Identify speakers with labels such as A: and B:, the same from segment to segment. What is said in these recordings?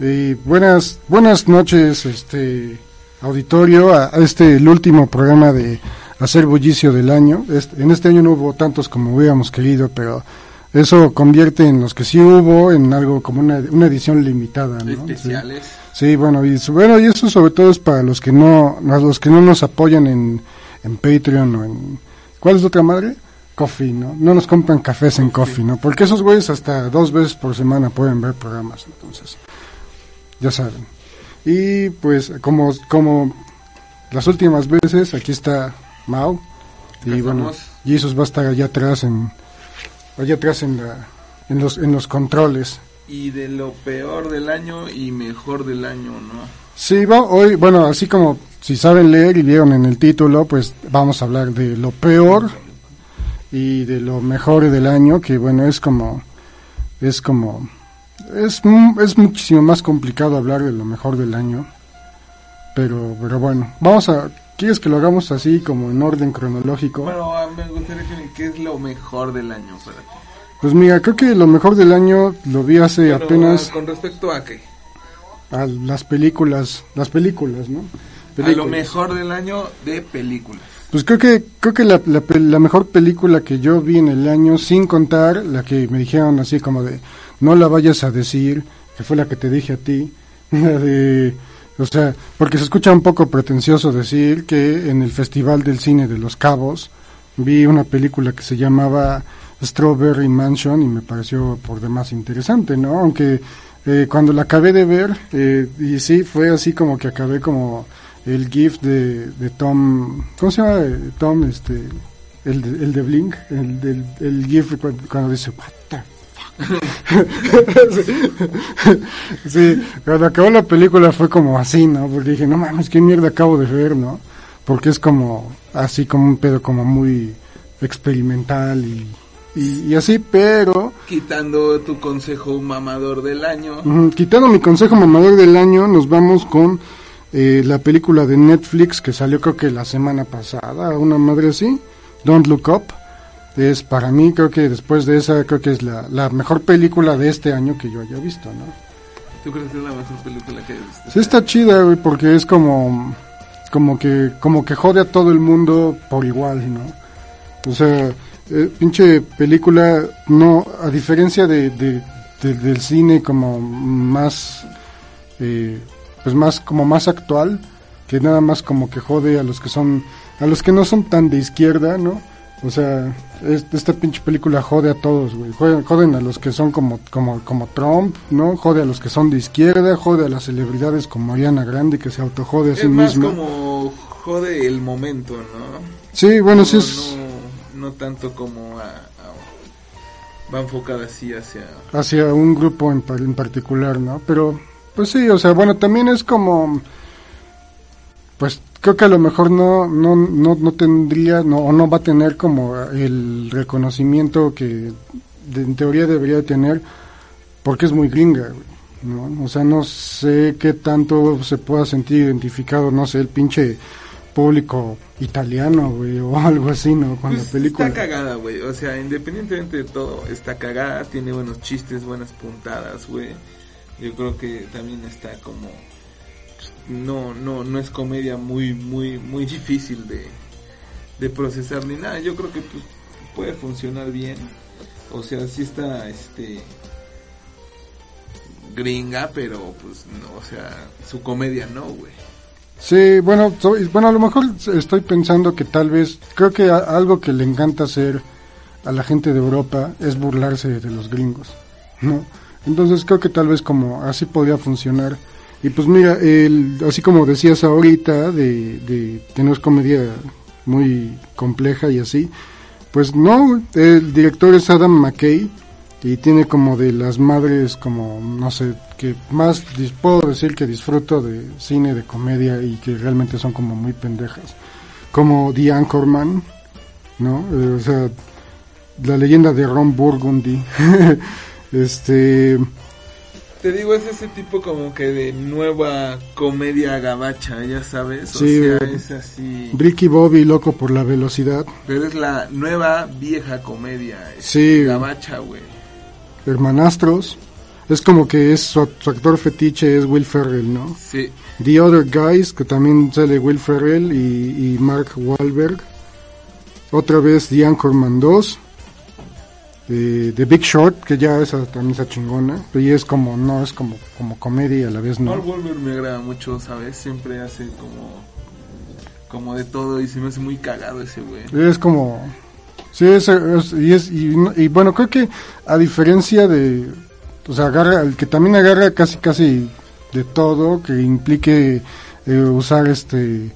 A: Y buenas, buenas noches, este auditorio, a, este el último programa de Hacer Bullicio del año. Este, en este año no hubo tantos como hubiéramos querido, pero eso convierte en los que sí hubo en algo como una, una edición limitada, ¿no?
B: Especiales.
A: Sí, bueno, y bueno, y eso sobre todo es para los que no, los que no nos apoyan en, en Patreon o en ¿cuál es otra madre? Coffee, ¿no? No nos compran cafés en Coffee, ¿no? Porque esos güeyes hasta dos veces por semana pueden ver programas, entonces, ya saben. Y pues como como las últimas veces, aquí está Mao y bueno, Jesus va a estar allá atrás en allá atrás en la en los en los controles
B: y de lo peor del año y mejor del año, ¿no?
A: Sí, hoy, bueno, así como si saben leer y vieron en el título, pues vamos a hablar de lo peor y de lo mejor del año, que bueno, es como, es como, es, es muchísimo más complicado hablar de lo mejor del año, pero, pero bueno, vamos a, ¿quieres que lo hagamos así como en orden cronológico?
B: Bueno, me gustaría que, ¿qué es lo mejor del año para ti?
A: Pues mira, creo que lo mejor del año lo vi hace apenas...
B: ¿Con respecto a qué?
A: A las películas, las películas, ¿no?
B: A lo mejor del año de películas.
A: Pues creo que creo que la, la, mejor película que yo vi en el año, sin contar la que me dijeron así como de no la vayas a decir, que fue la que te dije a ti, de, o sea, porque se escucha un poco pretencioso decir que en el Festival del Cine de Los Cabos vi una película que se llamaba Strawberry Mansion y me pareció por demás interesante, ¿no? Aunque eh, cuando la acabé de ver, eh, y sí, fue así como que acabé como el GIF de, de Tom, ¿cómo se llama? Tom, este, el el de Blink, el, el GIF cuando, dice, what the sí, cuando acabó la película fue como así, ¿no? Porque dije, no mames, qué mierda acabo de ver, ¿no? Porque es como, así como un pedo como muy experimental y y, así, pero...
B: Quitando tu consejo mamador del año.
A: quitando mi consejo mamador del año, nos vamos con eh, la película de Netflix que salió creo que la semana pasada, una madre así, Don't Look Up. Es para mí, creo que después de esa, creo que es la, la mejor película de este año que yo haya visto, ¿no?
B: ¿Tú crees que es la mejor película que hayas visto?
A: Sí está chida, güey, porque es como, como que, como que jode a todo el mundo por igual, ¿no? O sea, eh, pinche película, no, a diferencia de, del cine como más, eh, pues más, como más actual, que nada más como que jode a los que son, a los que no son tan de izquierda, ¿no? O sea, esta pinche película jode a todos, güey. Joden, a los que son como, como, como Trump, ¿no? Jode a los que son de izquierda, jode a las celebridades como Ariana Grande, que se autojode a sí misma. Es
B: como jode el momento, ¿no?
A: Sí, bueno, sí es
B: no tanto como a, va enfocada así hacia
A: hacia un grupo en, en particular, ¿no? Pero pues sí, o sea, bueno, también es como creo que a lo mejor no no no, no tendría no o no va a tener como el reconocimiento que en teoría debería tener porque es muy gringa, ¿no? O sea, no sé qué tanto se pueda sentir identificado, no sé, el pinche público italiano, güey, o algo así, ¿no? Con
B: pues
A: la película.
B: Está cagada, güey. O sea, independientemente de todo, está cagada, tiene buenos chistes, buenas puntadas, güey. Yo creo que también está como pues, no no no es comedia muy muy muy difícil de de procesar ni nada. Yo creo que pues, puede funcionar bien. O sea, sí está este gringa, pero pues no, o sea, su comedia no, güey.
A: Sí, bueno, bueno, a lo mejor estoy pensando que tal vez, creo que algo que le encanta hacer a la gente de Europa es burlarse de los gringos, ¿no? Entonces creo que tal vez como así podría funcionar. Y pues mira, el, así como decías ahorita, de, de que no es comedia muy compleja y así, pues no, el director es Adam McKay y tiene como de las madres como no sé que más puedo decir que disfruto de cine de comedia y que realmente son como muy pendejas. Como The Anchorman no eh, o sea la leyenda de Ron Burgundy. Este
B: te digo es ese tipo como que de nueva comedia gabacha ya sabes o sea es así
A: Ricky Bobby loco por la velocidad
B: pero es la nueva vieja comedia
A: sí
B: gabacha güey
A: hermanastros. Es como que es su, su actor fetiche es Will Ferrell, ¿no?
B: Sí.
A: The Other Guys, que también sale Will Ferrell y, y Mark Wahlberg. Otra vez The Anchorman 2. Eh, The Big Short, que ya esa también está chingona. Y es como, no, es como, como comedia y a la vez no.
B: Mark Wahlberg me agrada mucho, ¿sabes? Siempre hace como como de todo y se me hace muy cagado ese güey.
A: Es como... Sí, es, es- y, es, y, y bueno, creo que a diferencia de... O sea, agarra, el que también agarra casi casi de todo, que implique eh, usar este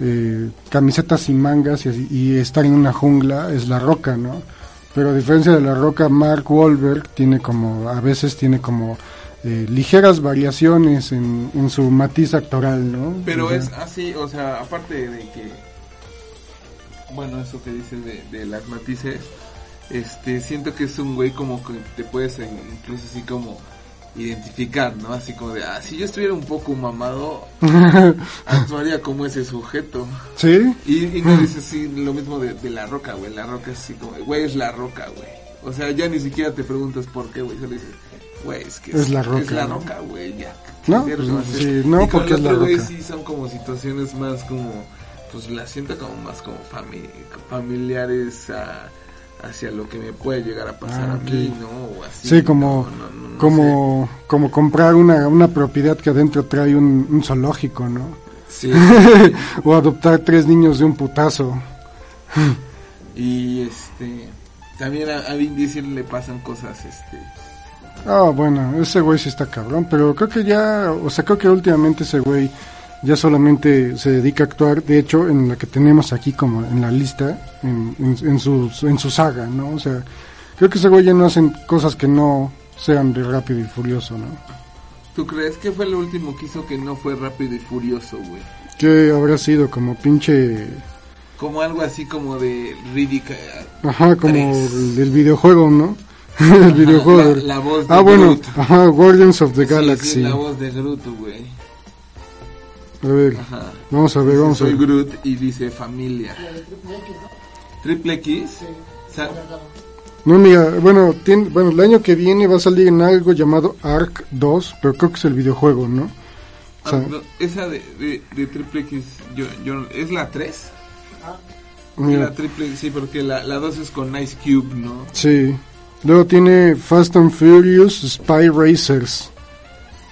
A: eh, camisetas sin mangas y, y estar en una jungla, es La Roca, ¿no? Pero a diferencia de La Roca, Mark Wahlberg tiene como, a veces tiene como eh, ligeras variaciones en, en su matiz actoral, ¿no?
B: Pero
A: O sea,
B: es así, o sea, aparte de que, bueno, eso que dices de, de las matices, este, siento que es un güey como que te puedes incluso así como identificar, ¿no? Así como de, ah, si yo estuviera un poco mamado, actuaría como ese sujeto.
A: ¿Sí?
B: Y, y no dices así lo mismo de, de la roca, güey, la roca es así como, güey, es la roca, güey. O sea, ya ni siquiera te preguntas por qué, güey, solo dices, güey, es que
A: Es la roca,
B: Es la roca, güey, ya.
A: No,
B: ¿Qué
A: pues, sí, no,
B: Y
A: porque es la roca.
B: sí son como situaciones más como, pues la siento como más como fami- familiares a- hacia lo que me puede llegar a pasar
A: Ah,
B: a mí,
A: ok.
B: ¿no? O así,
A: Sí, como,
B: no, no, no, no
A: como, como comprar una, una propiedad que adentro trae un, un zoológico, ¿no?
B: Sí,
A: o adoptar tres niños de un putazo.
B: y este, también a, a Vin Diesel le pasan cosas, este,
A: Ah, bueno, ese güey sí está cabrón, pero creo que ya, o sea, creo que últimamente ese güey ya solamente se dedica a actuar, de hecho, en la que tenemos aquí como en la lista, en, en, en su, en su saga, ¿no? O sea, creo que ese güey ya no hacen cosas que no sean de rápido y furioso, ¿no?
B: ¿Tú crees que fue lo último que hizo que no fue rápido y furioso, güey?
A: Que habrá sido como pinche
B: Como algo así como de ridículo.
A: Ajá, como el, del videojuego, ¿no? el videojuego.
B: la- la voz de
A: ah, bueno, ajá, Guardians of the
B: Sí, sí,
A: Galaxy.
B: la voz de Groot, güey.
A: A ver,
B: Ajá.
A: vamos a ver,
B: Dice,
A: vamos a
B: Soy
A: ver.
B: Groot y dice familia. Triple X. Sa-
A: No, mira, bueno, tiene, bueno, el año que viene va a salir en algo llamado Ark 2, pero creo que es el videojuego, ¿no? O sea,
B: ah, no, esa de, de, de Triple X, yo, yo, ¿es la 3?
A: mira,
B: La triple, sí, porque la, la 2 es con Ice Cube, ¿no?
A: sí. Luego tiene Fast and Furious Spy Racers.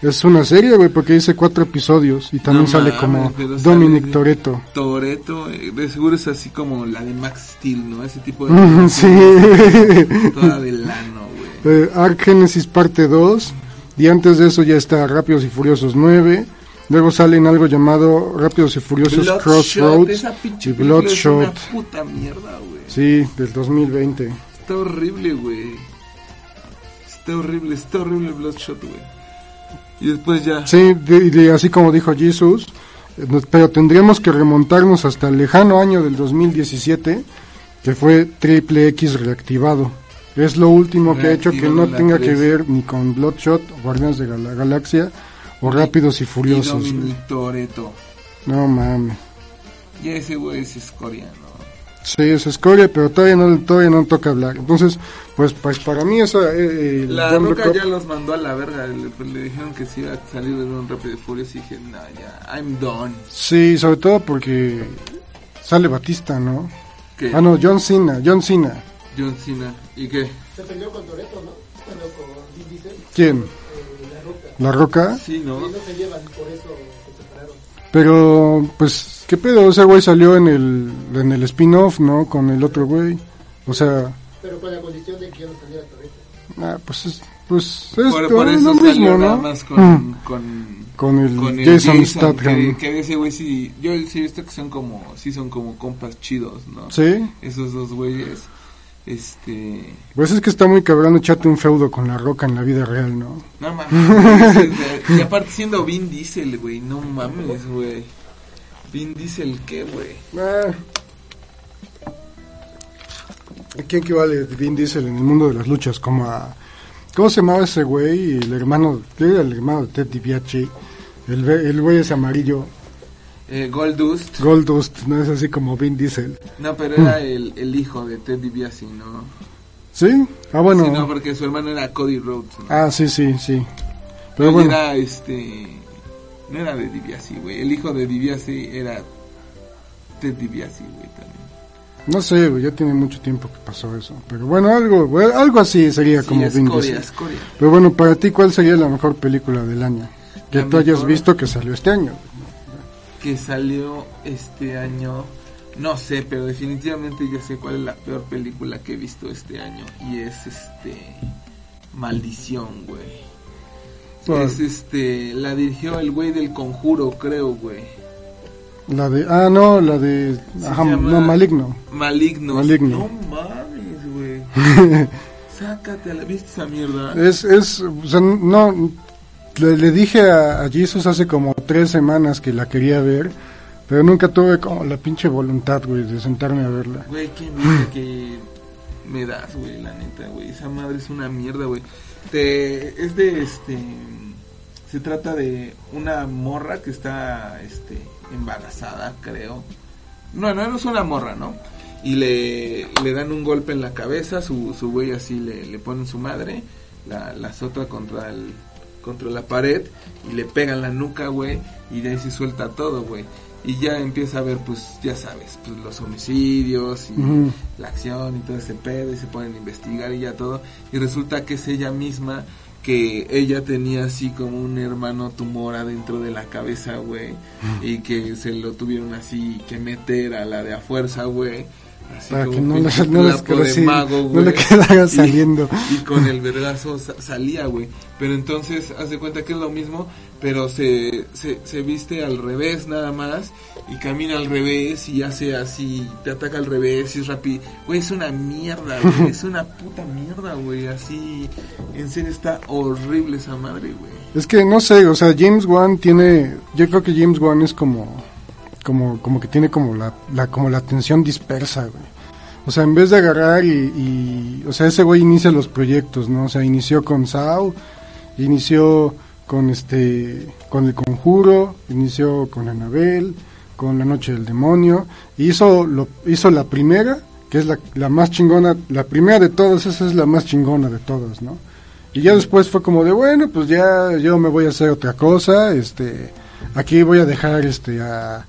A: Es una serie, güey, porque dice cuatro episodios y también
B: No
A: sale
B: mames,
A: como Dominic Toretto.
B: Toreto, eh, de seguro es así como la de Max Steel, ¿no? Ese tipo de...
A: sí.
B: Toda de lano, güey.
A: Eh, Ark Genesis parte 2 y antes de eso ya está Rápidos y Furiosos 9 luego salen algo llamado Rápidos y Furiosos
B: Bloodshot,
A: Crossroads
B: pinche
A: y
B: película es una
A: Bloodshot
B: puta mierda, güey.
A: sí del 2020
B: Está horrible, güey. Está horrible, está horrible Bloodshot, güey. Y después ya.
A: sí de- de- así como dijo Jesus eh, pero tendríamos que remontarnos hasta el lejano año del 2017 que fue Triple X reactivado es lo último que ha hecho que no tenga que ver ni con Bloodshot Guardianes de la Galaxia o Rápidos y
B: Y
A: Furiosos no mames
B: Y ese güey es escoria, ¿no?
A: Sí, es escoria, pero todavía no, todavía no toca hablar. Entonces, pues, pues para mí esa... eh, el
B: La roca ya los mandó a la verga. Le, pues, le dijeron que sí iba a salir en un rápido y furioso. Y dije, no, ya, I'm done.
A: Sí, sobre todo porque sale Batista, ¿no?
B: ¿Qué?
A: Ah, no, John Cena, John Cena.
B: John Cena. ¿Y qué?
C: Se peleó con Toreto, ¿no? Bueno, con Vin Diesel,
A: ¿Quién?
C: eh, la ruta.
A: ¿La Roca?
B: Sí, ¿no?
C: Y no se llevan, por eso se separaron.
A: Pero, pues, ¿qué pedo? Ese güey salió en el, en el spin-off, ¿no? Con el otro güey. O sea,
C: Pero con la condición de que ya no saliera Toreto.
A: ah, pues, es, pues, es,
B: Por, por eso
A: lo
B: salió
A: mismo,
B: nada
A: ¿no?
B: más
A: Mm.
B: con, con,
A: Con el
B: con el
A: Jason, Statham.
B: Que, que ese güey sí. Yo sí he visto que son como. Sí, son como compas chidos, ¿no?
A: Sí,
B: Esos dos güeyes. Este.
A: pues es que está muy cabrón echarte un feudo con la Roca en la vida real, ¿no?
B: No mames. y aparte siendo Vin Diesel, güey. No mames, güey. Vin Diesel, ¿qué, güey?
A: Ah. ¿A quién equivale Vin Diesel en el mundo de las luchas? Como a... ¿Cómo se llamaba ese güey? El hermano... ¿Qué era el hermano de Ted DiBiase? El, el güey ese amarillo.
B: Eh, Goldust.
A: Goldust, ¿no? Es así como Vin Diesel.
B: No, pero era el, el hijo de Ted DiBiase, ¿no?
A: ¿Sí? Ah, bueno.
B: Sí, no, porque su hermano era Cody Rhodes. ¿no?
A: Ah, sí, sí, sí.
B: Pero
A: Pero bueno,
B: era este. No era de DiBiase, güey. El hijo de DiBiase era Ted DiBiase, güey, también.
A: No sé, güey, ya tiene mucho tiempo que pasó eso. Pero bueno, algo güey, algo así sería
B: Sí,
A: como
B: escoria.
A: Pero bueno, para ti, ¿cuál sería la mejor película del año? Que
B: La
A: tú hayas visto que salió este año.
B: Que salió este año. No sé, pero definitivamente ya sé cuál es la peor película que he visto este año. Y es este. Maldición, güey. Es este. La dirigió el güey del conjuro, creo, güey.
A: La de, ah, no, la de, ajá, no, Maligno.
B: Maligno.
A: Maligno.
B: No mames, güey. Sácate a la. ¿Viste esa mierda?
A: Es, es, o sea, no, le, le dije a, a Jesus hace como tres semanas que la quería ver, pero nunca tuve como la pinche voluntad, güey, de sentarme a verla.
B: Güey, qué envidia que me das, güey, la neta, güey. Esa madre es una mierda, güey. Te, es de, este... Se trata de una morra que está, este, embarazada, creo. No, no, es una morra, ¿no? Y le, le dan un golpe en la cabeza, su, su güey así le, le ponen su madre, la, la azota contra el, contra la pared y le pegan la nuca, güey, y de ahí se suelta todo, güey. Y ya empieza a ver, pues, ya sabes, pues los homicidios y la acción y todo ese pedo y se ponen a investigar y ya todo. Y resulta que es ella misma que ella tenía así como un hermano tumor adentro de la cabeza, güey. Y que se lo tuvieron así que meter a la de a fuerza, güey. Así
A: Para que no, le, no, les- sí,
B: mago,
A: no le quedara
B: Y-
A: saliendo.
B: Y, con el vergazo sa- salía, güey. Pero entonces, haz de cuenta que es lo mismo, pero se, se, se viste al revés nada más. Y camina al revés y hace así, te ataca al revés y es rápido. Güey, es una mierda, güey. es una puta mierda, güey. Así, en serio está horrible esa madre, güey.
A: Es que no sé, o sea, James Wan tiene, yo creo que James Wan es como, como, como que tiene como la, la, como la atención dispersa, güey. O sea, en vez de agarrar y, y- o sea, ese güey inicia los proyectos, ¿no? O sea, inició con Sao, inició con este, con El Conjuro, inició con Anabel, con La Noche del Demonio, y hizo, lo, hizo la primera, que es la, la más chingona, la primera de todas, esa es la más chingona de todas, ¿no? Y ya después fue como de, bueno, pues ya yo me voy a hacer otra cosa, este, aquí voy a dejar este a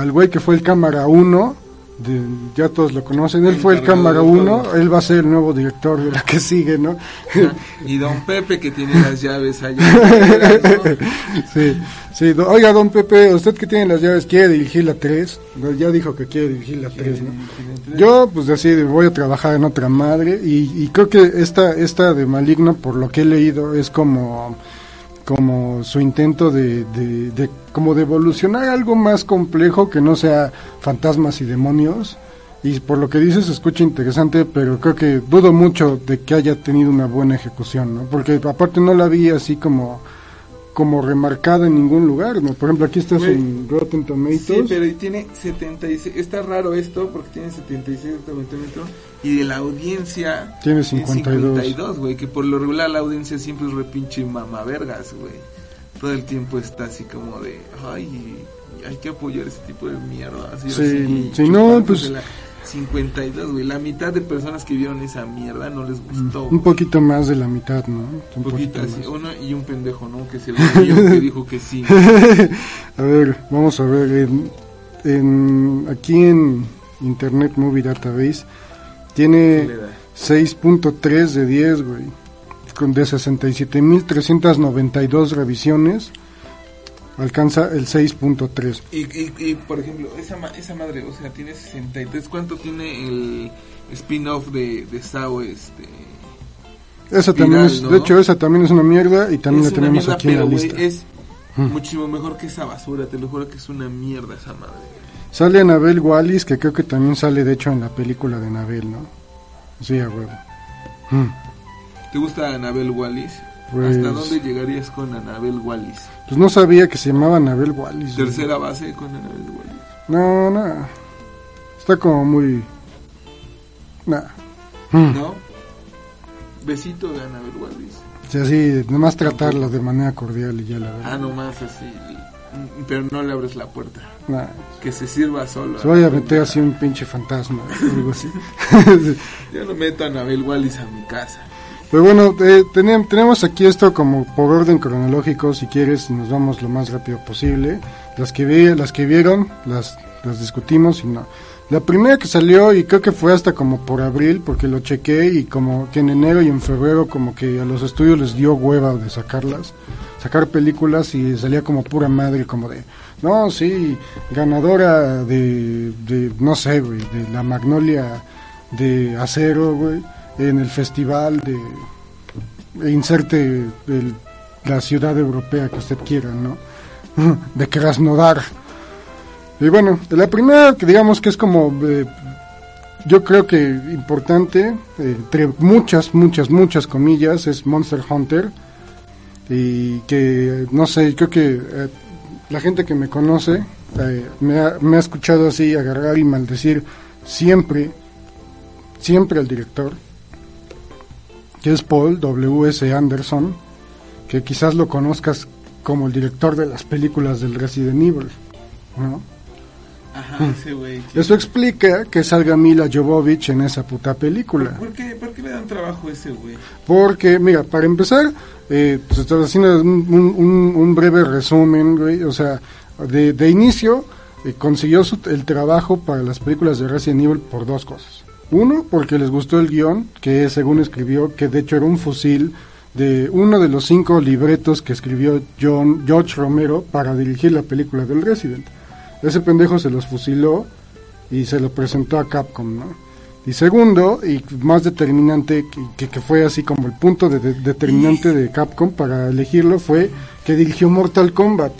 A: al güey que fue el cámara 1, de- ya todos lo conocen, él fue el cámara
B: de
A: 1,
B: todo.
A: él va a ser el nuevo director de la que sigue, ¿no?
B: Y don Pepe que tiene las llaves allá. ¿no?
A: sí, sí, do- oiga, don Pepe, usted que tiene las llaves, ¿quiere dirigir la 3? Ya dijo que quiere dirigir la 3, ¿no? Yo, pues así, voy a trabajar en otra madre y, y creo que esta, esta de Maligno, por lo que he leído, es como, como su intento de, de, de- como de evolucionar algo más complejo que no sea fantasmas y demonios. Y por lo que dices, escucha interesante, pero creo que dudo mucho de que haya tenido una buena ejecución, ¿no? Porque aparte no la vi así como como remarcada en ningún lugar, ¿no? Por ejemplo, aquí estás en Rotten Tomatoes.
B: Sí, pero y tiene 76. Está raro esto porque tiene 76 metros y de la audiencia
A: Tiene
B: es
A: 52.
B: 52, güey. Que por lo regular la audiencia siempre es repinche mamavergas, güey. Todo el tiempo está así como de, ay, hay que apoyar ese tipo de mierda. Así,
A: Sí,
B: así,
A: sí, no, pues-
B: la 52, güey. La mitad de personas que vieron esa mierda no les gustó.
A: Un poquito más de la mitad, ¿no? Un
B: poquito
A: poquito
B: así, uno y un pendejo, ¿no? Que se lo que dijo que sí.
A: a ver, vamos a ver. En, en- aquí en Internet Movie Database tiene
B: Le da.
A: 6.3 de 10, güey. Con de 67.392 revisiones, alcanza el 6.3.
B: Y, y, y, por ejemplo, esa, esa madre, o sea, tiene 63. ¿Cuánto tiene el spin-off de, de Sao? Este,
A: Esa
B: Viral,
A: también es,
B: ¿no?
A: de hecho, esa también es una mierda y también
B: es
A: la tenemos
B: mierda,
A: aquí en la
B: pero, güey,
A: lista.
B: es
A: Mm.
B: muchísimo mejor que esa basura. Te lo juro que es una mierda esa madre.
A: Sale Anabel Wallis, que creo que también sale de hecho en la película de Anabel, ¿no? Sí, a huevo. Mm.
B: ¿Te gusta Anabel Wallis?
A: Pues-
B: ¿Hasta dónde llegarías con Anabel Wallis?
A: Pues no sabía que se llamaba Anabel Wallis. güey.
B: Tercera base con Anabel Wallis.
A: No, no. Está como muy... Nah. Mm.
B: ¿No? Besito de Anabel Wallis.
A: O sea, así, nomás tratarla de manera cordial y ya la
B: Ah,
A: verdad.
B: nomás así. Pero no le abres la puerta.
A: Nah,
B: Que se sirva solo.
A: se vaya a meter así un pinche fantasma, algo así.
B: Yo no meto a Anabel Wallis a mi casa.
A: Pero bueno, eh, tenem- tenemos aquí esto como por orden cronológico, si quieres, nos vamos lo más rápido posible. Las que, vi, las que vieron, las, las discutimos y no. La primera que salió, y creo que fue hasta como por abril, porque lo chequé, y como que en enero y en febrero como que a los estudios les dio hueva de sacarlas, sacar películas, y salía como pura madre, como de, no, sí, ganadora de, de no sé, güey, de la Magnolia de acero, güey, en el festival de inserte el- la ciudad europea que usted quiera, ¿no? De Krasnodar. Y bueno, la primera que digamos que es como, eh, yo creo que importante, entre muchas, muchas, muchas comillas, es Monster Hunter. Y que, no sé, creo que eh, la gente que me conoce eh, me, ha, me ha escuchado así agarrar y maldecir siempre, siempre al director, que es Paul W.S. Anderson, que quizás lo conozcas como el director de las películas del Resident Evil, ¿no?
B: Ajá, ese güey.
A: Eso explica que salga Mila Jovovich en esa puta película.
B: ¿Por qué, ¿Por qué le dan trabajo a ese güey?
A: Porque, mira, para empezar, eh, pues estoy haciendo un, un- un- un breve resumen, güey. O sea, de, de inicio eh, consiguió su- el trabajo para las películas de Resident Evil por dos cosas. Uno, porque les gustó el guion, que según escribió, que de hecho era un fusil de uno de los cinco libretos que escribió John, George Romero para dirigir la película del Resident. Ese pendejo se los fusiló y se lo presentó a Capcom, ¿no? Y segundo, y más determinante, que, fue así como el punto de- determinante de Capcom para elegirlo, fue que dirigió Mortal Kombat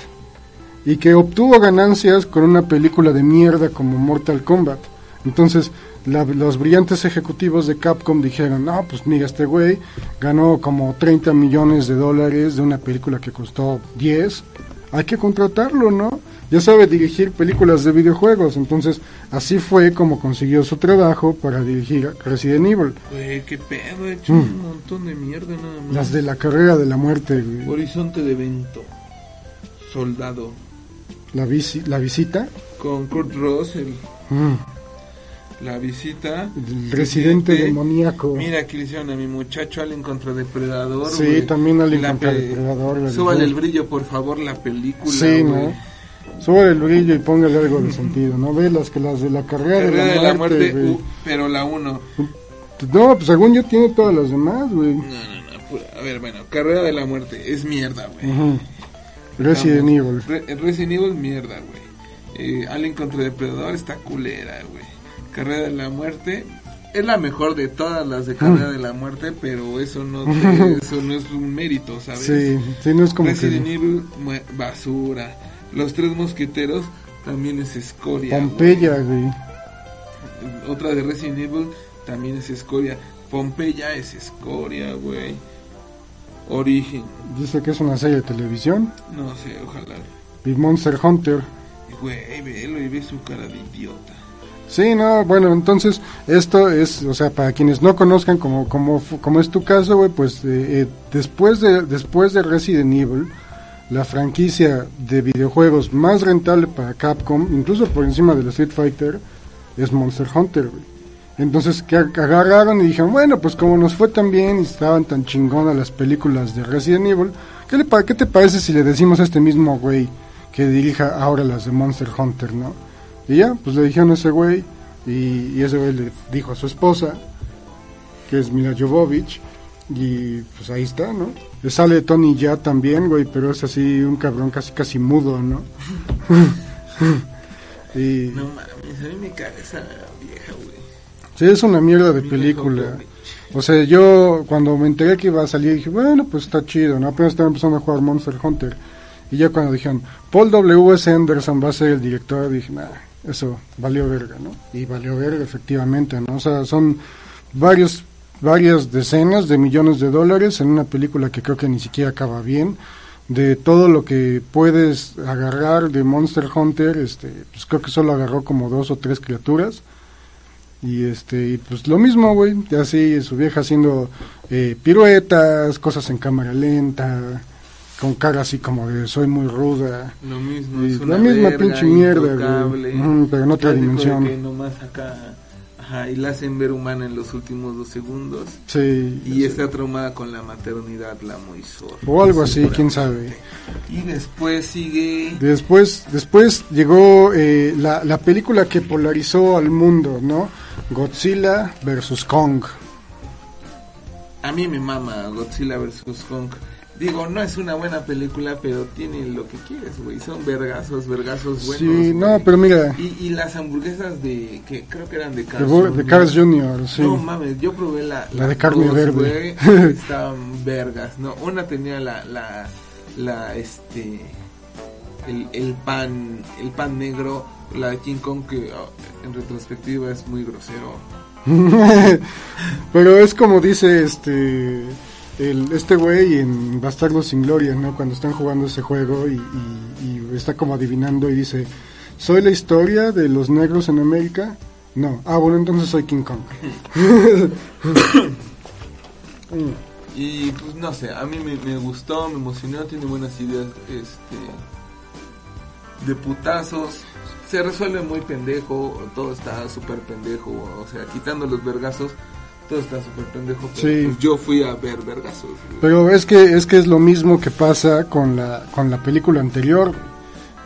A: y que obtuvo ganancias con una película de mierda como Mortal Kombat. Entonces, la- los brillantes ejecutivos de Capcom dijeron, no, pues mira, este güey ganó como 30 millones de dólares de una película que costó 10, hay que contratarlo, ¿no? Ya sabe dirigir películas de videojuegos, entonces así fue como consiguió su trabajo para dirigir Resident Evil.
B: Güey, qué pedo, he hecho
A: Mm.
B: un montón de mierda nada más.
A: Las de la carrera de la muerte, güey.
B: Horizonte de evento. Soldado.
A: la, visi- la visita,
B: Con Kurt Russell.
A: mm,
B: La visita.
A: el residente demoníaco.
B: Mira, aquí le hicieron a mi muchacho Alien contra Depredador.
A: Sí,
B: güey.
A: también Alien
B: La
A: contra Depredador, la
B: Súbale
A: de-
B: el brillo, por favor, la película.
A: Sí. ¿no? Sube el brillo y póngale algo de sentido, ¿no? Ve las que las de la carrera,
B: Carrera
A: de la muerte, güey.
B: uh, pero la 1.
A: No, pues según yo tiene todas las demás, güey.
B: No, no, no. pura- A ver, bueno, Carrera de la Muerte es mierda, güey.
A: Ujú. Resident
B: Vamos.
A: Evil.
B: Re- Resident Evil, mierda, güey. Eh, Alien contra Depredador está culera, güey. Carrera de la Muerte es la mejor de todas las de Carrera de la Muerte, pero eso no, te- eso no es un mérito, ¿sabes?
A: Sí, sí, no es como
B: Resident
A: que...
B: Evil, basura. Los Tres Mosqueteros también es escoria.
A: Pompeya, güey.
B: güey. Otra de Resident Evil también es escoria. Pompeya es escoria, güey. Origen,
A: Dice que es una serie de televisión.
B: no sé, ojalá.
A: Y Monster Hunter.
B: Güey, velo y ve su cara de idiota.
A: Sí, no, bueno, entonces esto es, o sea, para quienes no conozcan como como como es tu caso, güey, pues eh, eh, después de después de Resident Evil, la franquicia de videojuegos más rentable para Capcom, incluso por encima del Street Fighter, es Monster Hunter, güey. Entonces que ag- agarraron y dijeron, bueno, pues como nos fue tan bien y estaban tan chingonas las películas de Resident Evil, ¿qué, le qué te parece si le decimos a este mismo güey que dirija ahora las de Monster Hunter, no? Y ya, pues le dijeron a ese güey, y, y ese güey le dijo a su esposa, que es Mila Jovovich, y pues ahí está, ¿no? Le sale Tony ya también, güey, pero es así un cabrón casi casi mudo, ¿no? y
B: No mames, a mí me caga esa vieja, güey.
A: sí, es una mierda de película. O sea, yo cuando me enteré que iba a salir, dije, bueno, pues está chido, ¿no? Apenas estaba empezando a jugar Monster Hunter. Y ya cuando dijeron, Paul W.S. Anderson va a ser el director, dije, nah, eso valió verga, ¿no? Y valió verga, efectivamente, ¿no? O sea, son varios, varias decenas de millones de dólares en una película que creo que ni siquiera acaba bien. De todo lo que puedes agarrar de Monster Hunter, este, pues creo que solo agarró como dos o tres criaturas. Y este, y pues lo mismo, güey, así su vieja haciendo eh, piruetas, cosas en cámara lenta, con cara así como de soy muy ruda.
B: Lo mismo,
A: Y
B: es
A: la misma
B: verga,
A: pinche mierda, güey. pero en otra dimensión.
B: que nomás acá, ajá, y la hacen ver humana en los últimos dos segundos.
A: Sí.
B: Y está traumada con la maternidad, la zorra.
A: O algo así, quién sabe.
B: Y después sigue...
A: Después, después llegó eh, la, la película que polarizó al mundo, ¿no? Godzilla versus Kong.
B: A mí me mama Godzilla vs. Kong. Digo, no es una buena película, pero tiene lo que quieres, güey. Son vergazos, vergazos buenos.
A: sí,
B: güey.
A: no, pero mira,
B: Y, y las hamburguesas de... que creo que eran de
A: de, Bo- de
B: Jr.
A: Carl's Jr., sí.
B: No mames, yo probé la...
A: La de carne
B: dos,
A: verde.
B: güey, Estaban vergas, ¿no? Una tenía la... la, la este... El, el pan el pan negro la de King Kong que oh, en retrospectiva es muy grosero
A: pero es como dice este el, este güey en Bastardos sin Gloria, ¿no? Cuando están jugando ese juego y, está como adivinando y dice, ¿soy la historia de los negros en América? No. Ah, bueno, entonces soy King Kong.
B: Y pues no sé, a mí me, me gustó, me emocionó, tiene buenas ideas este de putazos. Se resuelve muy pendejo, todo está súper pendejo, o sea, quitando los vergazos, todo está súper pendejo. Pero
A: Sí.
B: pues yo fui a ver vergazos.
A: Pero es que es que es lo mismo que pasa con la con la película anterior.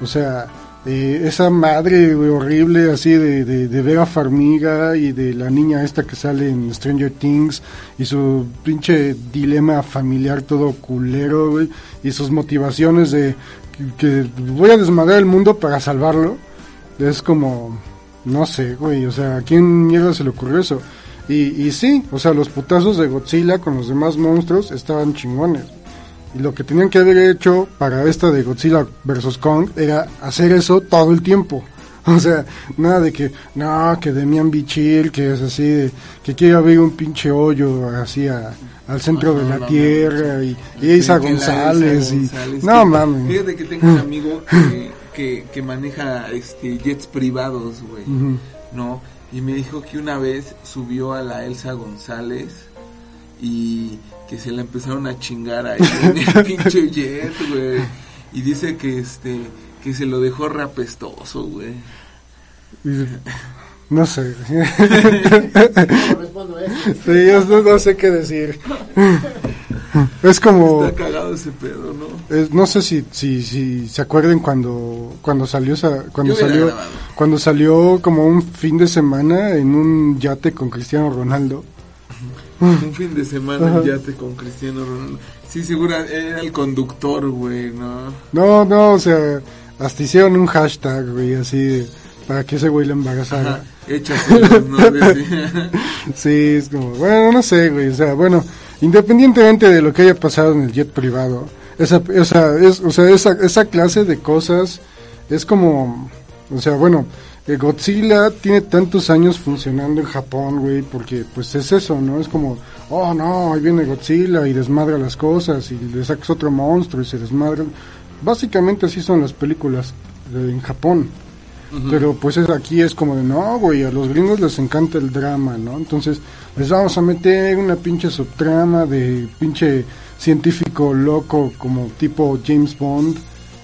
A: O sea, eh, esa madre horrible así de, de, de Vera Farmiga y de la niña esta que sale en Stranger Things y su pinche dilema familiar todo culero, güey, y sus motivaciones de que, que voy a desmadrar el mundo para salvarlo. Es como, no sé, güey, o sea, ¿a quién mierda se le ocurrió eso? Y, y sí, o sea, los putazos de Godzilla con los demás monstruos estaban chingones. Y lo que tenían que haber hecho para esta de Godzilla vs. Kong era hacer eso todo el tiempo. O sea, nada de que, no, que Demian Bichir, que es así, de, que quiere abrir un pinche hoyo así a- al centro
B: Ah,
A: de la tierra y, y Isa González y... No mames.
B: Fíjate que tengo un amigo que, que, que maneja este jets privados, güey. ¿no? Y me dijo que una vez subió a la Elsa González y que se la empezaron a chingar ahí en el pinche jet, güey. Y dice que este que se lo dejó rapestoso, güey.
A: No sé.
C: No respondo a eso.
A: Sí, yo no, no sé qué decir. Es como...
B: Está cagado ese pedo, ¿no?
A: es- no sé si, si, si se acuerden cuando, cuando salió cuando salió,
B: grabado.
A: cuando salió como un fin de semana en un yate con Cristiano Ronaldo.
B: Un fin de semana
A: Ajá.
B: en yate con Cristiano Ronaldo. Sí, segura, era el conductor, güey, ¿no?
A: No, no, o sea, hasta hicieron un hashtag, güey, así de, para que ese güey le embarazara.
B: Ajá, échaselo, ¿no? Decía.
A: Sí, es como, bueno, no sé, güey, o sea, bueno, independientemente de lo que haya pasado en el jet privado, esa, o sea, es, o sea, esa, esa clase de cosas es como, o sea, bueno, eh, Godzilla tiene tantos años funcionando en Japón, güey, porque pues es eso, ¿no? Es como, oh no, ahí viene Godzilla y desmadra las cosas y le sacas otro monstruo y se desmadra. Básicamente así son las películas de- en Japón. Pero pues es, aquí es como de, no, güey, a los gringos les encanta el drama, ¿no? Entonces les vamos a meter una pinche subtrama de pinche científico loco como tipo James Bond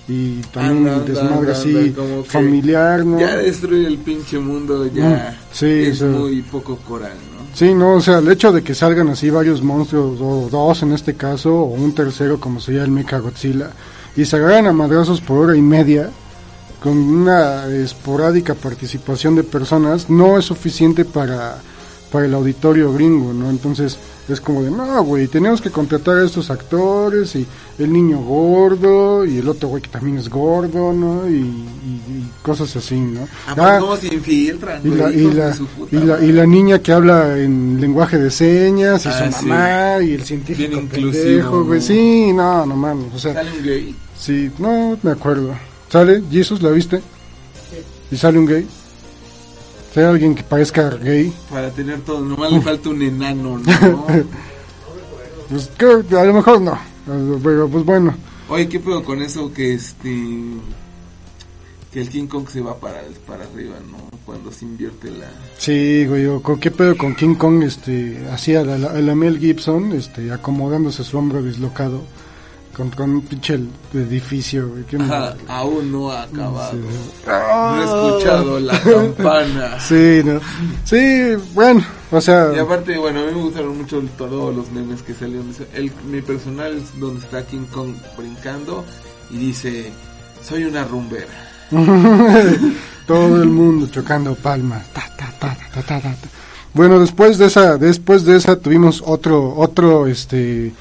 A: y también
B: Anda,
A: desmadre
B: anda,
A: así
B: anda,
A: familiar, ¿no?
B: Ya destruye el pinche mundo, ya
A: Mm, sí,
B: es
A: sí.
B: muy poco coral, ¿no?
A: Sí, no, o sea, el hecho de que salgan así varios monstruos, o dos en este caso, o un tercero como sería el Mecha Godzilla, y se agarran a madrazos por hora y media, con una esporádica participación de personas, no es suficiente para, para el auditorio gringo, ¿no? Entonces es como de, no, güey, tenemos que contratar a estos actores, y el niño gordo, y el otro güey que también es gordo, ¿no? Y, y- y cosas así, ¿no?
B: Ah,
A: Ah,
B: pues se infiltran,
A: y la, y,
B: hijos
A: la,
B: de su puta
A: y, la, y la niña que habla en lenguaje de señas, y
B: Ah,
A: su
B: sí.
A: mamá, y el científico
B: Bien
A: pendejo, güey.
B: ¿no?
A: Sí, no, no mames. O sea,
B: Sale un gay.
A: sí, no me acuerdo. ¿Sale? ¿Jesus la viste? ¿Y sale un gay? ¿Sale alguien que parezca gay?
B: Para tener todo, nomás le falta un enano, ¿no?
A: Pues creo que a lo mejor no. Pero pues bueno.
B: Oye, ¿qué pedo con eso que este que el King Kong se va para para arriba, ¿no? Cuando se invierte la
A: Sí, güey, con qué pedo con King Kong, este, hacía la, la, la Mel Gibson, este, acomodándose su hombro dislocado, contra un pinche edificio,
B: Ajá, aún no ha acabado.
A: Sí.
B: No he escuchado la campana.
A: Sí, ¿no? Sí, bueno, o sea,
B: Y aparte, bueno, a mí me gustaron mucho todos los memes que salieron. El, mi personal es donde está King Kong brincando y dice, soy una rumbera.
A: todo el mundo chocando palmas. Ta, ta, ta, ta, ta, ta. Bueno, después de esa, después de esa tuvimos otro, otro, este,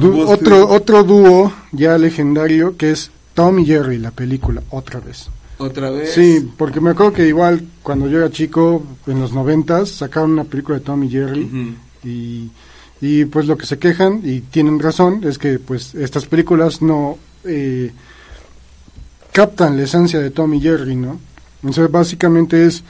A: du- otro, otro dúo ya legendario que es Tom y Jerry, la película, otra vez.
B: Otra vez.
A: Sí, porque me acuerdo que igual cuando yo era chico, en los noventas, sacaron una película de Tom y Jerry y, y pues lo que se quejan, y tienen razón, es que pues estas películas no eh, captan la esencia de Tom y Jerry, ¿no? Entonces básicamente es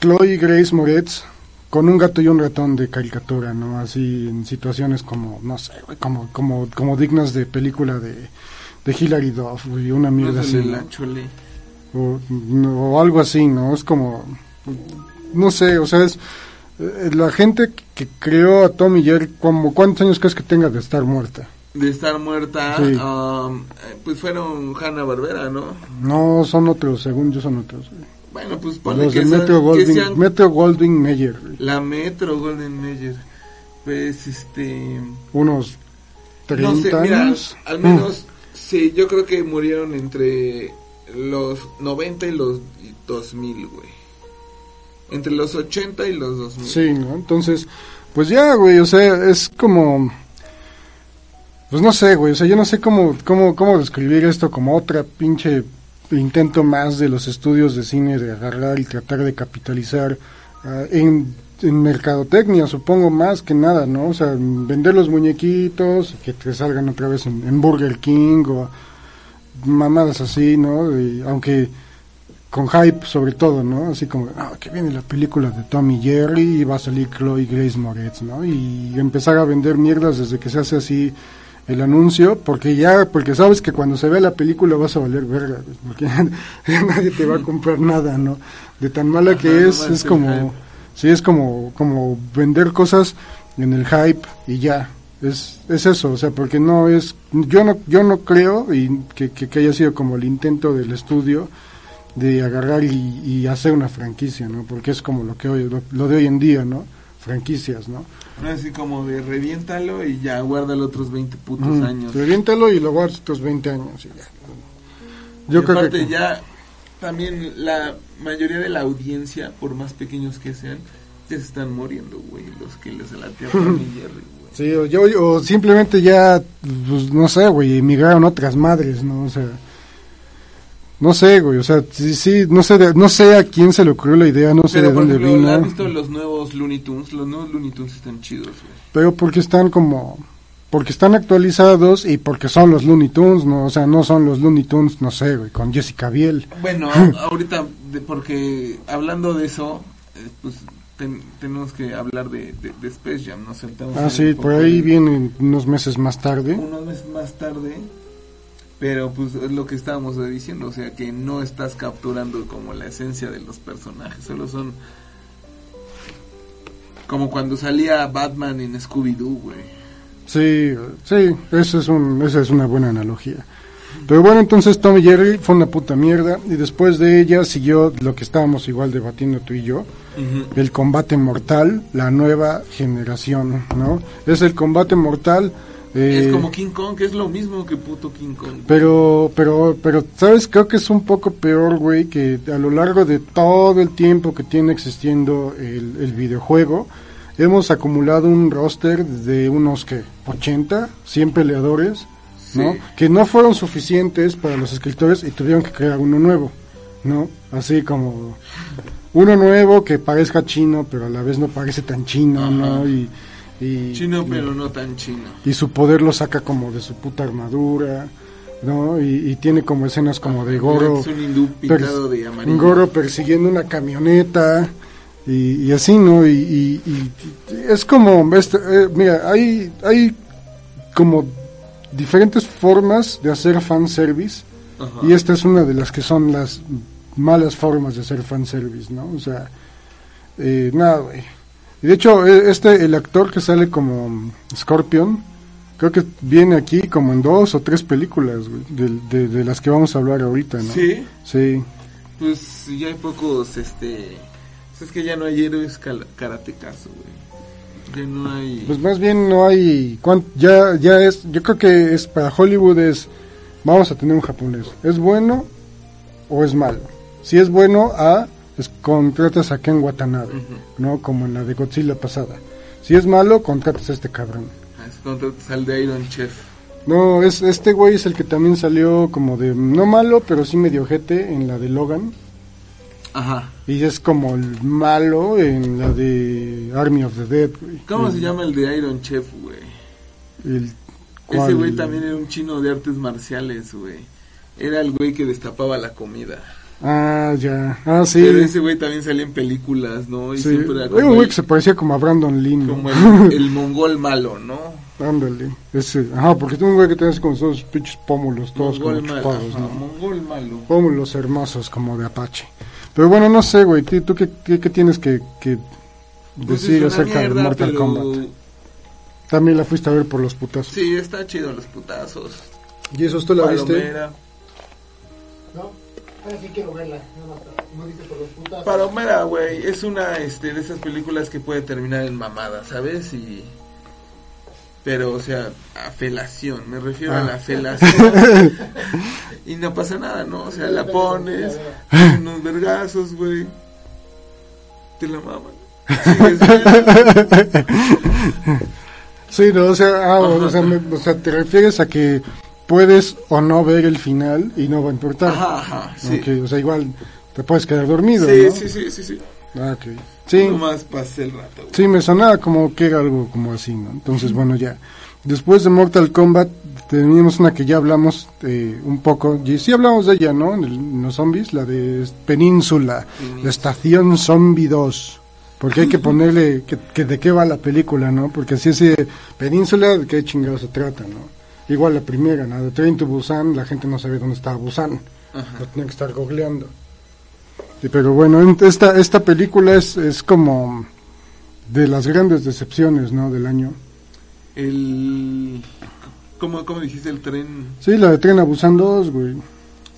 A: Chloe Grace Moretz con un gato y un ratón de caricatura, ¿no? Así en situaciones como, no sé, güey, como, como, como dignas de película de, de Hilary Duff, güey, una mierda así.
B: la
A: o, no, o algo así, ¿no? Es como, no sé, o sea, es eh, la gente que creó a Tom y Jerry, como, ¿cuántos años crees que tenga de estar muerta?
B: De estar muerta,
A: Sí.
B: um, eh, pues fueron Hanna Barbera, ¿no?
A: No, son otros, según yo son otros. güey.
B: Bueno, pues ponle
A: Los
B: que,
A: de
B: sean-
A: Metro
B: que
A: Goldwyn,
B: sean
A: Metro Goldwyn Mayer,
B: la Metro Golden Mayer. Pues este.
A: unos 30
B: No sé, mira,
A: años.
B: al menos, sí, yo creo que murieron entre los 90 y los 2000, güey. Entre los 80 y los 2000.
A: Sí, ¿no? Entonces, pues ya, güey, o sea, es como... Pues no sé, güey, o sea, yo no sé cómo, cómo, cómo describir esto como otra pinche intento más de los estudios de cine de agarrar y tratar de capitalizar ah, en, en mercadotecnia, supongo más que nada, ¿no? O sea, vender los muñequitos, que te salgan otra vez en, Burger King o mamadas así, ¿no? Aunque con hype sobre todo, ¿no? Así como, ah, que viene la película de Tommy Jerry y va a salir Chloe Grace Moretz, ¿no? Y empezar a vender mierdas desde que se hace así el anuncio, porque ya, porque sabes que cuando se ve la película vas a valer verga, porque nadie te va a comprar nada, ¿no? De tan mala
B: Ajá,
A: que es, es como,
B: hype.
A: sí, es como, como vender cosas en el hype y ya. Es, es eso, o sea, porque no es, yo no, yo no creo y que, que, que haya sido como el intento del estudio de agarrar y, y hacer una franquicia, ¿no? Porque es como lo que hoy, lo, lo de hoy en día, ¿no? Franquicias, ¿no?
B: No así como de reviéntalo y ya guárdalo otros 20 putos años.
A: Reviéntalo y lo guardas otros 20 años y ya. Yo
B: Y
A: creo
B: aparte
A: que
B: ya también la mayoría de la audiencia, por más pequeños que sean, ya se están muriendo, güey, los que les late a Jerry,
A: sí, o, yo- o simplemente ya, pues, no sé, güey, emigraron otras madres, ¿no? O sea, no sé, güey, o sea, sí, sí, no sé, de- no sé a quién se le ocurrió la idea, no sé
B: Pero
A: de
B: por
A: dónde
B: ejemplo,
A: vino,
B: ¿has visto los nuevos Looney Tunes? Los nuevos Looney Tunes están chidos, güey.
A: pero porque están como, porque están actualizados y porque son los Looney Tunes, ¿no? O sea, no son los Looney Tunes, no sé, güey, con Jessica Biel.
B: Bueno, ahorita, de- porque hablando de eso, eh, pues ten- tenemos que hablar de, de, de Space Jam, ¿no? Saltamos
A: Ah, sí, por ahí vienen unos meses más tarde.
B: unos meses más tarde, pero pues es lo que estábamos diciendo, o sea que no estás capturando como la esencia de los personajes, solo son como cuando salía Batman en Scooby-Doo, güey.
A: Sí, sí, eso es un, esa es una buena analogía. Pero bueno, entonces Tom y Jerry fue una puta mierda y después de ella siguió lo que estábamos igual debatiendo tú y yo, el combate mortal, la nueva generación, ¿no? Es el combate mortal. Eh,
B: Es como King Kong, que es lo mismo que puto King Kong.
A: Pero, pero, pero, ¿sabes? Creo que es un poco peor, güey, que a lo largo de todo el tiempo que tiene existiendo el, el videojuego, hemos acumulado un roster de unos, que 80, 100 peleadores, ¿no? Que no fueron suficientes para los escritores y tuvieron que crear uno nuevo, ¿no? Así como uno nuevo que parezca chino, pero a la vez no parece tan chino, ¿no? Y, y-
B: Chino,
A: y-
B: pero no tan chino.
A: y su poder lo saca como de su puta armadura, ¿no? Y, y tiene como escenas como de Goro,
B: Es un hindú pintado de amarillo.
A: Goro persiguiendo una camioneta y, y así, ¿no? Y, y- y- y es como, este, eh, mira, hay, hay como diferentes formas de hacer fanservice
B: Ajá.
A: y esta es una de las que son las malas formas de hacer fanservice, ¿no? O sea, eh, nada, güey. Y de hecho, eh, este, el actor que sale como Scorpion, creo que viene aquí como en dos o tres películas, güey, de, de, de las que vamos a hablar ahorita, ¿no?
B: Sí,
A: Sí.
B: pues ya hay pocos, este... pues Es que ya no hay héroes karatecas, güey. Ya no hay...
A: Pues más bien no hay, ya, ya es, yo creo que es para Hollywood es, vamos a tener un japonés, ¿es bueno o es malo? Si es bueno, a, es, contratas a Ken Watanabe. ¿no? Como en la de Godzilla pasada. Si es malo, contratas a este cabrón.
B: Ah, Es contratas al de Iron Chef.
A: No, es este güey es el que también salió como de, no malo, pero sí medio ojete en la de Logan.
B: Ajá.
A: Y es como el malo en la de Army of the Dead, güey.
B: ¿Cómo
A: El-
B: se llama el de Iron Chef, güey?
A: el-
B: Ese güey también era un chino de artes marciales, güey. Era el güey que destapaba la comida.
A: Ah, ya. Ah, sí.
B: Pero ese güey también salía en películas, ¿no? Y
A: Sí.
B: siempre era
A: Hay
B: como,
A: un güey que se parecía como a Brandon Lee, ¿no?
B: como el, el mongol malo, ¿no?
A: Ándale. Ese. Ajá, porque tiene un güey que tiene así como esos pinches pómulos todos
B: mongol
A: como chupados, ¿no?
B: mongol malo.
A: Pómulos hermosos como de Apache. Pero bueno, no sé, güey. ¿Tú qué, qué, qué tienes que, que
B: Pues
A: decir acerca de
B: mierda,
A: Mortal
B: pero-
A: Kombat? También la fuiste a ver por los putazos.
B: Sí, está chido los putazos.
A: ¿Y eso tú la viste?
B: Palomera.
C: ¿No? Ahora sí quiero verla. No, no, no dice por los putas.
B: Palomera, güey, es una este, de esas películas que puede terminar en mamada, ¿sabes? Y... Pero, o sea, a felación, me refiero a
A: Ah.
B: la felación. y no pasa nada, ¿no? O sea, la pones, unos vergazos, güey. Te la maman.
A: Sí, no, o sea, ah, o, sea, me- o sea, te refieres a que puedes o no ver el final y no va a importar.
B: Ajá, ajá, sí.
A: O sea, igual te puedes quedar dormido,
B: Sí,
A: ¿no?
B: sí, sí, sí, sí.
A: Ah, ok. Sí,
B: Nomás pasé el rato, güey.
A: sí, me sonaba como que era algo como así, ¿no? Entonces, bueno, ya. Después de Mortal Kombat teníamos una que ya hablamos eh, un poco, y sí hablamos de ella, ¿no? En, el- en los zombies, la de Península,
B: Península.
A: la Estación Zombie 2. Porque hay que ponerle que, que de qué va la película, ¿no? Porque así es, Península, ¿de qué chingado se trata, no? Igual la primera, ¿no? De Train to Busan, la gente no sabía dónde estaba Busan.
B: Ajá.
A: Lo tenía que estar googleando. Sí, pero bueno, en- esta, esta película es, es como de las grandes decepciones, ¿no? Del año.
B: El... ¿Cómo, ¿Cómo dijiste el tren?
A: Sí, la de Tren a Busan 2, güey.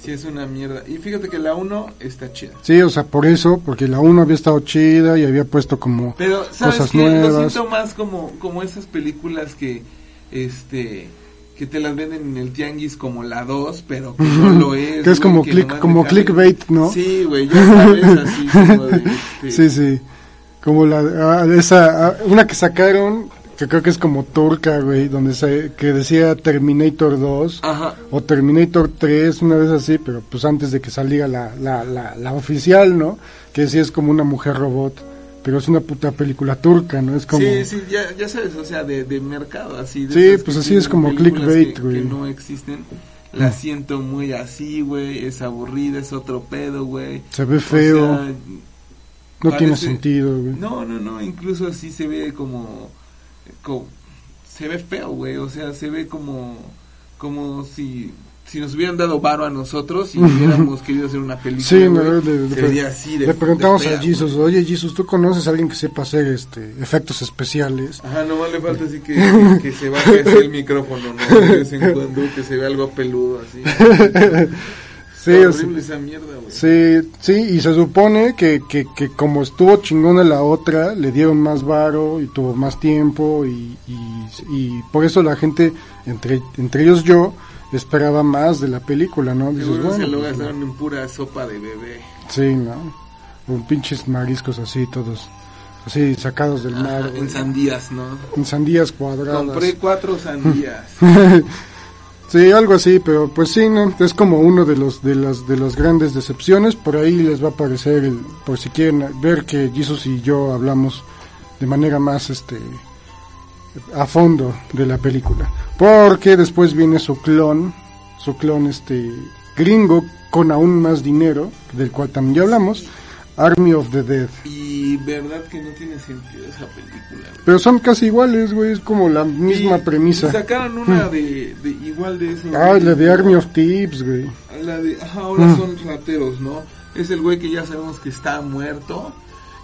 B: Sí, es una mierda. Y fíjate que la 1 está chida.
A: Sí, o sea, por eso, porque la 1 había estado chida y había puesto como...
B: Pero, ¿sabes
A: Cosas
B: qué? Lo
A: nuevas.
B: siento más como, como esas películas que, este, que te las venden en el tianguis como la 2, pero que no lo es.
A: Que es como
B: que
A: click- como clickbait, ¿no?
B: Sí, güey, ya sabes, así como de, este,
A: Sí, sí. Como la... ah, esa... ah, una que sacaron, que creo que es como turca, güey, donde se, que decía Terminator 2.
B: Ajá.
A: o Terminator 3, una vez así, pero pues antes de que saliera la, la, la, la oficial, ¿no? Que sí es como una mujer robot, pero es una puta película turca, ¿no? Es como...
B: Sí, sí, ya, ya sabes, o sea, de, de mercado, así. De
A: Sí, pues así es como clickbait, güey.
B: Que no existen. La siento muy así, güey, es aburrida, es otro pedo, güey.
A: Se ve
B: O
A: feo,
B: sea,
A: no tiene sentido, güey.
B: No, no, no, incluso así se ve como, como se ve feo, güey, o sea, se ve como como si si nos hubieran dado varo a nosotros y hubiéramos querido hacer una película,
A: Sí,
B: así de
A: Le preguntamos
B: de fea,
A: a Jesus, oye Jesus, ¿tú conoces a alguien que sepa hacer este efectos especiales?
B: Ajá, nomás le falta así que, que se baje así el micrófono, ¿no? De vez en cuando, que se vea algo peludo así.
A: Sí,
B: horrible esa mierda, güey.
A: Sí, sí, y se supone que, que, que como estuvo chingona la otra, le dieron más varo y tuvo más tiempo y, y, y por eso la gente, entre, entre ellos yo, esperaba más de la película, ¿no? Dices,
B: Seguro se
A: bueno,
B: lo
A: pues,
B: gastaron en pura sopa de bebé.
A: sí, ¿no? Con pinches mariscos así, todos, así sacados del mar,
B: Ajá, en sandías, ¿no?
A: en sandías cuadradas.
B: Compré cuatro sandías.
A: Sí, algo así, pero pues sí, no, es como uno de los de las de las grandes decepciones. Por ahí les va a aparecer, el, por si quieren ver que Jesus y yo hablamos de manera más, este, a fondo de la película, porque después viene su clon, su clon, este, gringo con aún más dinero, del cual también ya hablamos, Army of the Dead.
B: Y verdad que no tiene sentido esa película. güey.
A: Pero son casi iguales, güey, es como la misma
B: Y-
A: premisa.
B: sacaron una de, de igual de eso.
A: Ah, la de Army of Thieves, güey.
B: La de, ajá, ahora
A: Mm.
B: son rateros, ¿no? Es el güey que ya sabemos que está muerto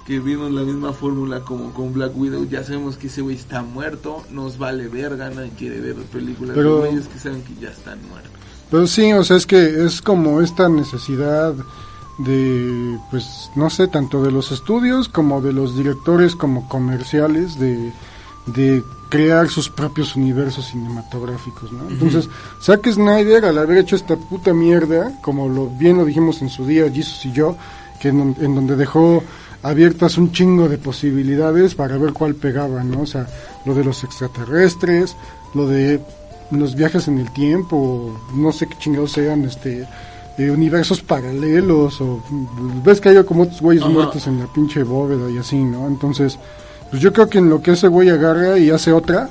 B: que vimos la misma fórmula como con Black Widow, ya sabemos que ese güey está muerto, nos vale verga, nadie quiere ver películas
A: Pero-
B: de güeyes que saben que ya están muertos.
A: Pero sí, o sea, es que es como esta necesidad de, pues, no sé, tanto de los estudios como de los directores como comerciales de, de crear sus propios universos cinematográficos, ¿no? Entonces, Zack Snyder, al haber hecho esta puta mierda, como lo bien lo dijimos en su día, Jesus y yo, que en, en donde dejó abiertas un chingo de posibilidades para ver cuál pegaba, ¿no? O sea, lo de los extraterrestres, lo de los viajes en el tiempo, no sé qué chingados sean, este, eh, universos paralelos, o ves que hay como otros güeyes
B: Ajá.
A: muertos en la pinche bóveda y así, ¿no? Entonces, pues yo creo que en lo que ese güey agarra y hace otra,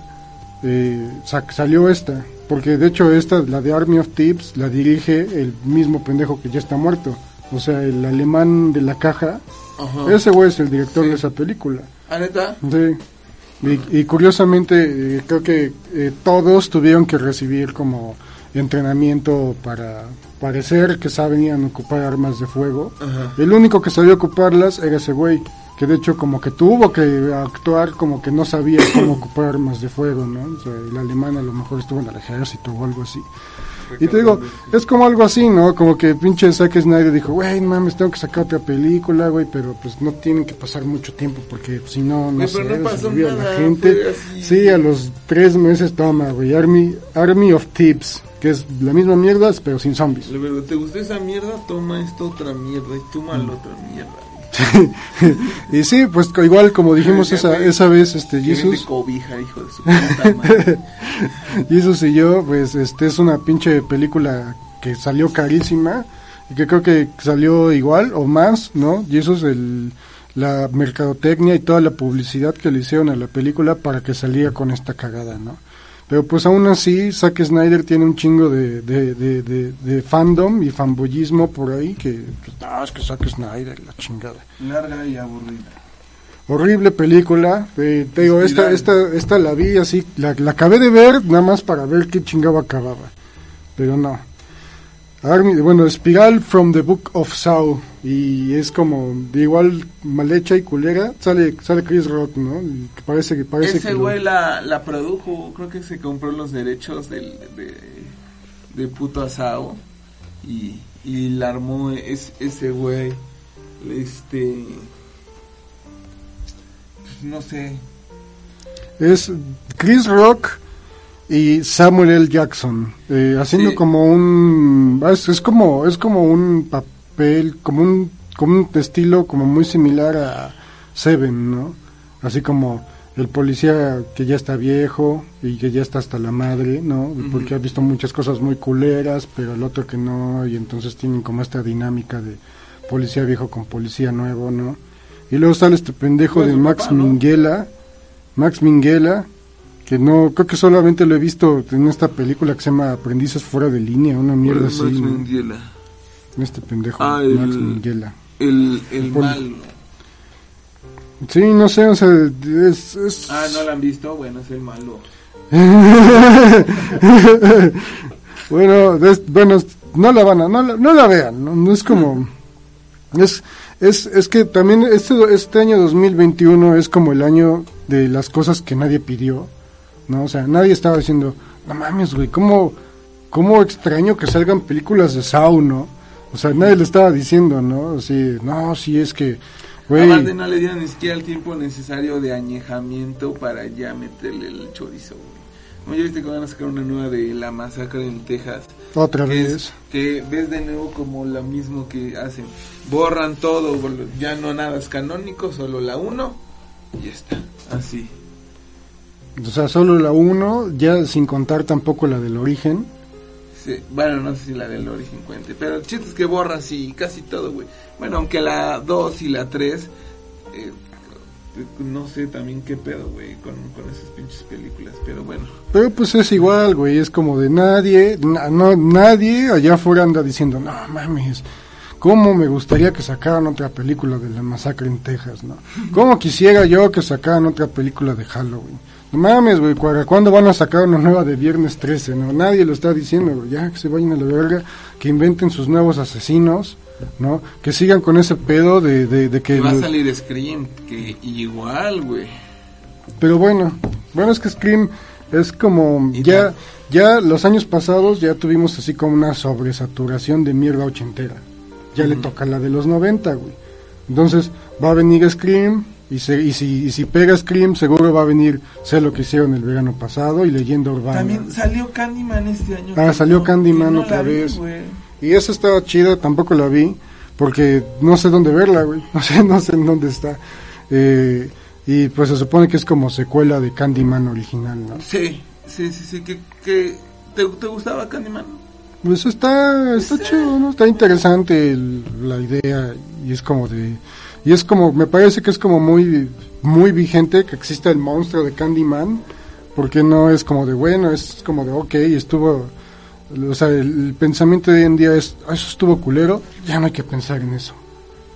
A: eh, sa- salió esta, porque de hecho esta, la de Army of Tips, la dirige el mismo pendejo que ya está muerto, o sea, el alemán de la caja,
B: Ajá.
A: ese güey es el director
B: Sí.
A: de esa película.
B: ¿Ah, neta?
A: Sí. Y, y curiosamente, eh, creo que eh, todos tuvieron que recibir como entrenamiento para parecer que sabían ocupar armas de fuego.
B: Ajá.
A: El único que sabía ocuparlas era ese güey, que de hecho como que tuvo que actuar como que no sabía cómo ocupar armas de fuego, ¿no? O sea, el alemán a lo mejor estuvo en el ejército o algo así. Y te digo, es como algo así, ¿no? Como que pinche Zack Snyder dijo, güey, mames, tengo que sacar otra película, güey, pero pues no tienen que pasar mucho tiempo porque pues, si no, no sé,
B: no
A: se
B: nada,
A: la gente. Sí, a los tres meses toma, güey, Army, Army of Tips, que es la misma mierda, pero sin zombies.
B: ¿te gustó esa mierda? Toma esta otra mierda y toma la otra mierda.
A: y sí, pues igual como dijimos esa, esa vez, este, Jesus,
B: cobija, hijo de su puta madre.
A: Jesus y yo, pues este es una pinche película que salió carísima y que creo que salió igual o más, ¿no? Jesus el la mercadotecnia y toda la publicidad que le hicieron a la película para que saliera con esta cagada, ¿no? Pero pues aún así, Zack Snyder tiene un chingo de, de, de, fandom y fanboyismo por ahí que, pues, ah, es que Zack Snyder, la chingada.
B: Larga y aburrida.
A: Horrible película. eh, te digo, esta, esta, esta la vi así, la, la acabé de ver nada más para ver qué chingado acababa. Pero no. Army, bueno, Espiral from the Book of Saw. Y es como, de igual mal hecha y culera. Sale, sale Chris Rock, ¿no? Y parece que parece
B: Ese
A: lo-
B: güey la, la produjo, creo que se compró los derechos del, de, de puto asado y, y la armó es, ese güey. Este. pues, no sé.
A: es Chris Rock y Samuel L. Jackson eh, haciendo
B: Sí.
A: como un es, es como es como un papel como un como un estilo como muy similar a Seven no así como el policía que ya está viejo y que ya está hasta la madre no porque ha visto muchas cosas muy culeras pero el otro que no y entonces tienen como esta dinámica de policía viejo con policía nuevo no y luego sale este pendejo de Max
B: papá, ¿no?
A: Minghella Max Minghella, que no, creo que solamente lo he visto en esta película que se llama Aprendices Fuera de Línea, una mierda
B: Max
A: así. ¿no?
B: Minghella.
A: Este pendejo,
B: Ah,
A: Max
B: el-
A: Minghella.
B: El, malo.
A: Sí, no sé, o sea, es... es-
B: Ah, no la han visto, bueno, es el malo.
A: bueno, es- bueno, no la van a, no la, no la vean, no, No es como... Es, es, es que también este, este año 2021 es como el año de las cosas que nadie pidió, ¿no? O sea, nadie estaba diciendo, no mames, güey, ¿cómo, cómo extraño que salgan películas de Saw, ¿no? O sea, nadie le estaba diciendo, ¿no? Así, no, sí es que, güey...
B: Aparte no le dieron ni siquiera el tiempo necesario de añejamiento para ya meterle el chorizo, güey. Como ya viste que van a sacar una nueva de La Masacre en Texas.
A: Otra
B: que
A: vez.
B: es- que ves de nuevo como lo mismo que hacen. Borran todo, ya no nada es canónico, solo la 1 y ya está. Así.
A: O sea, solo la 1, ya sin contar tampoco la del origen.
B: Sí, bueno, no sé si la del origen cuente, pero el chiste es que borra así casi todo, güey. Bueno, aunque la 2 y la 3, eh, no sé también qué pedo, güey, con, con esas pinches películas, pero bueno.
A: Pero pues es igual, güey, es como de nadie, na- no, nadie allá afuera anda diciendo, no mames, cómo me gustaría que sacaran otra película de la masacre en Texas, ¿no? Cómo quisiera yo que sacaran otra película de Halloween. No mames, güey, ¿cu- ¿cuándo van a sacar una nueva de Viernes 13? No, nadie lo está diciendo, güey. Ya, que se vayan a la verga, que inventen sus nuevos asesinos, ¿no? Que sigan con ese pedo de, de, de que...
B: Va a salir Scream, que igual, güey.
A: Pero bueno, bueno, es que Scream es como... Ya, ya los años pasados ya tuvimos así como una sobresaturación de mierda ochentera. Ya le toca la de los 90, güey. Entonces va a venir Scream y, se, y, si, y si pega Scream seguro va a venir Sé lo que hicieron el verano pasado y Leyenda Urbana.
B: También salió Candyman este año.
A: Ah, salió
B: no-
A: Candyman
B: no
A: otra
B: vi,
A: vez.
B: güey.
A: Y esa estaba chida, tampoco la vi, porque no sé dónde verla, güey. No sé, no sé en dónde está. Eh, y pues se supone que es como secuela de Candyman original, ¿no?
B: Sí, sí, sí, sí. Que, que, ¿te, ¿Te gustaba Candyman?
A: Pues está, está chido, ¿no? Está interesante el- la idea y es como de... Y es como, me parece que es como muy, muy vigente que exista el monstruo de Candyman, porque no es como de, bueno, es como de, ok, estuvo... O sea, el, el pensamiento de hoy en día es, "Ah, eso estuvo culero, ya no hay que pensar en eso.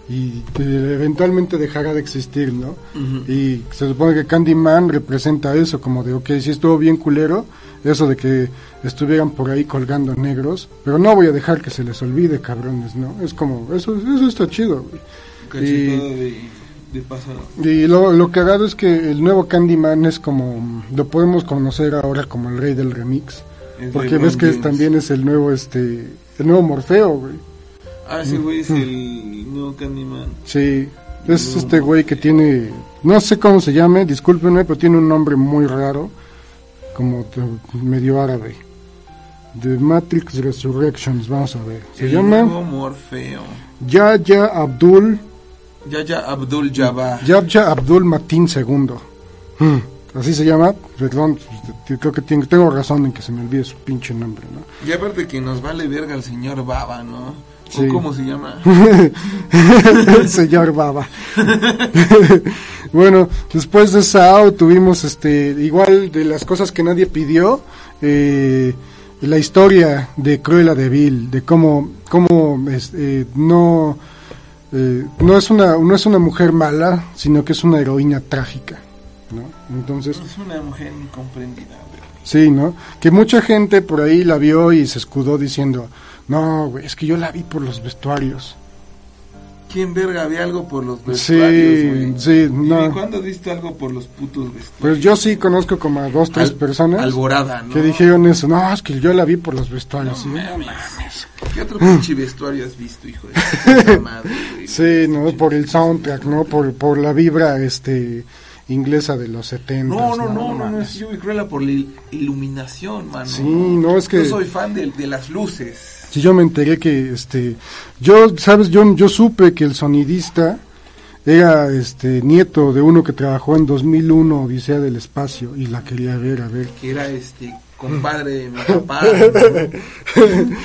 A: Y eh, eventualmente dejará de existir, ¿no? Y se supone que Candyman representa eso, como de, ok, sí estuvo bien culero, eso de que estuvieran por ahí colgando negros, pero no voy a dejar que se les olvide, cabrones, ¿no? Es como, eso, eso está chido, güey.
B: Cachetado de, de pasado.
A: Y lo, lo cagado es que el nuevo Candyman es como, lo podemos conocer ahora como el rey del remix,
B: Es
A: porque ves que es- también es el nuevo, este, el nuevo Morfeo, güey.
B: Ah, ese güey es el nuevo Candyman.
A: Sí, es este güey que tiene, no sé cómo se llame, discúlpenme, pero tiene un nombre muy raro, como medio árabe. The Matrix Resurrections, vamos a ver. Se
B: el
A: llama
B: Morfeo.
A: Yaya Abdul,
B: Yaya Abdul Jabbar.
A: Yabya Abdul Matin II. Hmm, Así se llama, perdón, creo que tengo, tengo razón en que se me olvide su pinche nombre, ¿no?
B: Y aparte que nos vale verga el señor Baba, ¿no?
A: Sí.
B: ¿O cómo se llama?
A: el señor Baba. bueno, después de Sao tuvimos este igual de las cosas que nadie pidió, eh, la historia de Cruella de Vil, de cómo cómo este, no eh, no es una no es una mujer mala, sino que es una heroína trágica, ¿no? Entonces
B: Es una mujer incomprendida.
A: Sí, ¿no? Que mucha gente por ahí la vio y se escudó diciendo, no, güey, es que yo la vi por los vestuarios.
B: ¿Quién verga ve algo por los
A: Sí,
B: vestuarios,
A: sí,
B: ¿Y
A: no.
B: cuándo has visto algo por los putos vestuarios?
A: Pues yo sí conozco como a dos, tres
B: Al-
A: personas
B: Alborada, ¿no?
A: que dijeron eso. No, es que yo la vi por los vestuarios.
B: No
A: ¿sí?
B: mames. ¿Qué otro pinche vestuario has visto, hijo de madre, güey?
A: Sí, ¿no? Por el soundtrack, ¿no? Por, por la vibra este inglesa de los 70.
B: No, no, no, no, no, es yo vi Cruella por la il- iluminación, mano.
A: Sí, no, es que...
B: Yo soy fan de, de las luces.
A: Sí, yo me enteré que, este, yo, sabes, yo, yo supe que el sonidista era, este, nieto de uno que trabajó en 2001, Odisea del Espacio, y la quería ver, a ver.
B: Que era este compadre de mi papá. ¿no?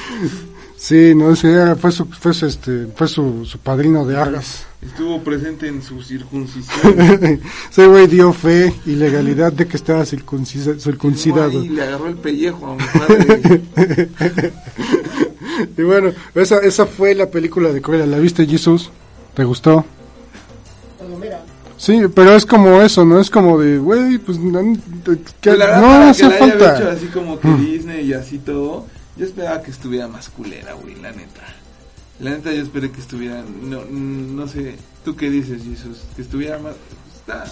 A: Sí, no, ese era, fue su, fue su, este, fue su, su padrino de arras.
B: Estuvo presente en su circuncisión.
A: Ese güey dio fe y legalidad de que estaba circuncisa- circuncidado.
B: Y le agarró el pellejo a mi padre.
A: Y bueno, esa, esa fue la película de Cruella. ¿La viste, Jesus? ¿Te gustó?
C: Palomera.
A: Sí, pero es como eso, ¿no? Es como de, güey, pues no, que-
B: La verdad,
A: no
B: para
A: hace
B: que la haya hecho
A: falta.
B: así como que Disney y así todo, yo esperaba que estuviera más culera, güey, la neta. La neta yo esperé que estuviera, no, no sé, ¿tú qué dices, Jesús? Que estuviera más... Está...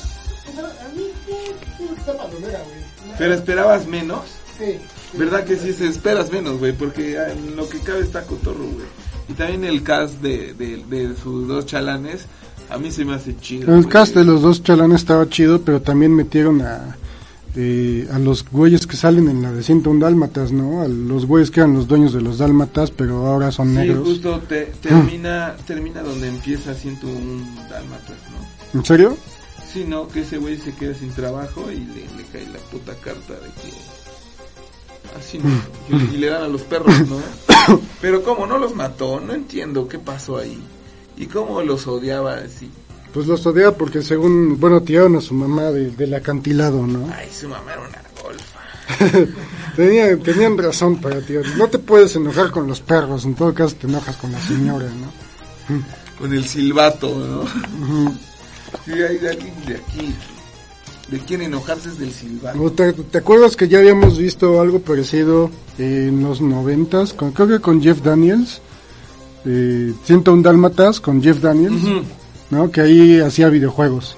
C: Pero
B: esperabas menos.
C: Sí.
B: ¿Verdad que sí se esperas menos, güey? Porque ah, en lo que cabe está cotorro, güey. Y también el cast de, de, de sus dos chalanes, a mí se me hace chido.
A: El cast de los dos chalanes estaba chido, pero también metieron a eh, a los güeyes que salen en la de 101 Dálmatas, ¿no? A los güeyes que eran los dueños de los Dálmatas, pero ahora son
B: Sí,
A: negros.
B: justo te- termina, termina donde empieza 101 dálmatas, ¿no?
A: ¿En serio?
B: Sí, no, que ese güey se queda sin trabajo y le, le cae la puta carta de que... Así no, y, le dan a los perros, ¿no? Pero como no los mató, no entiendo qué pasó ahí. Y cómo los odiaba así.
A: Pues los odiaba porque según, bueno, tiraron a su mamá de- del acantilado, ¿no?
B: Ay, su mamá era una golfa.
A: Tenía- tenían razón para tirar. No te puedes enojar con los perros, en todo caso te enojas con la señora, ¿no?
B: Con el silbato, ¿no? Sí, hay de alguien de aquí. De quién enojarse es del silbato.
A: ¿O ¿Te, te acuerdas que ya habíamos visto algo parecido en los noventas? Con, creo que con Jeff Daniels. Eh, un Dálmatas con Jeff Daniels. ¿no? Que ahí hacía videojuegos.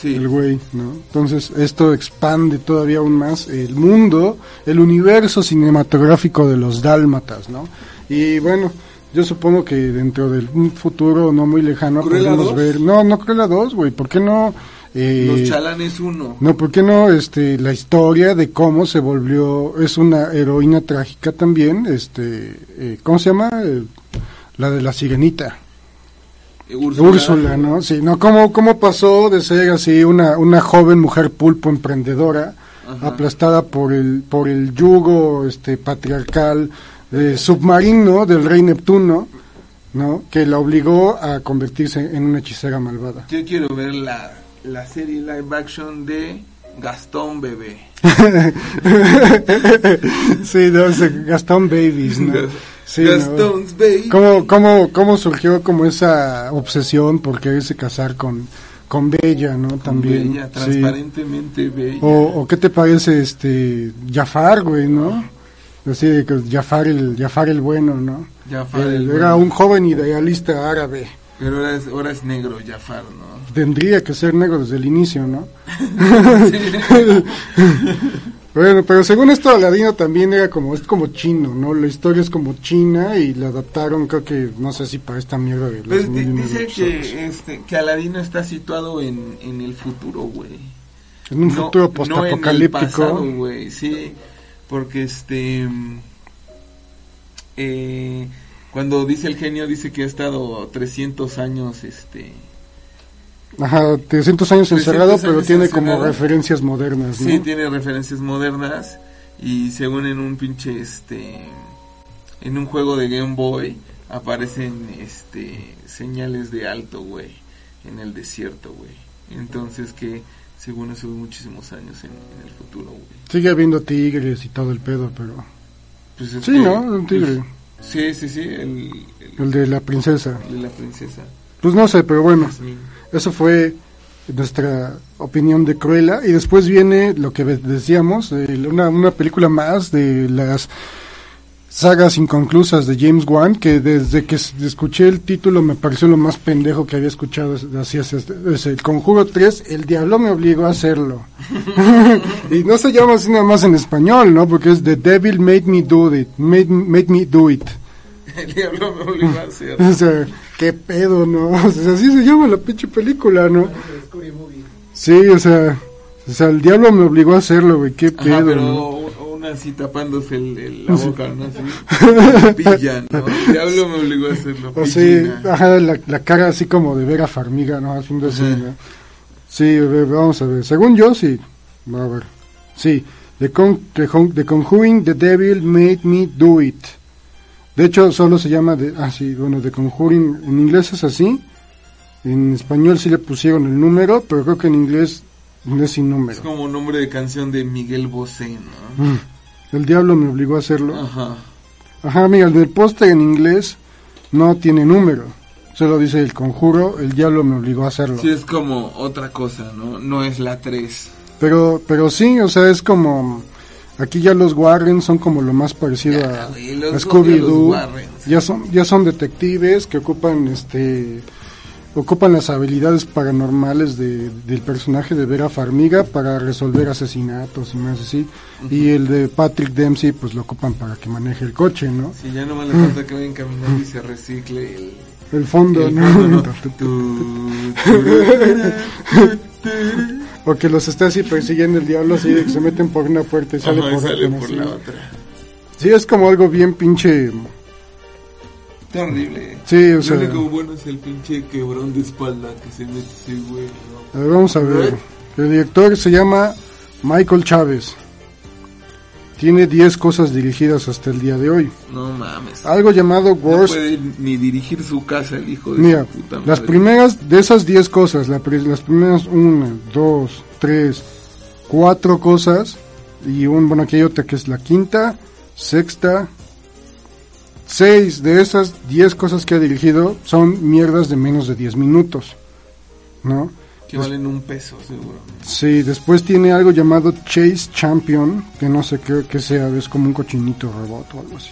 B: Sí.
A: el güey, ¿no? Entonces esto expande todavía aún más el mundo, el universo cinematográfico de los dálmatas, ¿no? Y bueno, yo supongo que dentro de un futuro no muy lejano
B: ¿Cruella
A: podremos
B: 2?
A: ver, no, no Cruella 2, güey, ¿por qué no? Eh,
B: Los chalanes uno.
A: no, ¿por qué no este la historia de cómo se volvió es una heroína trágica también, este eh, ¿cómo se llama? Eh, la de la sirenita.
B: Úrsula.
A: Úrsula, ¿no? Sí, ¿no? ¿Cómo, cómo pasó de ser así una, una joven mujer pulpo emprendedora,
B: Ajá.
A: aplastada por el, por el yugo este, patriarcal eh, submarino del rey Neptuno, ¿no? Que la obligó a convertirse en una hechicera malvada.
B: Yo quiero ver la, la serie live action de Gastón Bebé.
A: sí, no, Gastón Babies, ¿no? Sí, ¿no?
B: Gastón's Baby.
A: ¿Cómo, cómo, ¿Cómo surgió como esa obsesión por quererse casar con, con Bella, ¿no? También.
B: Bella,
A: sí.
B: transparentemente bella.
A: O, o qué te parece este Jafar, güey, ¿no? Así de que Jafar el, Jafar el bueno, ¿no?
B: Jafar el
A: era
B: bueno.
A: un joven idealista árabe.
B: Pero ahora es, ahora es negro Jafar, ¿no?
A: Tendría que ser negro desde el inicio, ¿no? Bueno, pero según esto Aladino también era como, es como chino, ¿no? La historia es como china y la adaptaron, creo que, no sé si para esta mierda de los
B: Pues dice que, este, que Aladino está situado en, en el futuro, güey.
A: En un
B: No-
A: futuro
B: No
A: postapocalíptico.
B: pasado, güey, sí. Porque este. mm, eh, cuando dice el genio, dice que ha estado 300 años, este.
A: Ajá, 300 años
B: 300
A: encerrado, pero tiene como referencias modernas, ¿no?
B: Sí, tiene referencias modernas. Y según en un pinche, este. En un juego de Game Boy aparecen, este. Señales de alto, güey. En el desierto, güey. Entonces que, según eso, muchísimos años en, en el futuro, güey.
A: Sigue habiendo tigres y todo el pedo, pero...
B: Pues es
A: Sí,
B: que,
A: ¿no? Un tigre.
B: pues, sí, sí, sí, el, el-
A: El de la princesa.
B: el de la princesa.
A: Pues no sé, pero bueno,
B: Jasmine.
A: eso fue nuestra opinión de Cruella. Y después viene lo que decíamos, eh, una, una película más de las sagas inconclusas de James Wan, que desde que escuché el título me pareció lo más pendejo que había escuchado. es- Así es, es, es el Conjuro 3, El Diablo me obligó a hacerlo. y no se llama así nada más en español, ¿no? Porque es The Devil Made Me Do It. Made, made Me Do It.
B: El diablo me obligó a hacer.
A: O sea, qué pedo, ¿no? O sea, así se llama la pinche película, ¿no?
C: Movie.
A: Sí, o sea, o sea, el diablo me obligó a hacerlo, güey, qué pedo,
B: Ajá, pero
A: ¿no?
B: Así tapándose el, el- la boca, ¿no? Así. Pilla, ¿no? El diablo me obligó a hacerlo.
A: O sí,
B: pillina.
A: ajá, la, la cara así como de Vera Farmiga, ¿no? Haciendo así. ¿no? Sí, vamos a ver. Según yo, sí. A ver. Sí, The, Con the, The Conjuring the Devil Made Me Do It. De hecho, solo se llama, de, ah, sí, bueno, The Conjuring, en inglés es así. En español sí le pusieron el número, pero creo que en inglés es sin
B: Es
A: número.
B: como nombre de canción de Miguel Bosé, ¿no?
A: Mm. El diablo me obligó a hacerlo.
B: Ajá.
A: Ajá, mira, el del póster en inglés no tiene número. Solo dice el conjuro, el diablo me obligó a hacerlo.
B: Sí, es como otra cosa, ¿no? No es la 3.
A: Pero, pero sí, o sea, es como... Aquí ya los Warren son como lo más parecido
B: Ya,
A: a, a Scooby-Doo. Ya son, ya son detectives que ocupan este ocupan las habilidades paranormales de, del personaje de Vera Farmiga para resolver asesinatos y más así. Y el de Patrick Dempsey pues lo ocupan para que maneje el coche, ¿no?
B: Si ya no me le falta que vayan caminando y se recicle el,
A: El fondo,
B: el
A: ¿no? O que los esté así persiguiendo el diablo, así de que se meten por una puerta y sale
B: Ajá, y
A: por
B: sale por la otra.
A: Sí, es como algo bien pinche.
B: Está horrible.
A: Sí, o
B: Lo
A: sea.
B: único bueno es el pinche quebrón de espalda que se mete ese güey, ¿no?
A: A ver, vamos a ver. El director se llama Michael Chávez. Tiene 10 cosas dirigidas hasta el día de hoy.
B: No mames.
A: Algo llamado
B: No
A: Worst.
B: puede ni dirigir su casa el hijo de
A: Mira,
B: su puta madre.
A: las primeras de esas 10 cosas, la pri- las primeras 1, 2, 3, 4 cosas. Y un, bueno, aquí hay otra que es la quinta, sexta. 6 de esas 10 cosas que ha dirigido son mierdas de menos de 10 minutos. ¿No?
B: Que valen un peso, seguro.
A: Sí, después tiene algo llamado Chase Champion, que no sé qué, qué sea, es como un cochinito robot o algo así.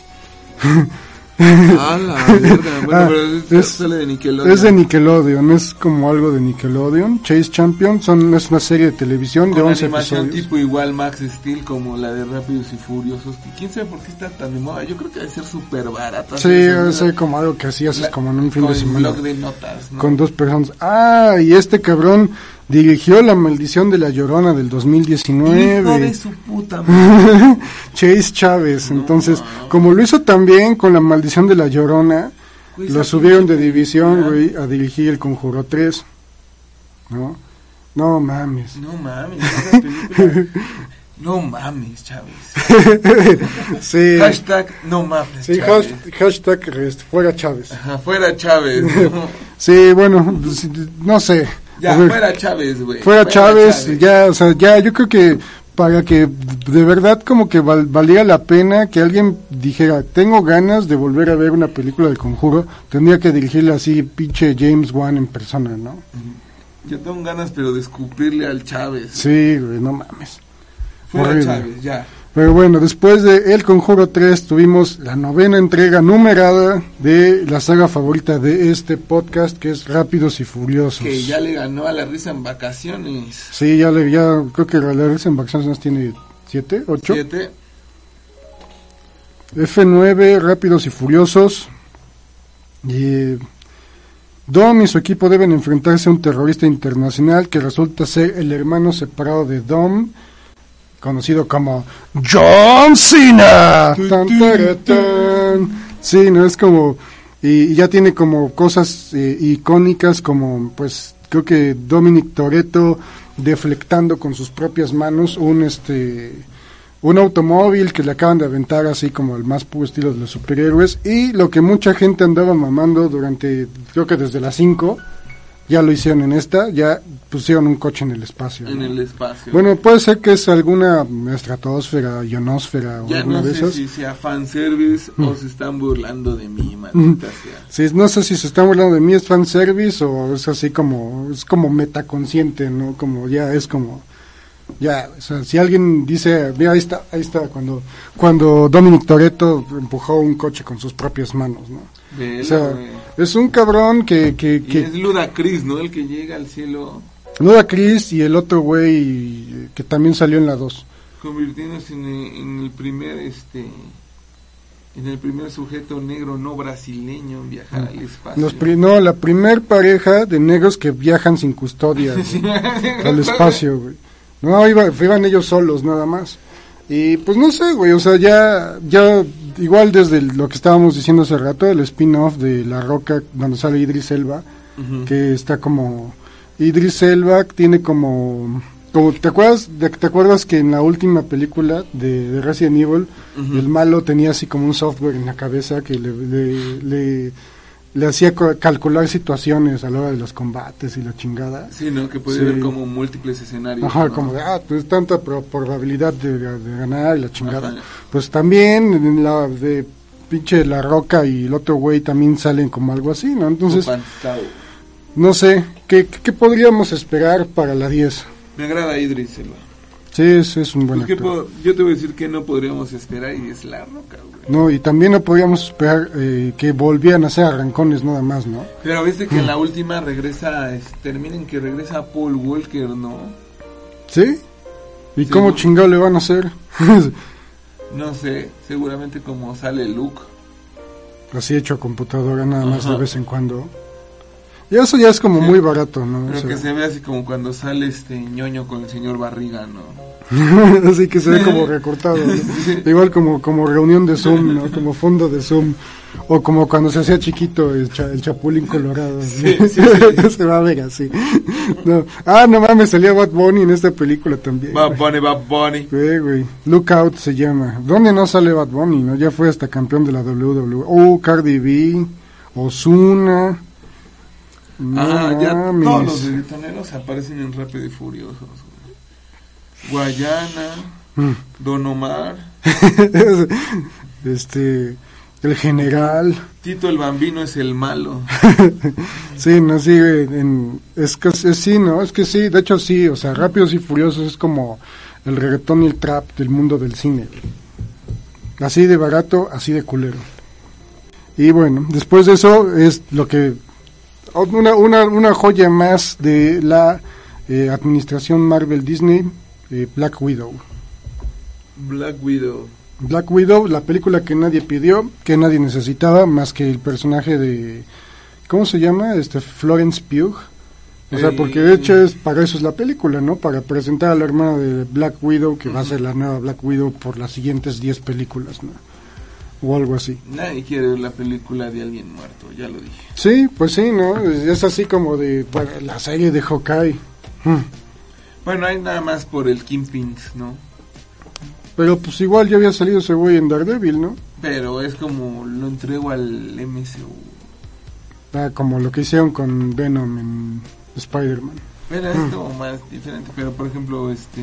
B: Ah, la verga. Bueno,
A: Ah,
B: pero es,
A: es-
B: sale de Nickelodeon.
A: Es de Nickelodeon, es como algo de Nickelodeon. Chase Champion son, es una serie de televisión de
B: Con
A: 11
B: animación
A: episodios.
B: tipo igual Max Steel como la de Rápidos y Furiosos. que ¿Quién sabe por qué está tan de moda? Yo creo que debe ser súper barata.
A: Sí, ser como algo que así haces
B: La-
A: como en un fin de semana.
B: blog de notas, ¿no?
A: Con dos personas. Ah, y este cabrón dirigió La Maldición de la Llorona del 2019.
B: Hijo de su puta madre.
A: Chase Chávez.
B: No,
A: Entonces,
B: no.
A: como lo hizo también con La Maldición de la Llorona,
B: Güey,
A: lo subieron de división, güey, a dirigir El Conjuro 3. ¿No? No mames.
B: No mames. No mames, Chávez.
A: Sí.
B: Hashtag no mames,
A: Sí,
B: Chávez.
A: hashtag, este, fuera Chávez.
B: Ajá, fuera Chávez. ¿no?
A: Sí, bueno, pues, no sé.
B: Ya,
A: ver,
B: fuera Chávez, güey.
A: fuera Chávez, ya, o sea, ya, yo creo que para que de verdad como que val- valiera la pena que alguien dijera, tengo ganas de volver a ver una película de Conjuro, tendría que dirigirle así, pinche James Wan en persona, ¿no?
B: Yo tengo ganas, pero de escupirle al Chávez.
A: Sí, güey, no mames.
B: Fuera
A: horrible.
B: Chávez, ya.
A: Pero bueno, después de El Conjuro 3 tuvimos la novena entrega numerada de la saga favorita de este podcast, que es Rápidos y Furiosos.
B: Que ya le ganó a la risa en vacaciones.
A: Sí, ya, le, ya creo que la risa en vacaciones tiene 7, 8.
B: Siete.
A: F9, Rápidos y Furiosos. Y Dom y su equipo deben enfrentarse a un terrorista internacional que resulta ser el hermano separado de Dom, conocido como John Cena. Sí, no es como y, y ya tiene como cosas eh, icónicas como pues creo que Dominic Toretto deflectando con sus propias manos un este un automóvil que le acaban de aventar así como el más puro estilo de los superhéroes. Y lo que mucha gente andaba mamando durante creo que desde las 5 ya lo hicieron en esta ya pusieron un coche en el espacio
B: En
A: ¿no?
B: el espacio.
A: bueno puede ser que es alguna estratosfera ionosfera o
B: ya
A: alguna
B: no
A: de
B: sé
A: esas
B: si sea fanservice o se están burlando de mí,
A: Mm.
B: maldita sea.
A: Sí, no sé si se está hablando de mí, es fanservice o es así como, es como metaconsciente, ¿no? Como ya es como, ya, o sea, si alguien dice, mira, ahí está, ahí está, cuando, cuando Dominic Toretto empujó un coche con sus propias manos, ¿no? O sea, es un cabrón que, que,
B: Y
A: que
B: es Ludacris, ¿no? El que llega al cielo
A: Luda Chris y el otro güey eh, que también salió en la 2.
B: convirtiéndose en el, en el primer, este... En el primer sujeto negro no brasileño en viajar al espacio.
A: Pri- no, la primer pareja de negros que viajan sin custodia güey, al espacio, güey. No, iba, iban ellos solos nada más. Y pues no sé, güey, o sea, ya, ya, igual desde lo que estábamos diciendo hace rato, el spin-off de La Roca, donde sale Idris Elba,
B: Ujú.
A: que está como, Idris Elba tiene como, como ¿te acuerdas, de, te acuerdas que en la última película de, de Resident Evil, el malo tenía así como un software en la cabeza que le, le, le, le hacía calcular situaciones a la hora de los combates y la chingada?
B: Sí, ¿no? Que puede
A: Sí.
B: ver como múltiples escenarios.
A: Ajá,
B: ¿no?
A: como de, ah, pues tanta pro- probabilidad de, de ganar y la chingada.
B: Ajá.
A: Pues también en la de pinche La Roca y el otro güey también salen como algo así, ¿no? Entonces,
B: Fantástico.
A: No sé, ¿qué, qué podríamos esperar para la 10?
B: Me agrada Idris Elba.
A: Sí, es, es un buen
B: Pues, ¿qué
A: actor.
B: puedo- yo te voy a decir que no podríamos esperar y es la roca, güey.
A: No, y también no podríamos esperar eh, que volvieran a ser arrancones nada más, ¿no?
B: Pero viste que
A: Mm.
B: en la última regresa, es- terminen que regresa Paul Walker, ¿no?
A: ¿Sí? ¿Y
B: Sí,
A: cómo
B: ¿no?
A: chingado le van a hacer?
B: No sé, seguramente como sale Luke.
A: Así hecho a computadora nada más
B: Ajá.
A: de vez en cuando. Y eso ya es como
B: Sí.
A: muy barato, ¿no? O
B: Pero
A: sea,
B: que se ve así como cuando sale este ñoño con el señor Barriga, ¿no?
A: Así que se ve como recortado. ¿no?
B: Sí.
A: Igual como, como reunión de Zoom, ¿no? Como fondo de Zoom. O como cuando se hacía chiquito el, cha- el chapulín colorado.
B: Sí, sí, sí.
A: se va a ver así. No. Ah, no mames, salía Bad Bunny en esta película también.
B: Bad Bunny, Bad Bunny.
A: Güey, güey. Lookout se llama. ¿Dónde no sale Bad Bunny? ¿no? Ya fue hasta campeón de la WWE. Oh, Cardi B. Ozuna. No
B: Ah, ya
A: mames.
B: todos los reggaetoneros aparecen en Rápido y Furiosos. Guayana,
A: Mm.
B: Don Omar.
A: este el general.
B: Tito el Bambino es el malo.
A: sí, no, sí, en, es que es, sí, ¿no? Es que sí, de hecho sí, o sea, Rápidos y Furiosos es como el reggaetón y el trap del mundo del cine. Así de barato, así de culero. Y bueno, después de eso es lo que... Una, una, una joya más de la eh, administración Marvel Disney, eh, Black Widow.
B: Black Widow.
A: Black Widow, la película que nadie pidió, que nadie necesitaba, más que el personaje de... ¿Cómo se llama? Este Florence Pugh. O sea, porque de hecho es para eso es la película, ¿no? Para presentar a la hermana de Black Widow, que va a ser la nueva Black Widow por las siguientes 10 películas, ¿no? O algo así.
B: Nadie quiere ver la película de alguien muerto, ya lo dije.
A: Sí, pues sí, ¿no? Es así como de bueno, la serie de Hawkeye. Hmm.
B: Bueno, hay nada más por el Kingpin, ¿no?
A: Pero pues igual ya había salido ese güey en Daredevil, ¿no?
B: Pero es como lo entrego al MCU.
A: Ah, como lo que hicieron con Venom en Spider-Man.
B: Pero es como más diferente. Pero por ejemplo, este.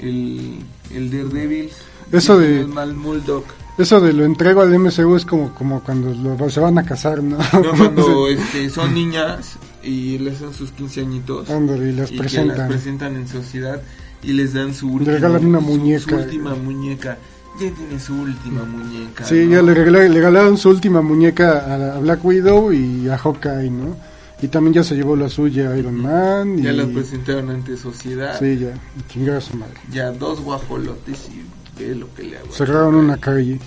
B: El, el Daredevil.
A: Eso de.
B: El mal Muldock.
A: Eso de lo entrego al MCU es como, como cuando lo, se van a casar, ¿no?
B: No, cuando este, son niñas y les dan sus 15 añitos.
A: Ándale, y las
B: y
A: presentan.
B: Las presentan en sociedad y les dan su, último,
A: regalan una muñeca.
B: su última muñeca. Ya tiene su última muñeca.
A: Sí,
B: ¿no?
A: ya le, regala- le regalaron su última muñeca a, a Black Widow y a Hawkeye, ¿no? Y también ya se llevó la suya Iron Man.
B: Ya
A: y,
B: las presentaron ante sociedad.
A: Sí, ya, y chingar a su madre.
B: Ya dos guajolotes y ve lo que le hago.
A: cerraron una calle.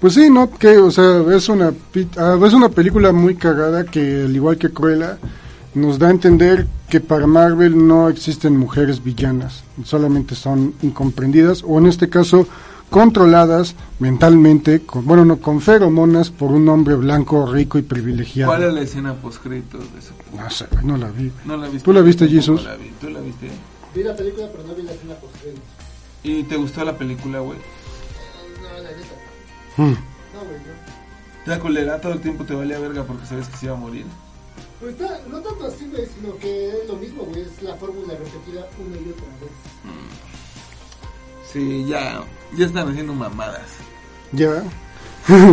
A: Pues sí, ¿no? Que, o sea, es una, ah, es una película muy cagada que, al igual que Cruella, nos da a entender que para Marvel no existen mujeres villanas, solamente son incomprendidas, o en este caso, controladas mentalmente, con, bueno, no, con feromonas por un hombre blanco, rico y privilegiado.
B: ¿Cuál es la escena post-créditos de eso?
A: No sé, no la vi.
B: ¿No la viste?
A: ¿Tú la viste, Jesus?
B: la vi. ¿Tú la viste?
C: Vi la película, pero no vi la escena post
B: ¿Y te gustó la película, güey?
C: No, la neta.
A: Hmm.
C: No, güey, no.
B: La culera todo el tiempo te valía verga porque sabes que se iba a morir.
C: Pues está- no tanto así, güey, sino que es lo mismo, güey. Es la fórmula repetida una y otra vez.
B: Sí, ya, ya están haciendo mamadas.
A: Ya,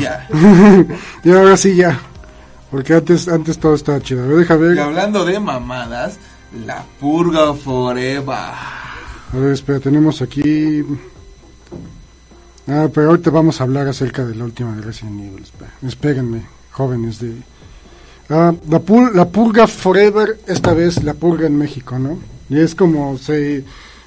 B: Ya.
A: y ahora sí ya, porque antes, antes todo estaba chido. A ver, deja ver.
B: Y hablando de mamadas, la purga forever.
A: A ver, espera, tenemos aquí. Ah, pero ahorita vamos a hablar acerca de la última de Resident Evil. Espérenme, jóvenes de. Ah, la, pur- la purga Forever, esta vez la purga en México, ¿no? Y es como se,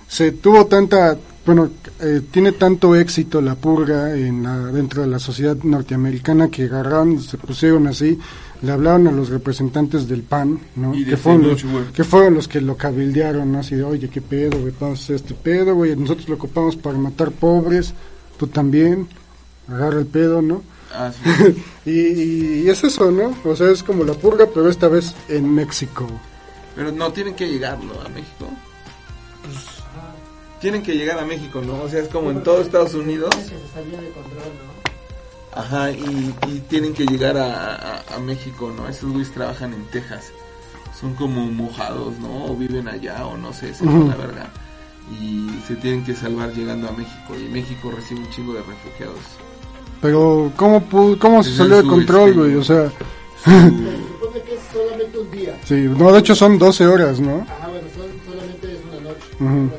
A: se tuvo tanta. Bueno, eh, tiene tanto éxito la purga en la- dentro de la sociedad norteamericana que agarraron, se pusieron así, le hablaron a los representantes del PAN, ¿no?
B: Y de
A: Que fueron, los, que fueron los que lo cabildearon, ¿no? Así de, oye, qué pedo, güey, vamos a hacer este pedo, güey, nosotros lo ocupamos para matar pobres, tú también, agarra el pedo, ¿no?
B: Ah, sí.
A: Y, y- y es eso, ¿no? O sea, es como la purga, pero esta vez en México.
B: Pero no tienen que llegarlo a México. Tienen que llegar a México, ¿no? O sea, es como en todo Estados Unidos.
C: Se salió de control, ¿no?
B: Ajá, y, y tienen que llegar a, a- a México, ¿no? Esos güeyes trabajan en Texas. Son como mojados, ¿no? O viven allá, o no sé, se la verga. Y se tienen que salvar llegando a México. Y México recibe un chingo de refugiados.
A: Pero, ¿cómo, pu- cómo se salió de control, güey? O sea,
C: Se supone que es solamente un día.
A: sí, no, de hecho son 12 horas, ¿no?
C: Ajá, bueno, son- solamente es una noche. Algo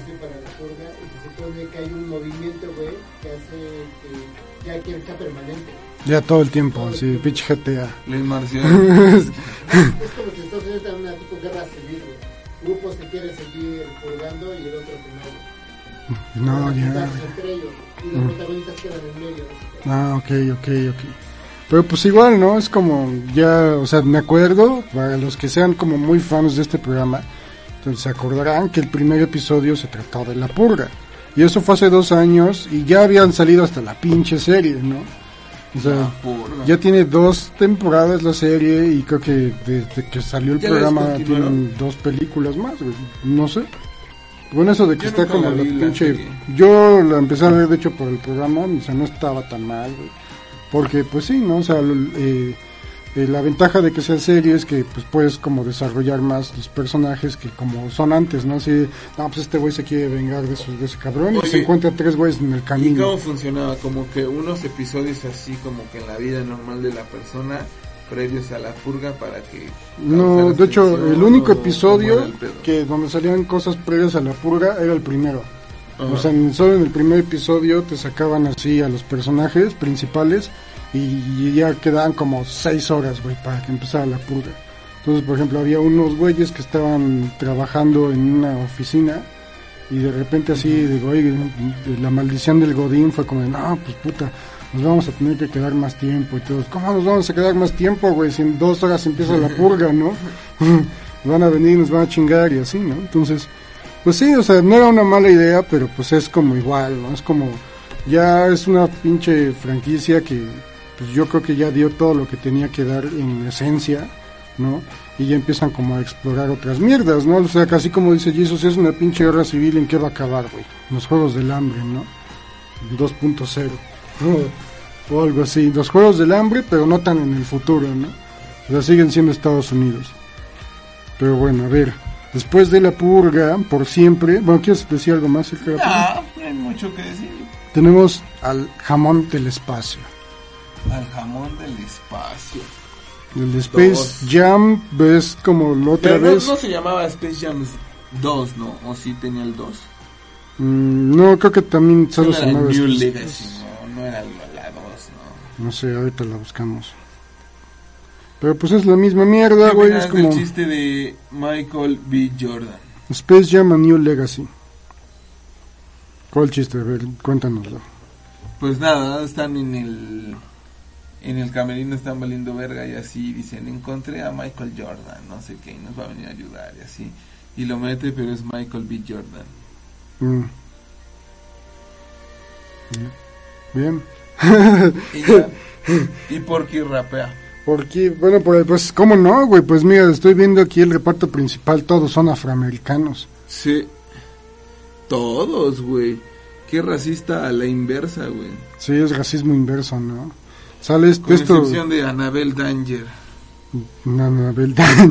C: Ya
A: todo el tiempo, sí, pinche GTA.
B: Les marcianos.
C: Es como si Estados Unidos está en una tipo guerra civil, güey. Grupos que quieren seguir purgando y el otro que no.
A: No, ya.
C: entre ellos. Y los protagonistas quedan en medio.
A: Ah, ok, ok, ok. Pero pues igual, ¿no? Es como ya, o sea, me acuerdo, para los que sean como muy fans de este programa, entonces se acordarán que el primer episodio se trató de la purga. Y eso fue hace dos años y ya habían salido hasta la pinche serie, ¿no? O sea, ya tiene dos temporadas la serie y creo que desde que salió el
B: ¿Ya la
A: programa tienen dos películas más, güey. No sé. Bueno, eso de que
B: Yo
A: está como
B: la
A: pinche...
B: serie.
A: Yo la empecé a ver, de hecho, por el programa, o sea, no estaba tan mal, güey. Porque, pues sí, ¿no? O sea, eh, Eh, la ventaja de que sea serie es que pues puedes como desarrollar más los personajes que como son antes, ¿no? Así, no, pues este güey se quiere vengar de, su- de ese cabrón y se encuentra tres güeyes en el
B: ¿Y
A: camino.
B: cómo funcionaba? Como que unos episodios así como que en la vida normal de la persona previos a la purga para que
A: No, de hecho, el único
B: o
A: episodio
B: el
A: que donde salían cosas previas a la purga era el primero. O sea, solo en el primer episodio te sacaban así a los personajes principales y ya quedaban como seis horas, güey, para que empezara la purga. Entonces, por ejemplo, había unos güeyes que estaban trabajando en una oficina y de repente así, digo, oye, la maldición del Godín fue como, de, no, pues puta, nos vamos a tener que quedar más tiempo y todos, ¿cómo nos vamos a quedar más tiempo, güey? Si en dos horas empieza la purga, ¿no? van a venir, nos van a chingar y así, ¿no? Entonces, pues sí, o sea, no era una mala idea, pero pues es como igual, ¿no? Es como, ya es una pinche franquicia que, pues yo creo que ya dio todo lo que tenía que dar en esencia, ¿no? Y ya empiezan como a explorar otras mierdas, ¿no? O sea, casi como dice Jesus, es una pinche guerra civil, ¿en qué va a acabar, güey? Los Juegos del Hambre, ¿no? 2.0. o algo así. Los Juegos del Hambre, pero no tan en el futuro, ¿no? O sea, siguen siendo Estados Unidos. Pero bueno, a ver. Después de la purga, por siempre. Bueno, ¿quieres decir algo más?
B: No, no hay mucho que decir.
A: Tenemos al jamón del espacio.
B: Al jamón del espacio.
A: El Space
B: Dos.
A: Jam es como la otra
B: Pero
A: vez.
B: no se llamaba Space Jam 2, ¿no? O sí tenía el 2.
A: Mm, no, creo que también solo se llamaba
B: New
A: Space-
B: Legacy, no, no era la 2, ¿no?
A: No sé, ahorita la buscamos. Pero pues es la misma mierda,
B: ¿Qué
A: güey. Es como
B: del chiste de Michael B. Jordan?
A: Space Jam a New Legacy. ¿Cuál chiste? A ver, cuéntanoslo.
B: Pues nada, están en el en el camerino están valiendo verga y así dicen, encontré a Michael Jordan, no sé qué, y nos va a venir a ayudar y así. Y lo mete, pero es Michael B. Jordan.
A: Mm. Bien.
B: Y, ya, y Porky rapea.
A: Porque, bueno, pues, pues, ¿cómo no, güey? Pues mira, estoy viendo aquí el reparto principal, todos son afroamericanos.
B: Sí. Todos, güey. Qué racista a la inversa, güey.
A: Sí, es racismo inverso, ¿no? Sale esto...
B: Con
A: esto
B: excepción de Annabelle Danger.
A: no, no, verdad.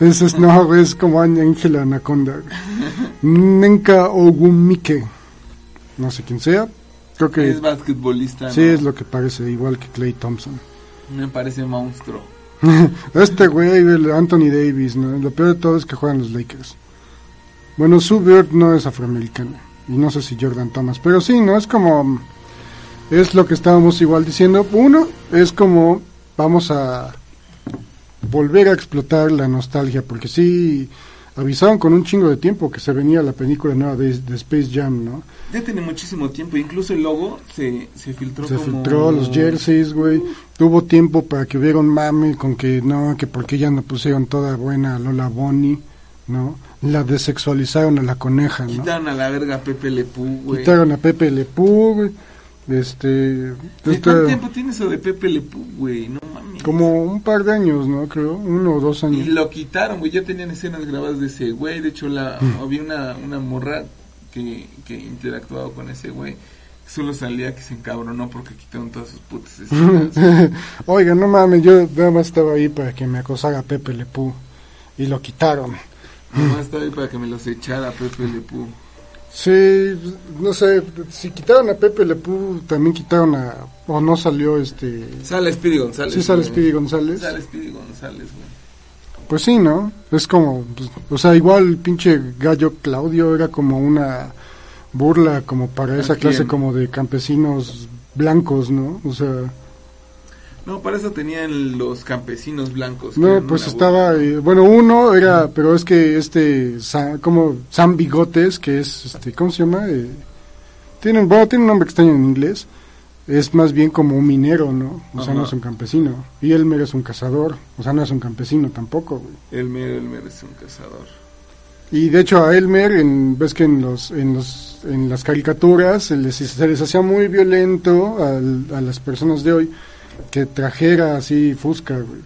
A: Eso es, no, es como Ángela Anaconda. Nenka Ogumike. No sé quién sea. Creo que
B: Es basquetbolista,
A: sí
B: ¿no?
A: es lo que parece, igual que Clay Thompson.
B: Me parece monstruo.
A: Este güey, el Anthony Davis, ¿no? Lo peor de todo es que juegan los Lakers. Bueno, Sue Bird no es afroamericana. Y no sé si Jordan Thomas. Pero sí, ¿no? Es como... Es lo que estábamos igual diciendo. Uno, es como... Vamos a volver a explotar la nostalgia. Porque sí, avisaron con un chingo de tiempo que se venía la película nueva de, de Space Jam, ¿no?
B: Ya tiene muchísimo tiempo. Incluso el logo se, se filtró
A: Se
B: como...
A: filtró los jerseys, güey. Tuvo tiempo para que hubiera un mame con que no, que porque ya no pusieron toda buena Lola Bonnie, ¿no? La desexualizaron a la coneja, ¿no?
B: Quitaron a la verga a Pepe Le Pew, güey.
A: Quitaron a Pepe Le Pew, güey. Este,
B: ¿De
A: este,
B: cuánto tiempo tiene eso de Pepe Le Pew, güey? No mames.
A: como un par de años, ¿no? Creo, uno o dos
B: Y
A: años.
B: lo quitaron, güey. Ya tenían escenas grabadas de ese güey. De hecho, la,
A: Mm.
B: había una, una morra que, que interactuaba con ese güey. Solo salía que se encabronó porque quitaron todas sus putas escenas.
A: Oiga, no mames, yo nada más estaba ahí para que me acosara Pepe Le Pew. Y lo quitaron.
B: Nomás estaba ahí para que me los echara Pepe Le Pew.
A: Sí, no sé, si quitaron a Pepe Le Pew, también quitaron a... O no salió este...
B: Sale Speedy González.
A: Sí sale. Speedy González.
B: Sale Speedy González, güey.
A: Pues sí, ¿no? Es como, pues, o sea, igual el pinche gallo Claudio era como una burla como para
B: ¿A
A: esa clase como de campesinos blancos, ¿no? O sea,
B: No, para eso tenían los campesinos blancos.
A: no, pues estaba, eh, bueno, uno era, pero es que este, Sa- como Sam Bigotes, que es, este, ¿cómo se llama? Eh, tienen, bueno, tiene un nombre extraño en inglés, es más bien como un minero, ¿no? O sea, no es un campesino. Y Elmer es un cazador, o sea, no es un campesino tampoco, güey.
B: Elmer, Elmer es un cazador.
A: Y de hecho a Elmer, en, ves que en los, en los, en las caricaturas se les, se les hacía muy violento al- a las personas de hoy que trajera así fusca, güey.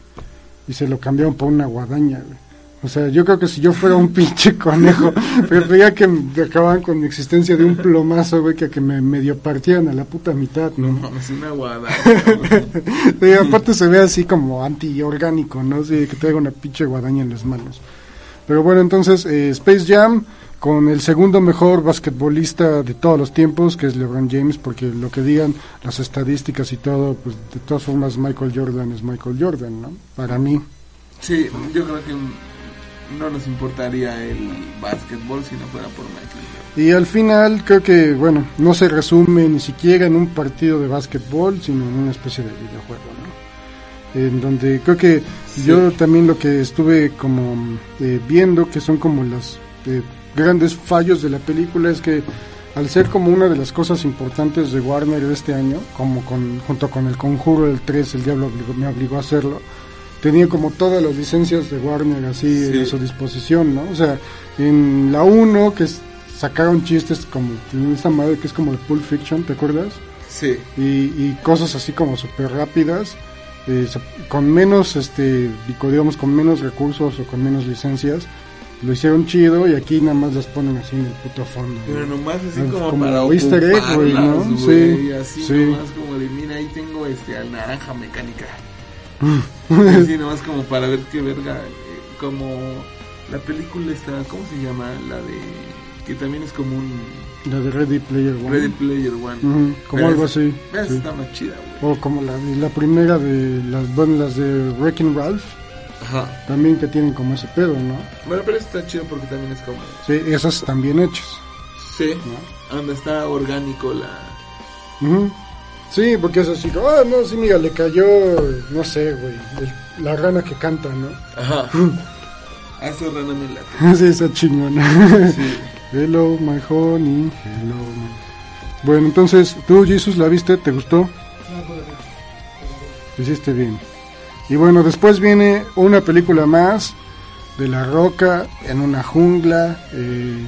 A: Y se lo cambiaron por una guadaña, güey. O sea, yo creo que si yo fuera un pinche conejo, preferiría que me acababan con mi existencia de un plomazo, güey, que que me medio partieran a la puta mitad, ¿no?
B: No mames, una guadaña.
A: Sí, aparte se ve así como antiorgánico, ¿no? Sí, que traiga una pinche guadaña en las manos. Pero bueno, entonces, eh, Space Jam con el segundo mejor basquetbolista de todos los tiempos, que es LeBron James, porque lo que digan las estadísticas y todo, pues de todas formas Michael Jordan es Michael Jordan, ¿no? Para mí.
B: Sí, yo creo que no nos importaría el básquetbol si no fuera por Michael Jordan.
A: Y al final creo que, bueno, no se resume ni siquiera en un partido de básquetbol, sino en una especie de videojuego, ¿no? En donde creo que
B: Sí.
A: yo también lo que estuve como eh, viendo, que son como los eh, grandes fallos de la película, es que al ser como una de las cosas importantes de Warner de este año, como con, junto con el Conjuro del 3, el Diablo obligó- me obligó a hacerlo, tenía como todas las licencias de Warner así
B: Sí.
A: a su disposición, ¿no? O sea, en la 1 que sacaron chistes como en esa madre que es como de Pulp Fiction, ¿te acuerdas?
B: Sí,
A: Y, y cosas así como súper rápidas, eh, con menos, este, digo, digamos, con menos recursos o con menos licencias, lo hicieron chido y aquí nada más las ponen así en el puto fondo.
B: pero nomás así como,
A: como
B: para
A: easter egg, güey, ¿no? Sí,
B: así
A: sí.
B: nomás como de, mira, ahí tengo este, al naranja mecánica. así nomás como para ver qué verga, eh, como la película está, ¿cómo se llama? La de, que también es como un
A: La de Ready Player One.
B: Ready Player One.
A: Ujú, como algo así.
B: esa
A: sí.
B: está más chida, güey.
A: O como la, la primera de las, bueno, las de Wrecking Ralph,
B: Ajá.
A: también que tienen como ese pedo, ¿no?
B: Bueno, pero está chido porque también es como,
A: Sí, esas están bien hechas.
B: sí,
A: ¿no?
B: donde está orgánico la...
A: Ujú. Sí, porque es así, ah, no, sí, mira, le cayó, no sé, güey, el- la rana que canta, ¿no?
B: Ajá. A eso rana me late.
A: sí, esa chingona.
B: Sí.
A: hello, my honey, hello. my- Bueno, entonces, ¿tú, Jesus, la viste? ¿Te gustó?
C: No, todavía.
A: Hiciste bien. Y bueno, después viene una película más de La Roca en una jungla. eh,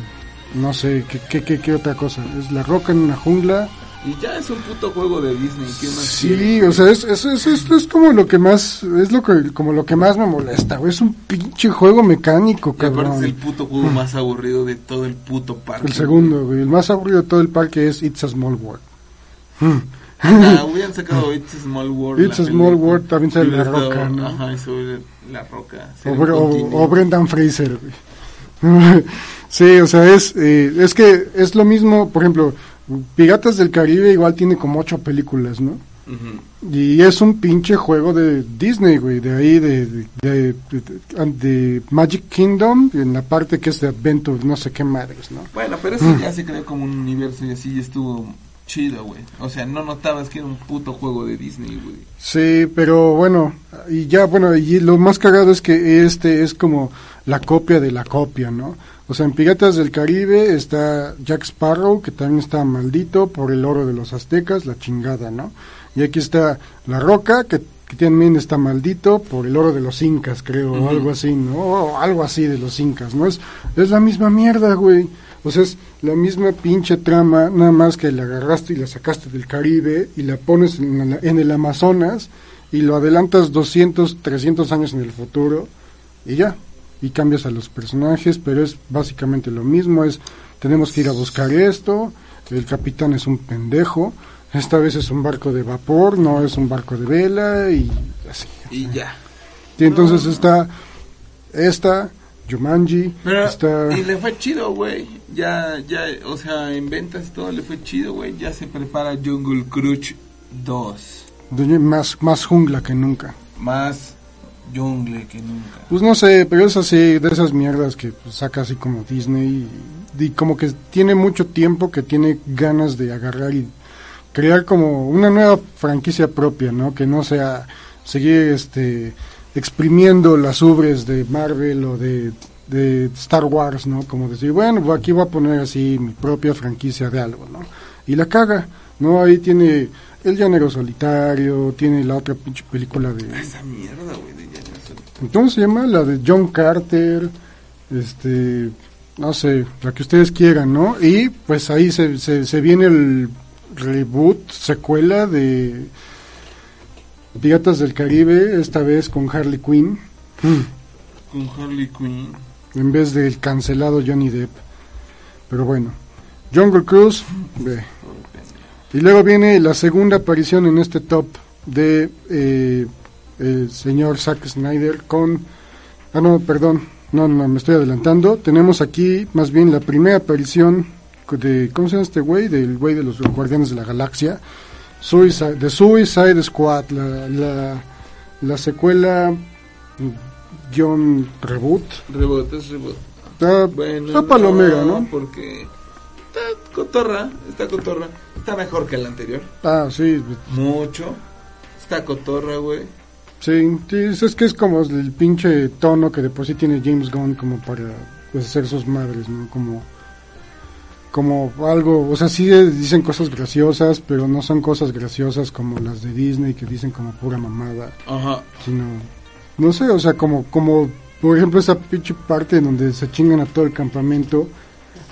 A: no sé, ¿qué, qué, qué, qué otra cosa? Es La Roca en una jungla.
B: Y ya es un puto juego de Disney. ¿Qué más
A: Sí,
B: quieres?
A: o sea, es, es, es, es- como lo que más, es lo que, como lo que más me molesta, güey. Es un pinche juego mecánico,
B: Y aparte es
A: cabrón.
B: el puto juego más aburrido de todo el puto parque.
A: El segundo, güey. El más aburrido de todo el parque es It's a Small World.
B: Ah, hubieran sacado It's a Small World.
A: It's a Small. World, también sale La Roca, ¿no?
B: Ajá, sobre La Roca.
A: O, o- o Brendan Fraser, güey. sí, o sea, es, eh, es que es lo mismo, por ejemplo, Piratas del Caribe igual tiene como ocho películas, ¿no?
B: Ujú.
A: Y es un pinche juego de Disney, güey, de ahí, de, de, de- de- de Magic Kingdom, en la parte que es de Adventure, no sé qué madres, ¿no?
B: Bueno, pero eso ya se creó como un universo y así estuvo chido, güey. O sea, no notabas que era un puto juego de Disney, güey.
A: Sí, pero bueno, y ya, bueno, y lo más cagado es que este es como la copia de la copia, ¿no? O sea, en Piratas del Caribe está Jack Sparrow, que también está maldito por el oro de los aztecas, la chingada, ¿no? Y aquí está La Roca, que, que también está maldito por el oro de los incas, creo, o algo así, ¿no? O algo así de los incas, ¿no? Es, es la misma mierda, güey. O sea, es la misma pinche trama, nada más que la agarraste y la sacaste del Caribe y la pones en, la- en el Amazonas y lo adelantas 200, 300 años en el futuro y ya. Y cambias a los personajes, pero es básicamente lo mismo. Es, tenemos que ir a buscar esto, el capitán es un pendejo, esta vez es un barco de vapor, no es un barco de vela y así.
B: Y ya.
A: Y entonces está esta, Jumanji,
B: Pero,
A: está...
B: y le fue chido, güey. Ya, ya, o sea, en ventas y todo le fue chido, güey. Ya se prepara Jungle Crush 2.
A: Doña- más, más jungla que nunca.
B: Más jungle que nunca.
A: Pues no sé, pero es así, de esas mierdas que pues, saca así como Disney y, y como que tiene mucho tiempo que tiene ganas de agarrar y crear como una nueva franquicia propia, ¿no? Que no sea seguir este exprimiendo las ubres de Marvel o de, de Star Wars, ¿no? Como decir, bueno, pues aquí voy a poner así mi propia franquicia de algo, ¿no? Y la caga, ¿no? Ahí tiene El Llanero Solitario, tiene la otra pinche película de...
B: Esa mierda, güey, de Janet Solitaire.
A: ¿Cómo se llama? La de John Carter, este, no sé, la que ustedes quieran, ¿no? Y pues ahí se, se, se viene el reboot, secuela de Piratas del Caribe, esta vez con Harley Quinn.
B: Con Harley Quinn.
A: en vez del cancelado Johnny Depp. Pero bueno, Jungle Cruise, ve. Y luego viene la segunda aparición en este top de eh, el señor Zack Snyder con... Ah, no, perdón, no, no, me estoy adelantando. Tenemos aquí más bien la primera aparición de... ¿Cómo se llama este güey? Del güey de los Guardianes de la Galaxia. Suicide, de Suicide Squad, la, la, la secuela John Reboot.
B: Reboot, es reboot.
A: Está,
B: Bueno,
A: está palomera, ¿no?
B: Porque está cotorra, está cotorra. Está mejor que el anterior.
A: Ah, sí,
B: Mucho. Está cotorra, güey.
A: sí, sí, es que es como el pinche tono que de por sí tiene James Gunn como para pues, hacer sus madres, ¿no? Como, como algo, o sea, sí dicen cosas graciosas, pero no son cosas graciosas como las de Disney que dicen como pura mamada,
B: Ajá.
A: sino, no sé, o sea, como, como, por ejemplo, esa pinche parte en donde se chingan a todo el campamento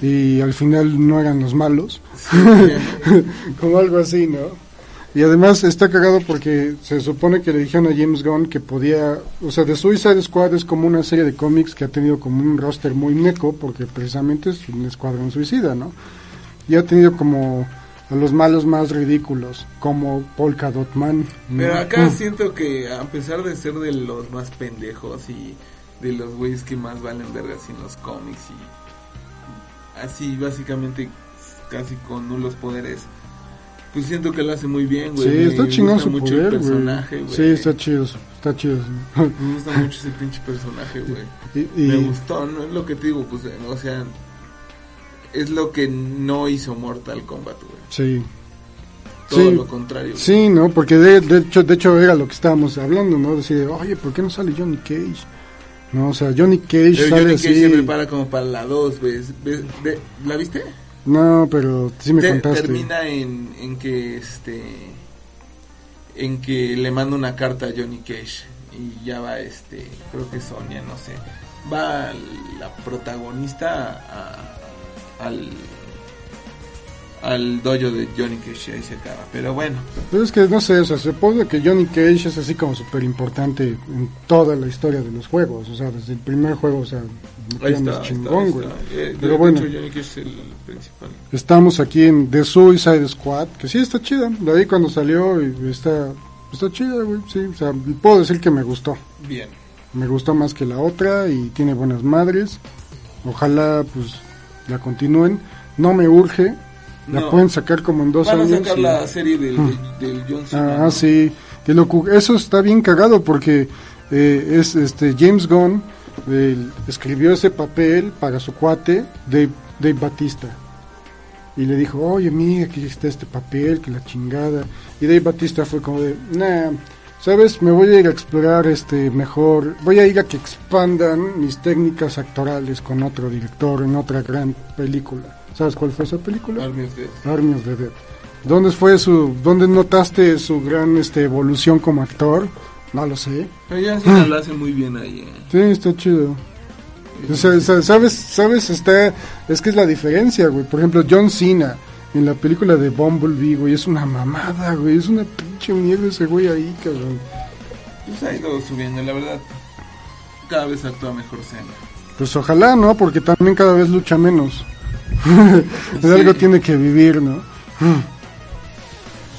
A: y al final no eran los malos. como algo así, ¿no? Y además está cagado porque se supone que le dijeron a James Gunn que podía, o sea, The Suicide Squad es como una serie de cómics que ha tenido como un roster muy neco porque precisamente es un escuadrón suicida, ¿no? Y ha tenido como a los malos más ridículos, como Polka Dot Man.
B: Pero acá
A: Mm.
B: siento que a pesar de ser de los más pendejos y de los güeyes que más valen vergas en los cómics y así básicamente casi con nulos poderes, pues siento que lo hace muy bien, güey.
A: Sí,
B: Me
A: está chingón su
B: mucho
A: poder,
B: el personaje, güey.
A: Sí, está chido, está chido.
B: Me gusta mucho ese pinche personaje, güey.
A: Y- y-
B: Me gustó, no es lo que te digo, pues, o sea, es lo que no hizo Mortal Kombat, güey.
A: sí.
B: Todo
A: Sí.
B: lo contrario. güey.
A: Sí, no, porque de, de hecho, de hecho era lo que estábamos hablando, ¿no? Decir, oye, ¿por qué no sale Johnny Cage? No, o sea, Johnny Cage
B: Pero
A: sale
B: Johnny
A: así.
B: Cage se prepara como para la 2, güey. Ve- ve- ¿La viste?
A: No, pero sí me
B: Te-
A: contaste.
B: termina en, en que este en que le manda una carta a Johnny Cage y ya va este creo que Sonia no sé va la protagonista a- al al dojo de Johnny Cage y ahí se acaba pero bueno
A: Pero es que no sé, o sea, se supone que Johnny Cage es así como súper importante en toda la historia de los juegos. O sea, desde el primer juego, o sea,
B: ahí está,
A: chingón, güey.
B: Eh,
A: Pero bueno.
B: hecho, Johnny Cage es el principal
A: Estamos aquí en The Suicide Squad, que sí está chida. La vi cuando salió y está, está chida, güey. Sí, o sea, puedo decir que me gustó.
B: bien
A: Me gustó más que la otra y tiene buenas madres. Ojalá, pues, la continúen. No me urge. La
B: No.
A: pueden sacar como en dos
B: van a
A: años.
B: sacar
A: y-
B: la serie del, del, del John Cena
A: Ah,
B: ¿no?
A: sí. Que lo cu- eso está bien cagado porque eh, es este James Gunn él escribió ese papel para su cuate Dave, Dave Batista y le dijo, oye, mira, aquí está este papel, que la chingada. Y Dave Batista fue como de, nah, sabes, me voy a ir a explorar este mejor, voy a ir a que expandan mis técnicas actorales con otro director en otra gran película. ¿Sabes cuál fue esa película?
B: Army of Death.
A: Army of the Dead. ¿Dónde fue su, dónde notaste su gran este, evolución como actor? No lo sé.
B: Pero ya Cena lo hace muy bien ahí. eh.
A: Sí, está chido. O sea, sa- sabes, sabes, está, es que es la diferencia, güey. Por ejemplo, John Cena en la película de Bumblebee, güey, es una mamada, güey, es una pinche mierda ese güey ahí, cabrón.
B: Pues ha ido subiendo, la verdad. Cada vez actúa mejor Cena.
A: Pues ojalá, ¿no? Porque también cada vez lucha menos. de
B: Sí.
A: algo tiene que vivir, ¿no?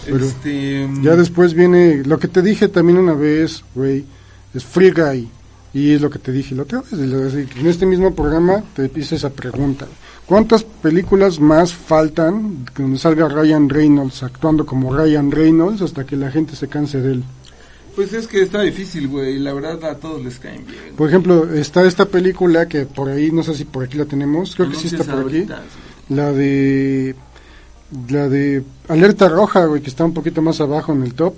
A: Pero
B: este.
A: Ya después viene lo que te dije también una vez, güey, es Free Guy. Y es lo que te dije la otra vez. En este mismo programa te hice esa pregunta. ¿Cuántas películas más faltan donde salga Ryan Reynolds actuando como Ryan Reynolds hasta que la gente se canse de él?
B: Pues es que está difícil, güey. La verdad a todos les caen bien.
A: Por ejemplo, está esta película que por ahí, no sé si por aquí la tenemos, creo que sí está por aquí.
B: sí.
A: La de la de Alerta Roja, güey, que está un poquito más abajo en el top,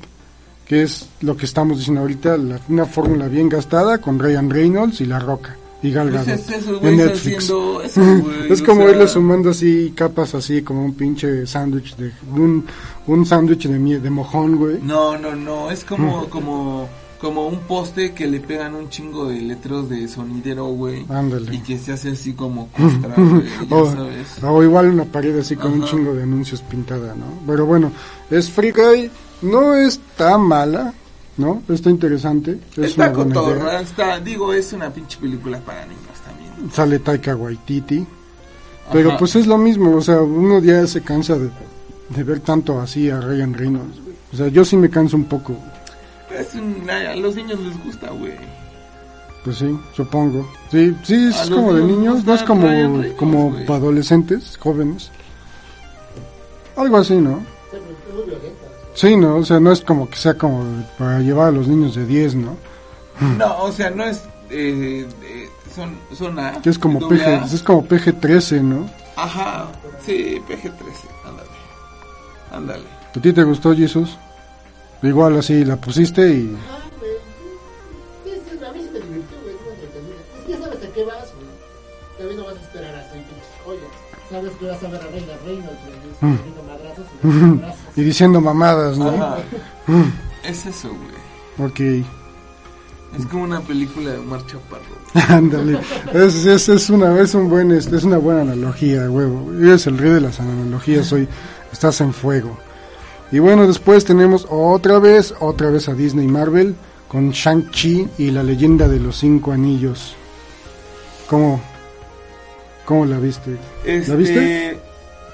A: que es lo que estamos diciendo ahorita, la- una fórmula bien gastada con Ryan Reynolds y La Roca y Gal
B: Pues
A: Gadot
B: es eso,
A: en
B: güey,
A: Netflix.
B: haciendo eso, güey.
A: es como
B: sea,
A: irle sumando así capas así como un pinche sándwich de un un sándwich de de mojón, güey.
B: No, no, no. Es como, como, como un poste que le pegan un chingo de letreros de sonidero, güey.
A: Ándale.
B: Y que se hace así como costra, güey. Ya
A: O,
B: sabes.
A: o igual una pared así con un chingo de anuncios pintada, ¿no? Pero bueno, es Free Guy, no es tan mala, ¿no? Está interesante. Es
B: está
A: idea.
B: está, digo, es una pinche película para niños también.
A: Sale Taika Waititi. Pero
B: Ajá.
A: pues es lo mismo, o sea, uno ya se cansa de, de ver tanto así a Ryan Reynolds. O sea, yo sí me canso un poco.
B: Es un- a los niños les gusta, güey.
A: Pues sí, supongo. Sí, sí, es como de
B: niños
A: no es como, como para adolescentes, jóvenes. Algo así, ¿no? Sí, ¿no? O sea, no es como que sea como para llevar a los niños de 10, ¿no?
B: No, o sea, no es. Eh, eh, son, son A.
A: Que es como PG, es como PG-13, ¿no?
B: Ajá, sí, PG-13, ándale. Ándale.
A: ¿A ti te gustó, Jesus? Igual así la pusiste y...
C: Ah, güey. A mí sí me divirtió, güey. Estuvo entretenida. Es que ya sabes a qué vas, güey. También no vas a esperar así, pinches joyas. Sabes que vas a ver a Reina Reynolds, güey.
A: Mm.
C: Dando madrazos y
A: diciendo mamadas, ¿no?
B: Ajá.
A: Mm,
B: Es eso, güey.
A: ok.
B: Es como una película de Omar Chaparro.
A: Ándale. Es, es, es, una, es, un buen, es, es una buena analogía, huevo. Eres el rey de las analogías hoy. Estás en fuego. Y bueno, después tenemos otra vez, otra vez a Disney Marvel con Shang-Chi y la leyenda de los cinco anillos. ¿Cómo, cómo la viste?
B: Este,
A: ¿La viste?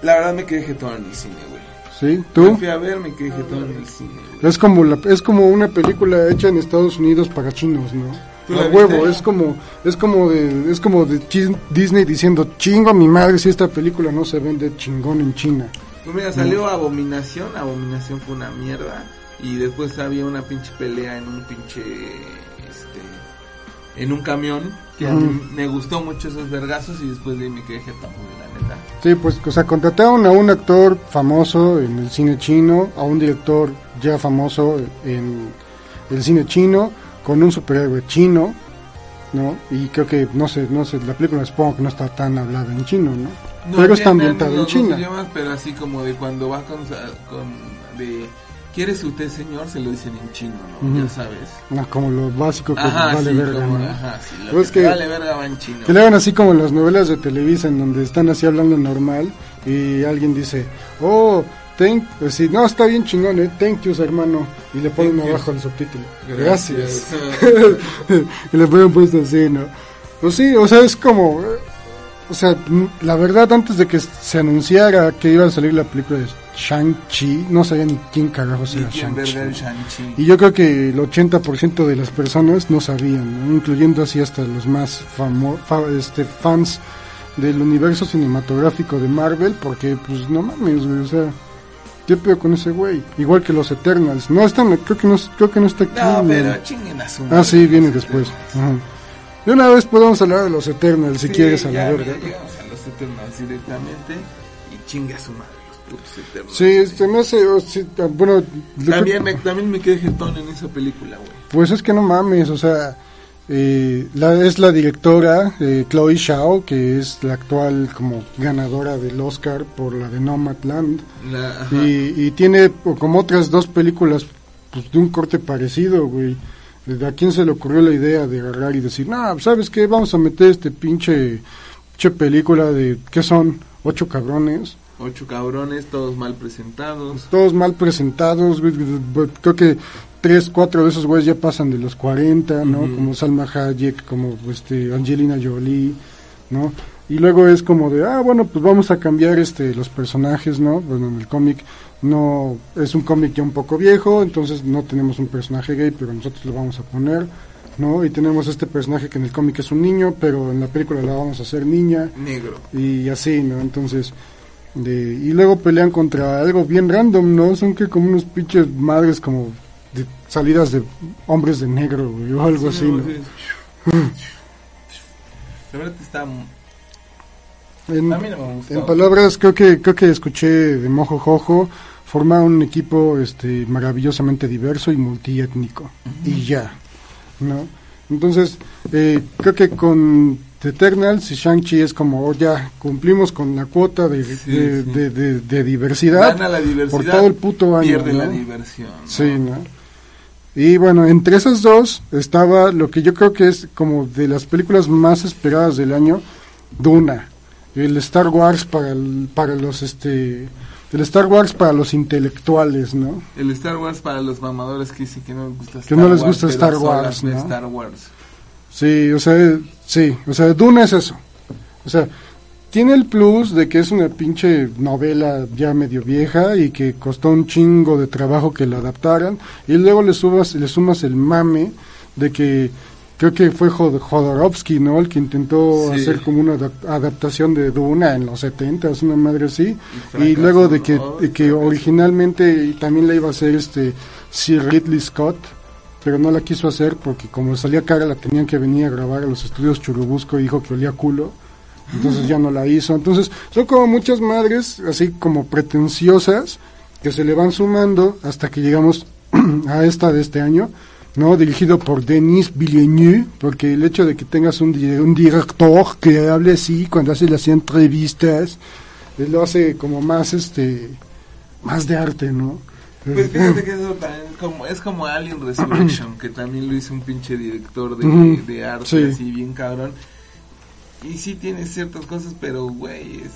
B: La verdad me quedé jetón en el cine, güey.
A: ¿Sí?
B: Me
A: ¿Tú?
B: fui a ver, me quedé jetón en el cine, güey.
A: Es como, la, es como una película hecha en Estados Unidos para chinos, ¿no?
B: ¿Tú
A: A
B: la
A: huevo, es como, es como de, es como de Disney diciendo, chingo a mi madre si esta película no se vende chingón en China.
B: Pues mira, salió Abominación, Abominación fue una mierda. Y después había una pinche pelea en un pinche. Este. En un camión. Que a mí me gustó mucho esos vergazos. Y después de ahí me quedé jetón, la neta.
A: Sí, pues, o sea, contrataron a un actor famoso en el cine chino, a un director ya famoso en el cine chino, con un superhéroe chino, ¿no? Y creo que, no sé, no sé, la película supongo que no está tan hablada en chino, ¿no?
B: No,
A: Pero está
B: tienen
A: ambientada en China.
B: idiomas, pero así como de cuando va con. con de. ¿Quieres usted, señor? Se lo dicen en chino, ¿no?
A: Ujú.
B: Ya sabes.
A: No, como lo básico que
B: Ajá,
A: vale
B: sí,
A: verga,
B: como-
A: ¿no?
B: ajá, sí, lo
A: Pues
B: que,
A: que-
B: vale verga va en chino.
A: Que le hagan así como en las novelas de Televisa, en donde están así hablando normal y alguien dice, oh, thank, pues sí, no, está bien chingón, eh, thank yous, hermano, y le ponen
B: Thank
A: abajo
B: yous.
A: el subtítulo, gracias.
B: Gracias.
A: y le ponen puesto así, ¿no? Pues sí, o sea, es como, o sea, la verdad, antes de que se anunciara que iba a salir la película de Shang-Chi, no sabía ni quién carajos
B: ¿Y
A: era Shang-Chi. Y yo creo que el 80% de las personas no sabían, ¿no? incluyendo así hasta los más famo fa- este, fans del universo cinematográfico de Marvel, porque pues no mames, güey, o sea, ¿qué pedo con ese güey? Igual que los Eternals, no están, creo que no, creo que no está aquí.
B: No, pero chinguen a su
A: Ah, sí, viene después. Ajá. De una vez podemos hablar de los Eternals, si
B: Sí,
A: quieres a
B: ya,
A: la verga.
B: a los Eternals directamente y chingue a su madre Eternals.
A: Sí, se me hace, o sí, ta- bueno,
B: También me, también me quedé jetón en esa película, güey.
A: Pues es que no mames, o sea, eh, la, es la directora eh, Chloe Shao, que es la actual como ganadora del Oscar por la de Nomadland,
B: La,
A: y, y tiene como otras dos películas pues, de un corte parecido, güey. ¿A quién se le ocurrió la idea de agarrar y decir, no, ¿sabes qué? Vamos a meter este pinche, pinche película de, ¿qué son? Ocho cabrones.
B: Ocho cabrones, todos mal presentados.
A: todos mal presentados, creo que tres, cuatro de esos güeyes ya pasan de los 40, ¿no? Como Salma Hayek, como este Angelina Jolie, ¿no? Y luego es como de, ah, bueno, pues vamos a cambiar este los personajes, ¿no? Bueno, en el cómic no es un cómic ya un poco viejo, entonces no tenemos un personaje gay, pero nosotros lo vamos a poner, ¿no? Y tenemos este personaje que en el cómic es un niño, pero en la película la vamos a hacer niña
B: Negro.
A: y así, ¿no? Entonces, de, y luego pelean contra algo bien random, ¿no? Son que como unos pinches madres como de salidas de hombres de negro, güey, o algo así, ¿no?
B: La verdad está...
A: En,
B: A mí no
A: en palabras, creo que creo que escuché de Mojo Jojo, forma un equipo este maravillosamente diverso y multiétnico, y ya, ¿no? Entonces, eh, creo que con The Eternals y Shang-Chi es como, oh, ya, cumplimos con la cuota de,
B: Sí,
A: de,
B: sí.
A: de- diversidad.
B: Gana la diversidad.
A: por todo el puto año,
B: Pierde la diversión. ¿no?
A: Sí, ¿no? Y bueno, entre esas dos estaba lo que yo creo que es como de las películas más esperadas del año, Duna, el Star Wars para el- para los este El Star Wars para los intelectuales, ¿no?
B: El Star Wars para los mamadores que dicen que no les gusta Star
A: Que no les
B: Wars,
A: gusta Star Wars.
B: Star Wars.
A: Sí, o sea, sí, o sea, Duna es eso. O sea, tiene el plus de que es una pinche novela ya medio vieja y que costó un chingo de trabajo que la adaptaran y luego le subas le sumas el mame de que creo que fue Jod- Jodorowsky, ¿no? El que intentó
B: Sí.
A: hacer como una adap- adaptación de Duna en los 70, una madre así. Y luego de que, de que originalmente también la iba a hacer este Sir Ridley Scott, pero no la quiso hacer porque como salía cara la tenían que venir a grabar a los estudios Churubusco y dijo que olía culo. Entonces ya no la hizo. Entonces son como muchas madres así como pretenciosas que se le van sumando hasta que llegamos a esta de este año, ¿no? Dirigido por Denis Villeneuve, porque el hecho de que tengas un, di- un director que hable así cuando hace las entrevistas, eh, lo hace como más, este, más de arte, ¿no?
B: Pues fíjate que eso también como, es como Alien Resurrection, que también lo hizo un pinche director de, de arte
A: sí.
B: así bien cabrón. Y sí tiene ciertas cosas, pero güey, es...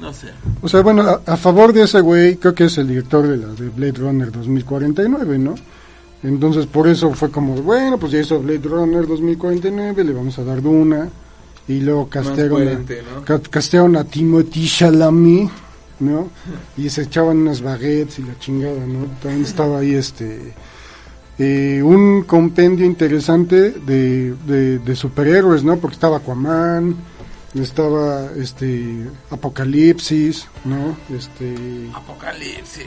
B: No sé.
A: O sea, bueno, a, a favor de ese güey, creo que es el director de la de Blade Runner 2049, ¿no? Entonces, por eso fue como, bueno, pues ya hizo Blade Runner 2049, le vamos a dar Duna. Y luego castearon,
B: coherente,
A: a,
B: ¿no?
A: ca- castearon a Timothy Chalamet, ¿no? Y se echaban unas baguettes y la chingada, ¿no? También estaba ahí este... eh, un compendio interesante de, de, de superhéroes, ¿no? Porque estaba Aquaman, estaba este Apocalipsis, ¿no? Este
B: Apocalipsis.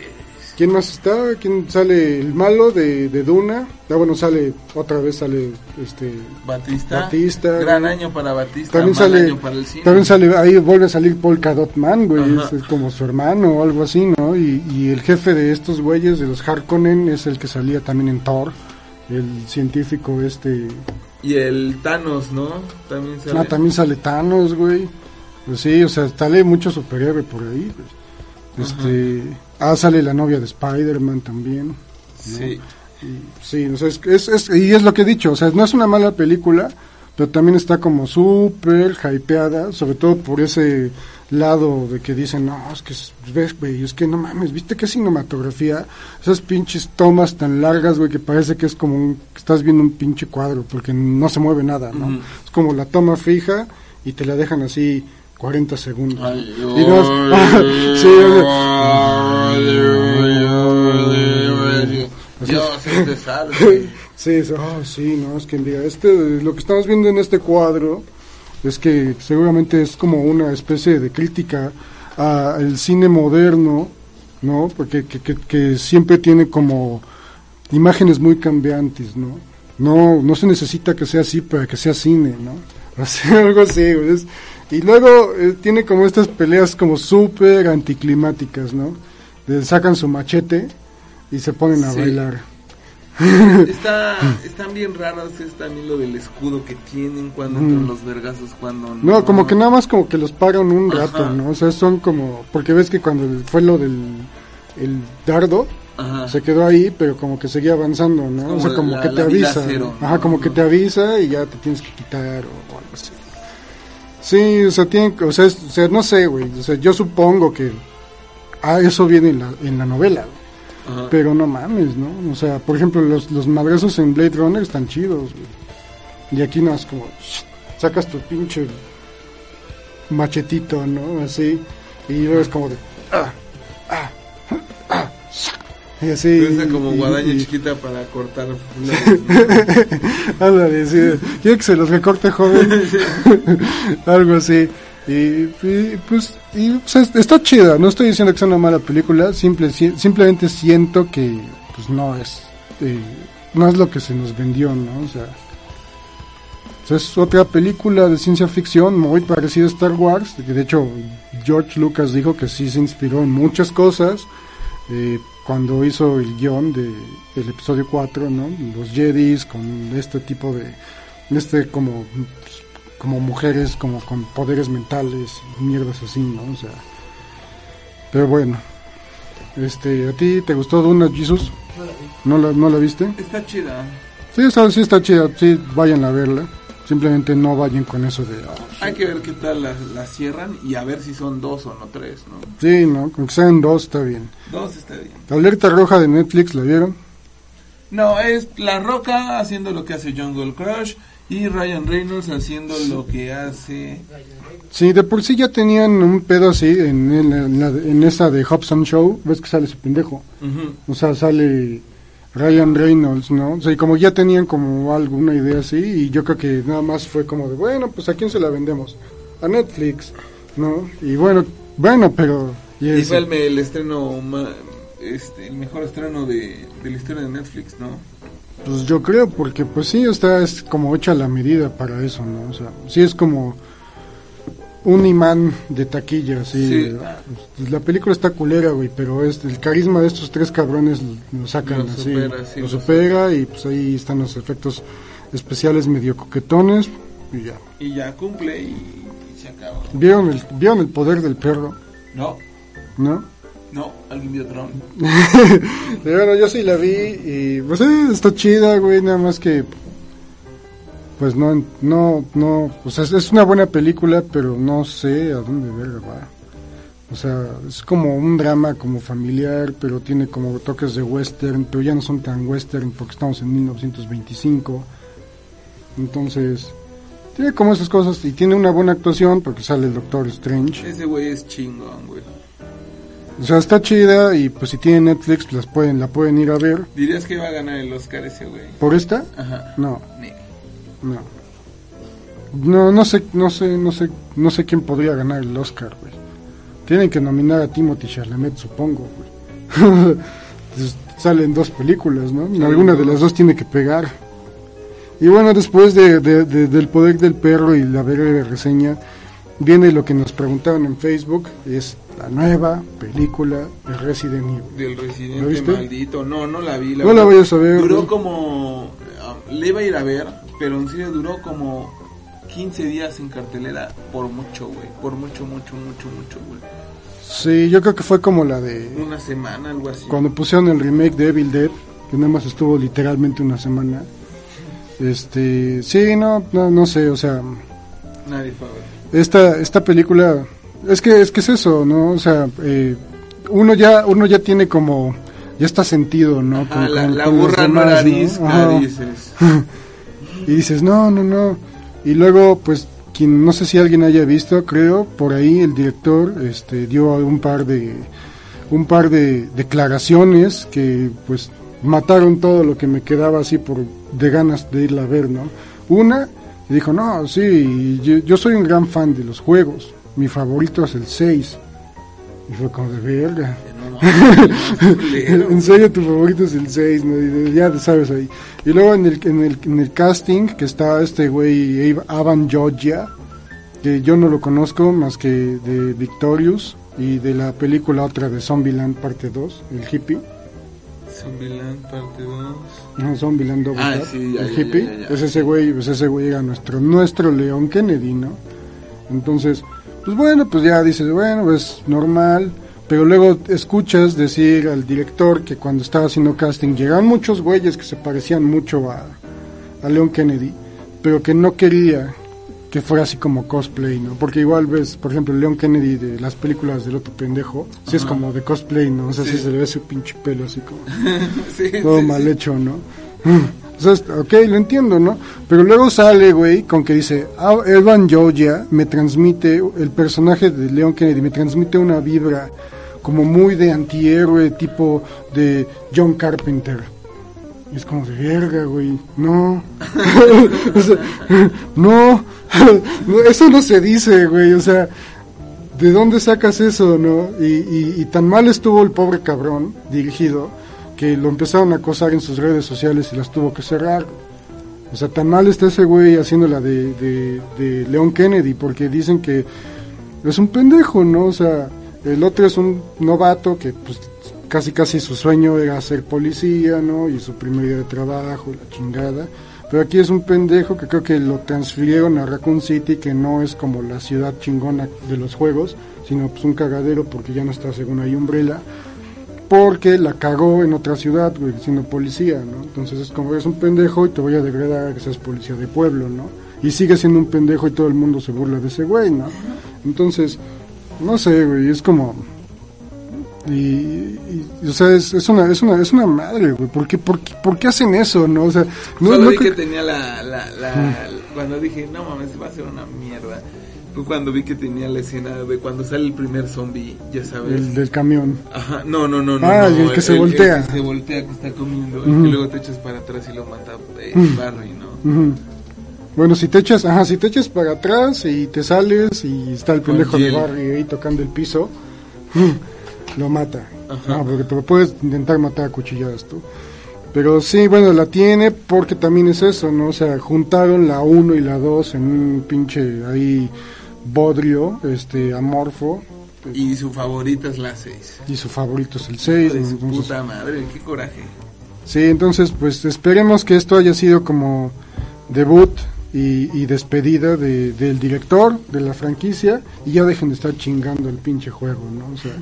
A: ¿Quién más está? ¿Quién sale el malo de, de Duna? Ah, bueno, sale otra vez sale este
B: Batista.
A: Batista,
B: Gran
A: güey.
B: año para Batista.
A: también sale
B: año para el cine.
A: también sale ahí vuelve a salir Paul Cadot Man, güey, es como su hermano o algo así, ¿no? Y, y el jefe de estos güeyes de los Harkonnen es el que salía también en Thor, el científico este
B: Y el Thanos, ¿no? También sale.
A: Ah, también sale Thanos, güey. Pues sí, o sea, sale mucho superhéroe por ahí. pues. Este, ah, sale la novia de Spider-Man también.
B: Sí.
A: Y, sí, o sea, es, es- es- y es lo que he dicho, o sea, no es una mala película, pero también está como súper hypeada, sobre todo por ese lado de que dicen, no, es que, es- ves, güey, es que no mames, ¿viste qué cinematografía? Esas pinches tomas tan largas, güey, que parece que es como un, que estás viendo un pinche cuadro, porque no se mueve nada, ¿no? Es como la toma fija y te la dejan así 40 segundos.
B: Ay,
A: Y sí,
B: Dios, este sale.
A: Sí, es- ah, sí, no, es que diga, este, lo que estamos viendo en este cuadro es que seguramente es como una especie de crítica al cine moderno, ¿no? Porque que, que- que siempre tiene como imágenes muy cambiantes, ¿no? No, no se necesita que sea así para que sea cine, ¿no? O sea, algo así, y luego eh, tiene como estas peleas como súper anticlimáticas, ¿no? Sacan su machete y se ponen a
B: Sí.
A: bailar.
B: Está, están bien raros, es también lo del escudo que tienen cuando entran los vergazos, cuando no.
A: No, como que nada más como que los paran un rato. ¿no? O sea, son como... Porque ves que cuando fue lo del el dardo,
B: Ajá.
A: se quedó ahí, pero como que seguía avanzando, ¿no?
B: Como
A: o sea, como
B: la-
A: que te avisa.
B: cero,
A: Ajá,
B: ¿no?
A: como que te avisa y ya te tienes que quitar o, o algo así. Sí, o sea, tiene, o sea, es- o sea, no sé, güey. O sea, yo supongo que ah, eso viene en la, en la novela, güey.
B: Ajá.
A: Pero no mames, ¿no? O sea, por ejemplo, los, los madrazos en Blade Runner están chidos, güey. Y aquí no es como, sacas tu pinche machetito, ¿no? Así. Y luego es como de, ah, ah, ah, y así.
B: Piensa como
A: y-
B: guadaña
A: y-
B: chiquita para cortar.
A: Ándale, sí. Quiere que se los recorte joven. Algo así. Y, pues, y, pues, es- está chida. No estoy diciendo que sea una mala película. Simple, si- simplemente siento que pues no es eh, no es lo que se nos vendió, ¿no? O sea, pues, es otra película de ciencia ficción muy parecida a Star Wars. Que de hecho, George Lucas dijo que sí se inspiró en muchas cosas. eh, cuando hizo el guion de el episodio 4, ¿no? Los Jedis con este tipo de este como como mujeres como con poderes mentales, mierdas así, ¿no? O sea, pero bueno. Este, ¿a ti te gustó Duna Jesus?
C: No la.
A: ¿No la la viste?
B: Está chida.
A: Sí, sea, sí está chida, sí, vayan a verla. Simplemente no vayan con eso de... ah,
B: Hay que ver qué tal la, la cierran y a ver si son dos o no tres, ¿no?
A: sí, ¿no? Con que sean dos está bien.
B: Dos está bien.
A: Alerta roja de Netflix, ¿la vieron?
B: No, es La Roca haciendo lo que hace Jungle Crush y Ryan Reynolds haciendo lo que hace...
A: Sí, de por sí ya tenían un pedo así en, en, la- en la- en esa de Hobson Show. ¿Ves que sale ese pendejo? O sea, sale Ryan Reynolds, ¿no? O sea, y como ya tenían como alguna idea así, y yo creo que nada más fue como de, bueno, pues a quién se la vendemos? A Netflix, ¿no? Y bueno, bueno, pero... y
B: fue el, el estreno, este, el mejor estreno de, de la historia de Netflix, ¿no?
A: Pues yo creo, porque pues sí, está es como hecha la medida para eso, ¿no? O sea, sí es como un imán de taquilla, sí.
B: Sí.
A: Pues, la película está culera, güey, pero es, el carisma de estos tres cabrones lo sacan
B: Lo
A: así.
B: supera, sí,
A: lo
B: lo
A: supera y pues ahí están los efectos especiales medio coquetones y ya.
B: Y ya cumple y, y se acabó.
A: ¿Vieron el, ¿Vieron el poder del perro?
B: No,
A: ¿No?
B: No, alguien vio Tron.
A: Bueno, yo sí la vi y pues eh, está chida, güey, nada más que pues no, no, no, o sea, es- es una buena película, pero no sé a dónde verga va. O sea, es como un drama como familiar, pero tiene como toques de western, pero ya no son tan western porque estamos en 1925. Entonces, tiene como esas cosas y tiene una buena actuación porque sale el Doctor Strange.
B: Ese güey es chingón, güey.
A: O sea, está chida y pues si tienen Netflix pues las pueden, la pueden ir a ver.
B: ¿Dirías que va a ganar el Oscar ese güey?
A: ¿Por esta?
B: Ajá.
A: No. No. No, no sé, no sé, no sé, no sé quién podría ganar el Oscar, güey. Tienen que nominar a Timothy Chalamet, supongo, güey. Salen dos películas, ¿no?
B: Sí,
A: Alguna de las dos tiene que pegar. Y bueno, después de, de- de- del poder del perro y la breve reseña, viene lo que nos preguntaban en Facebook, es la nueva película de Resident Evil.
B: Del
A: ¿Lo
B: residente
A: viste?
B: maldito. No, no la vi.
A: No la vayas a ver,
B: Duró como. ah, le iba a ir a ver, pero en serio duró como 15 días en cartelera. Por mucho, güey. Por mucho, mucho, mucho, mucho, güey.
A: Sí, yo creo que fue como la de
B: Una semana, algo así.
A: cuando pusieron el remake de Evil Dead, que nada más estuvo literalmente una semana. Este, sí, no, no, no sé, o sea,
B: Nadie fue a ver.
A: esta, esta película, es que, es que es eso, ¿no? O sea, eh, uno ya, uno ya tiene como, ya está sentido, ¿no? Con-
B: la,
A: con-
B: la
A: con
B: burra no
A: demás, ¿no?
B: dices.
A: Y dices, no, no, no. Y luego, pues, quien, no sé si alguien haya visto, creo, por ahí el director, este, dio un par de, un par de declaraciones que, pues, mataron todo lo que me quedaba así por, de ganas de irla a ver, ¿no? Una, dijo, no, sí, yo, yo soy un gran fan de los juegos. Mi favorito es el 6. Y fue como de verga. En serio, tu favorito es el 6, ¿no? Ya sabes ahí. Y luego en el, en el, en el casting, que está este güey, Av- Avan Georgia, que yo no lo conozco más que de Victorious y de la película otra de Zombieland parte 2, el hippie.
B: Zombieland parte 2.
A: No, Zombieland Double
B: Ah,
A: Tap,
B: sí, ya,
A: el
B: ya,
A: hippie.
B: ya, ya.
A: Pues ese güey, pues ese güey era nuestro, nuestro León Kennedy, ¿no? Entonces, pues bueno, pues ya dices, bueno, es normal. Pero luego escuchas decir al director que cuando estaba haciendo casting llegaban muchos güeyes que se parecían mucho a, a León Kennedy, pero que no quería que fuera así como cosplay, ¿no? Porque igual ves, por ejemplo, León Kennedy de las películas del otro pendejo, sí es como de cosplay, ¿no? O sea, sí,
B: Sí.
A: se le ve su pinche pelo así como
B: sí,
A: todo mal hecho, ¿no? O sea, ok, lo entiendo, ¿no? Pero luego sale, güey, con que dice, "Ah, Evan Georgia me transmite, el personaje de Leon Kennedy me transmite una vibra como muy de antihéroe, tipo de John Carpenter. Y es como de verga, güey, no. O sea. No, eso no se dice, güey, o sea, ¿de dónde sacas eso, no? Y, y, y tan mal estuvo el pobre cabrón dirigido que lo empezaron a acosar en sus redes sociales y las tuvo que cerrar. O sea, tan mal está ese güey haciendo la de, de, Leon Kennedy porque dicen que es un pendejo, ¿no? O sea, el otro es un novato que pues casi casi su sueño era ser policía, ¿no? Y su primer día de trabajo, la chingada. Pero aquí es un pendejo que creo que lo transfirieron a Raccoon City, que no es como la ciudad chingona de los juegos, sino pues un cagadero porque ya no está según ahí Umbrella, porque la cagó en otra ciudad, güey, siendo policía, ¿no? Entonces es como eres un pendejo y te voy a degradar que seas policía de pueblo, ¿no? y sigue siendo un pendejo y todo el mundo se burla de ese güey, ¿no? Entonces, no sé, güey, es como... Y, y- y, o sea, es, es una, es una, es una madre, güey. ¿Por qué, por, qué- por qué hacen eso, no? O sea, no,
B: Solo
A: no
B: vi que tenía la, la, la- Cuando dije, no mames, va a ser una mierda. Fue cuando vi que tenía la escena de cuando sale el primer zombie, ya sabes.
A: el del camión.
B: Ajá, no, no, no, no.
A: Ah,
B: no,
A: el que se voltea.
B: que se voltea, que está comiendo.
A: Ujú.
B: Y que luego te echas para atrás y lo mata eh, Barry, ¿no?
A: Ujú. Bueno, si te echas, ajá, si te echas para atrás y te sales y está el pendejo de. Barry ahí tocando el piso, lo mata.
B: Ajá.
A: Ah, porque te lo puedes intentar matar a cuchilladas tú. Pero sí, bueno, la tiene porque también es eso, ¿no? O sea, juntaron la 1 y la 2 en un pinche ahí bodrio, este, amorfo,
B: Y su favorita es la 6.
A: y su favorito es el 6.
B: De su
A: entonces-
B: puta madre, qué coraje.
A: Sí, entonces pues esperemos que esto haya sido como debut y, y despedida de, del director de la franquicia y ya dejen de estar chingando el pinche juego, ¿no? O sea,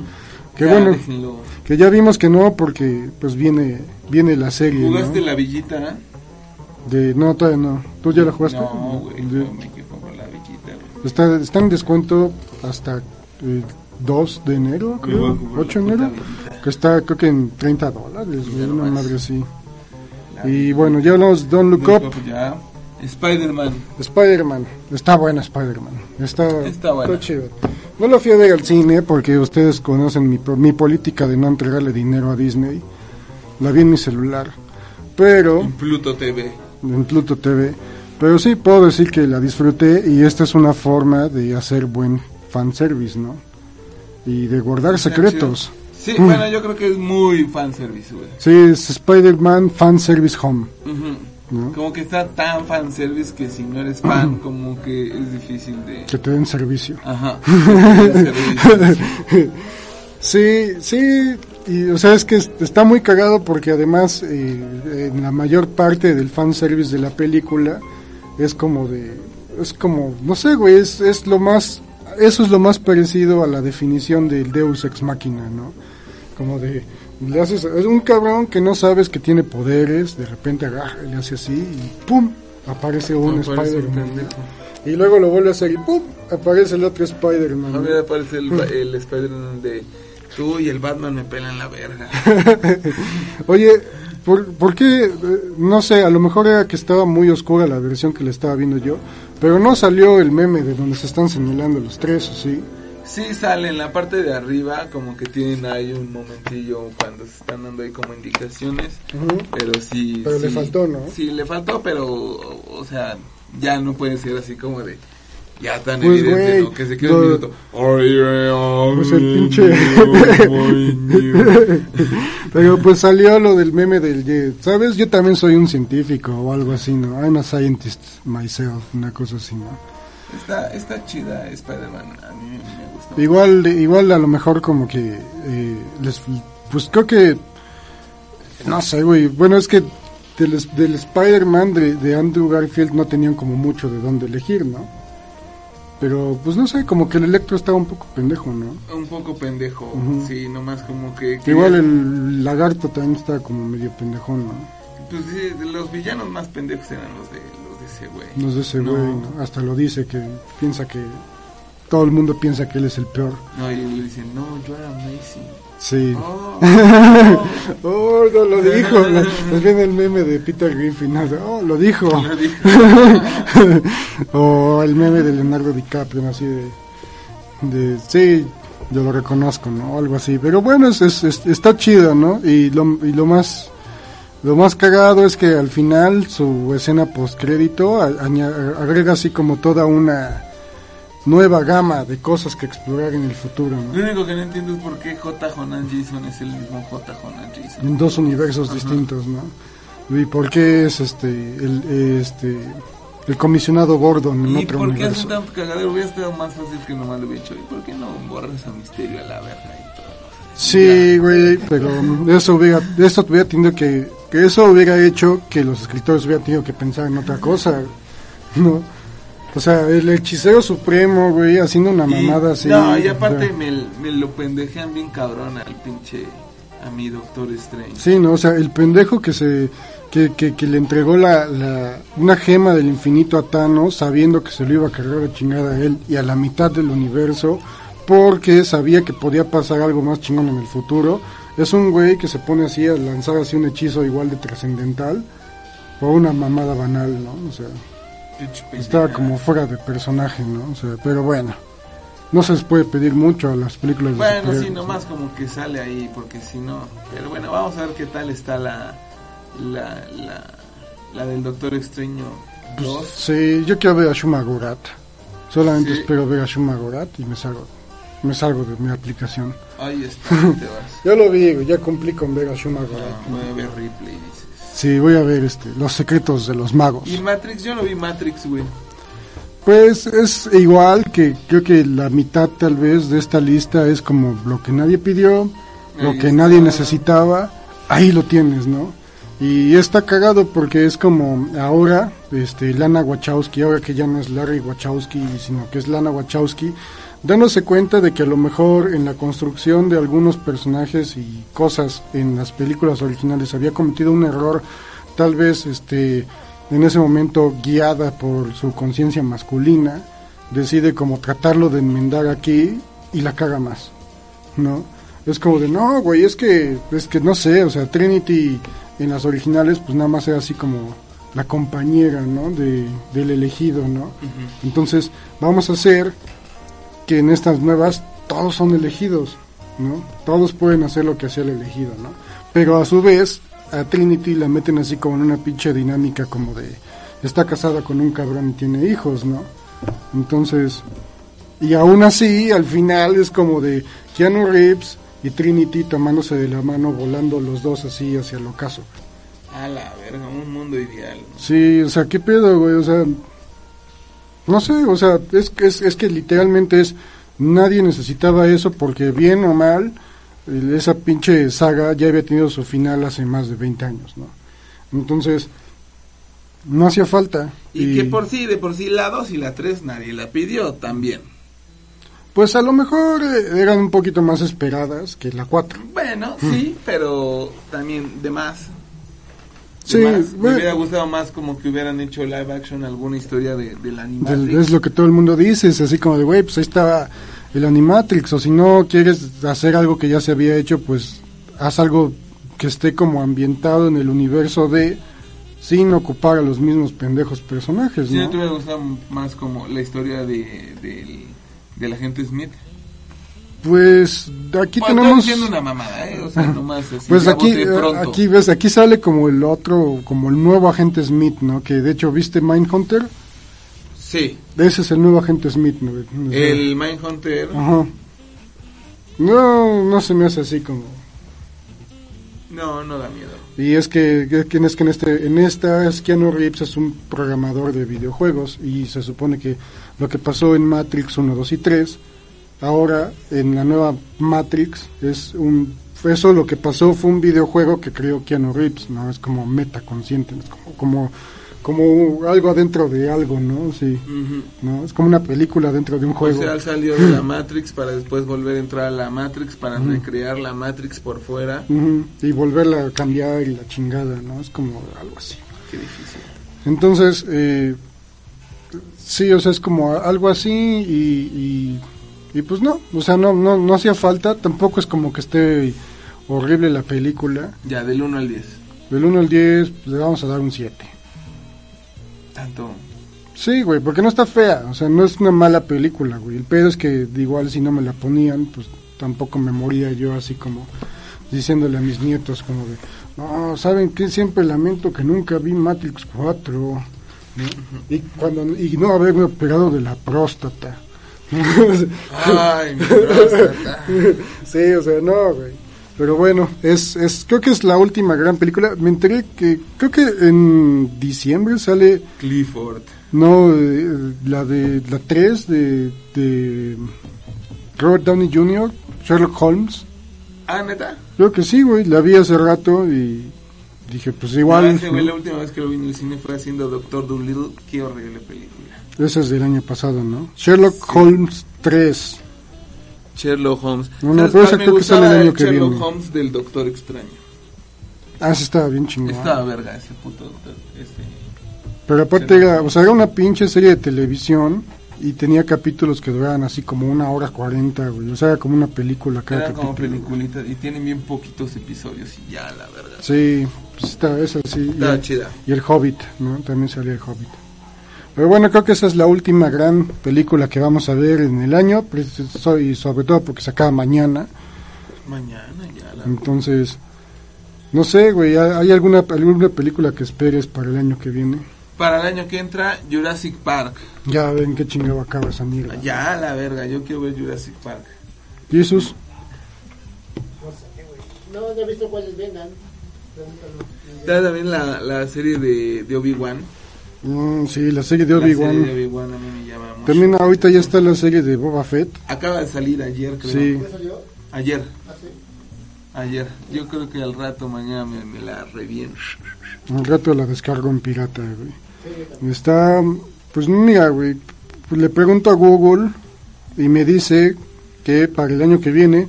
A: que
B: Ya,
A: bueno,
B: déjenlo.
A: que ya vimos que no porque pues viene viene la serie, ¿no?
B: ¿Jugaste la villita?
A: De, no, todavía no. ¿Tú ya la jugaste?
B: No, güey,
A: De-
B: no me equivoco con la villita, güey.
A: está, está en descuento hasta el 2 de enero, creo,
B: jugar
A: 8 de enero, que está creo que en 30 dólares, güey, una madre así. Y bueno, ya hablamos Don't Look
B: Look
A: Up.
B: Up, ya. Spider-Man.
A: Spider-Man, está buena Spider-Man, está,
B: Está buena.
A: chido. No lo fui a ver al cine porque ustedes conocen mi, mi política de no entregarle dinero a Disney. La vi en mi celular, pero
B: En Pluto TV.
A: en Pluto TV. Pero sí puedo decir que la disfruté y esta es una forma de hacer buen fanservice, ¿no? Y de guardar secretos.
B: Sí, bueno, yo creo que es muy fanservice, güey.
A: Sí, es Spider-Man Fanservice Home.
B: Como que está tan fanservice que si no eres fan, como que es difícil de...
A: Que te den servicio.
B: Ajá. Servicio.
A: Sí, sí, y o sea, es que es- está muy cagado porque además eh, en la mayor parte del fanservice de la película es como de, es como, no sé, güey, es, es lo más, eso es lo más parecido a la definición del Deus Ex Machina, ¿no? Como de, le haces, es un cabrón que no sabes que tiene poderes, de repente agarra, le hace así y ¡pum! Aparece un
B: Aparece un
A: Spider-Man. Y luego lo vuelve a hacer y ¡pum! Aparece el otro Spider-Man.
B: A mí me parece el, el Spider-Man de... Tú y el Batman me pelan la verga.
A: Oye, ¿por, por qué? Eh, No sé, a lo mejor era que estaba muy oscura la versión que le estaba viendo yo, pero no salió el meme de donde se están señalando los tres, ¿o sí?
B: Sí sale en la parte de arriba, como que tienen ahí un momentillo cuando se están dando ahí como indicaciones. Pero sí.
A: Pero le
B: sí.
A: faltó, ¿no?
B: Sí, le faltó, pero, o sea, ya no puede ser así como de. Ya tan
A: Pues,
B: evidente,
A: güey,
B: ¿no? Que se quede
A: lo-
B: un minuto.
A: Pues el pinche- Pero pues salió lo del meme del, de, ¿sabes? Yo también soy un científico o algo así, ¿no? I'm a scientist myself, una cosa así, ¿no?
B: Está, está chida Spider-Man, a mí me gustó.
A: Igual, igual a lo mejor como que eh, les, pues creo que, no sé, güey, bueno es que del, del Spider-Man de, de Andrew Garfield no tenían como mucho de dónde elegir, ¿no? Pero pues no sé, como que el Electro estaba un poco pendejo, ¿no?
B: Un poco pendejo,
A: Ujú.
B: sí, nomás como que... que-
A: Igual el lagarto también estaba como medio pendejón, ¿no?
B: Pues sí, los villanos más pendejos eran los de, los de ese güey.
A: No es de ese
B: No.
A: güey, ¿no? Hasta lo dice que piensa que todo el mundo piensa que él es el peor.
B: No, y le dicen, no, yo era amazing.
A: Sí.
B: Oh,
A: Oh, no lo dijo. Es bien el meme de Peter Griffin. ¿no? Oh, lo dijo.
B: lo dijo.
A: o el meme de Leonardo DiCaprio, así de, de sí, yo lo reconozco, ¿no? Algo así. Pero bueno, es, es- es- está chido, ¿no? Y lo, y lo más lo más cagado es que al final su escena post crédito agrega así como toda una nueva gama de cosas que explorar en el futuro, ¿no?
B: Lo único que no entiendo es por qué J. Jonan Jason es el mismo J. Jonan Jason.
A: en dos universos distintos, ¿no? Y por qué es este el este el comisionado Gordon en
B: ¿Y
A: otro
B: por qué
A: universo.
B: tanto cagadero? Hubiera estado más fácil que nomás lo hubiera hecho. ¿Y por qué no borras a Misterio a la verga y todo?
A: Sí, güey, pero eso hubiera eso hubiera tenido que que eso hubiera hecho que los escritores hubieran tenido que pensar en otra cosa, ¿no? O sea, el hechicero supremo, güey, haciendo una
B: Y-
A: mamada así.
B: No, y aparte me, me lo pendejean bien cabrón al pinche. a mi Doctor Strange.
A: Sí, no, o sea, el pendejo que se que, que, que le entregó la, la, una gema del infinito a Thanos sabiendo que se lo iba a cargar a chingada a él y a la mitad del universo porque sabía que podía pasar algo más chingón en el futuro. Es un güey que se pone así a lanzar así un hechizo igual de trascendental o una mamada banal, ¿no? O sea, estaba como fuera de personaje, ¿no? O sea, pero bueno, no se les puede pedir mucho a las películas de
B: Bueno, sí, nomás como que sale ahí, porque si no. Pero bueno, vamos a ver qué tal está la. La, la, la del Doctor Extraño 2.
A: Sí, yo quiero ver a Shuma Gorat. Solamente
B: Sí.
A: espero ver a Shuma Gorat y me salgo, me salgo de mi aplicación.
B: Ahí está, te vas.
A: Ya lo vi, güey, ya cumplí con ver a Shuma Gorat.
B: Ah, voy a ver Ripley, dices.
A: Sí, voy a ver este, Los secretos de los magos.
B: Y Matrix, yo no vi Matrix, güey.
A: Pues es igual que creo que la mitad tal vez de esta lista es como lo que nadie pidió, lo
B: Ahí
A: que
B: está.
A: nadie necesitaba, ahí lo tienes, ¿no? Y está cagado porque es como ahora, este, Lana Wachowski, ahora que ya no es Larry Wachowski, sino que es Lana Wachowski, dándose cuenta de que a lo mejor en la construcción de algunos personajes y cosas en las películas originales había cometido un error, tal vez este en ese momento guiada por su conciencia masculina, decide como tratarlo de enmendar aquí y la caga más, ¿no? Es como de, no, güey, es que, es que no sé, o sea, Trinity en las originales pues nada más era así como la compañera, ¿no? De, del elegido, ¿no? Entonces vamos a hacer que en estas nuevas todos son elegidos, ¿no? Todos pueden hacer lo que hacía el elegido, ¿no? Pero a su vez a Trinity la meten así como en una pinche dinámica como de está casada con un cabrón y tiene hijos, ¿no? Entonces, y aún así al final es como de Keanu Reeves y Trinity tomándose de la mano volando los dos así hacia el ocaso.
B: A la verga, un mundo ideal.
A: Sí, o sea, ¿qué pedo, güey? O sea, no sé, o sea, es, que- es, es que literalmente es, nadie necesitaba eso porque bien o mal, esa pinche saga ya había tenido su final hace más de 20 años, ¿no? Entonces, no hacía falta.
B: Y, que por sí, de por sí la 2 y la 3 nadie la pidió también.
A: Pues a lo mejor eh, eran un poquito más esperadas que la 4.
B: Bueno, sí, pero también de más. De
A: Sí,
B: más. Me hubiera gustado más como que hubieran hecho live action alguna historia de, del
A: Del-
B: animal.
A: es lo que todo el mundo dice, es así como de, güey, pues ahí estaba el Animatrix, o si no quieres hacer algo que ya se había hecho, pues haz algo que esté como ambientado en el universo de, sin ocupar a los mismos pendejos personajes,
B: no
A: ¿no?
B: te hubiera gustado más como la historia de, del, del agente Smith.
A: Pues aquí
B: Bueno,
A: tenemos...
B: estoy una mamada, ¿eh? O sea, nomás.
A: Pues aquí,
B: pronto.
A: aquí ves, aquí sale como el otro, como el nuevo agente Smith, ¿no? Que de hecho, ¿viste Mindhunter?
B: Sí,
A: Ese es el nuevo agente Smith, ¿no?
B: El Mindhunter.
A: Ajá. No, no se me hace así como...
B: No, no da miedo.
A: Y es que, que es que en este en esta es Keanu Reeves es un programador de videojuegos y se supone que lo que pasó en Matrix 1, 2 y 3, ahora en la nueva Matrix es un eso lo que pasó fue un videojuego que creó Keanu Reeves, no es como metaconsciente, es como como como algo adentro de algo, ¿no? Sí. ¿no? Es como una película dentro de un
B: O
A: juego.
B: sea, él salió de la Matrix para después volver a entrar a la Matrix para recrear la Matrix por fuera.
A: Y volverla a cambiar y la chingada, ¿no? Es como algo así.
B: Qué difícil.
A: Entonces, eh, sí, o sea, es como algo así y, y, y pues no, o sea, no, no, no hacía falta, tampoco es como que esté horrible la película.
B: Ya, del 1 al 10.
A: Del 1 al 10 pues, le vamos a dar un 7.
B: Tanto.
A: Sí, güey, porque no está fea, o sea, no es una mala película, güey. El pedo es que igual si no me la ponían, pues tampoco me moría yo así como diciéndole a mis nietos como de, no, ¿saben qué? Siempre lamento que nunca vi Matrix 4, ¿no? Y, cuando, y no haberme operado de la próstata.
B: Ay, mi
A: sí, o sea, no, güey. Pero bueno, es, es, creo que es la última gran película. Me enteré que, creo que en diciembre sale
B: Clifford.
A: No, eh, la de la 3 de, de Robert Downey Jr., Sherlock Holmes.
B: Ah, neta.
A: Creo que sí, güey, la vi hace rato y dije, pues igual.
B: No, güey,
A: ¿no?
B: la última vez que lo vi en el cine fue haciendo Doctor Dolittle. Qué horrible película.
A: Esa es del año pasado, ¿no? Sherlock Holmes 3.
B: Sherlock Holmes.
A: No, no,
B: ¿Sabes
A: pero esa creo que sale el año que
B: Sherlock
A: viene.
B: Holmes del Doctor Extraño.
A: Ah, sí estaba bien chingón.
B: Estaba verga ese puto doctor. Este,
A: Pero aparte era, o sea, era una pinche serie de televisión y tenía capítulos que duraban así como una hora cuarenta, güey. O sea, era como una película cada
B: era como
A: capítulo.
B: peliculita y tienen bien poquitos episodios y ya, la verdad.
A: Sí, pues está esa sí.
B: Estaba
A: y,
B: chida.
A: y el Hobbit, ¿no? También salía el Hobbit. Pero bueno, creo que esa es la última gran película que vamos a ver en el año, y sobre todo porque se acaba mañana.
B: Mañana ya, la
A: Entonces, no sé, güey, ¿hay alguna, alguna película que esperes para el año que viene?
B: Para el año que entra, Jurassic Park.
A: Ya ven qué chingado acaba esa mierda.
B: Ya, la verga, yo quiero ver Jurassic Park.
A: Jesús,
C: No sé, güey. No, no he visto cuáles vengan.
B: Está también la, la serie de, de Obi-Wan.
A: Mm, sí, la serie de Obi-Wan.
B: mucho.
A: También ahorita ya está la serie de Boba Fett.
B: Acaba de salir ayer, creo.
A: Sí.
B: Ayer,
C: ¿Ah, sí?
B: ayer. Yo creo que al rato mañana me, me la reviento.
A: Un rato la descargo en pirata, güey.
C: Sí.
A: Está, pues mira, güey, pues le pregunto a Google y me dice que para el año que viene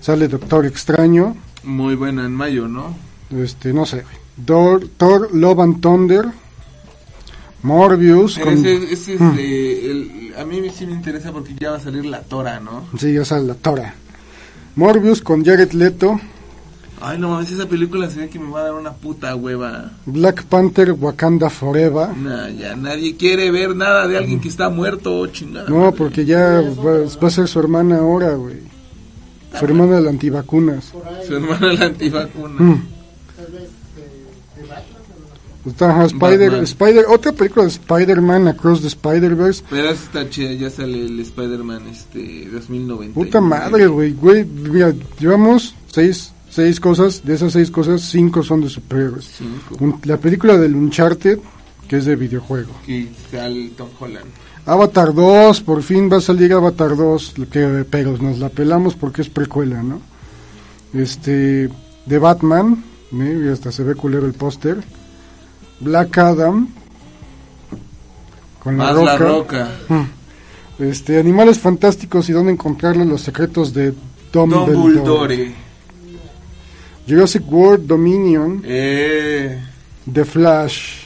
A: sale Doctor Extraño,
B: Muy buena en mayo, ¿no?
A: este, no sé, güey, Thor, Thor Love and Thunder, Morbius,
B: Pero
A: con,
B: ese, ese es
A: Mm.
B: de- el- a mí sí me interesa porque ya va a salir la Tora, ¿no?
A: sí, ya sale la Tora. Morbius con Jared Leto,
B: Ay, no mames, esa película se ve que me va a dar una puta hueva.
A: Black Panther Wakanda Forever.
B: Nah, ya nadie quiere ver nada de alguien que está muerto, chingada.
A: No,
B: madre.
A: porque ya va, va a ser su hermana ahora, güey. Su hermana de la antivacunas.
B: Su hermana la antivacuna.
A: Mm. Está Spider,
B: Batman.
A: Spider, otra película de Spider-Man Across the Spider-Verse.
B: Pero está chida, ya sale el Spider-Man este 2090.
A: Puta madre, güey, güey, mira, llevamos seis, seis cosas, de esas seis cosas, cinco son de superhéroes. Un- la película del Uncharted, que es de videojuego.
B: Que sale Tom Holland.
A: Avatar 2, por fin va a salir Avatar 2, lo que, pero nos la pelamos porque es precuela, ¿no? Este, de Batman, ¿eh? y hasta se ve culero el póster. Black Adam, con la roca.
B: la roca.
A: Este, Animales Fantásticos y dónde encontrarlos, los secretos de Dumbledore.
B: Dumbledore.
A: Jurassic World Dominion,
B: Eh,
A: The Flash.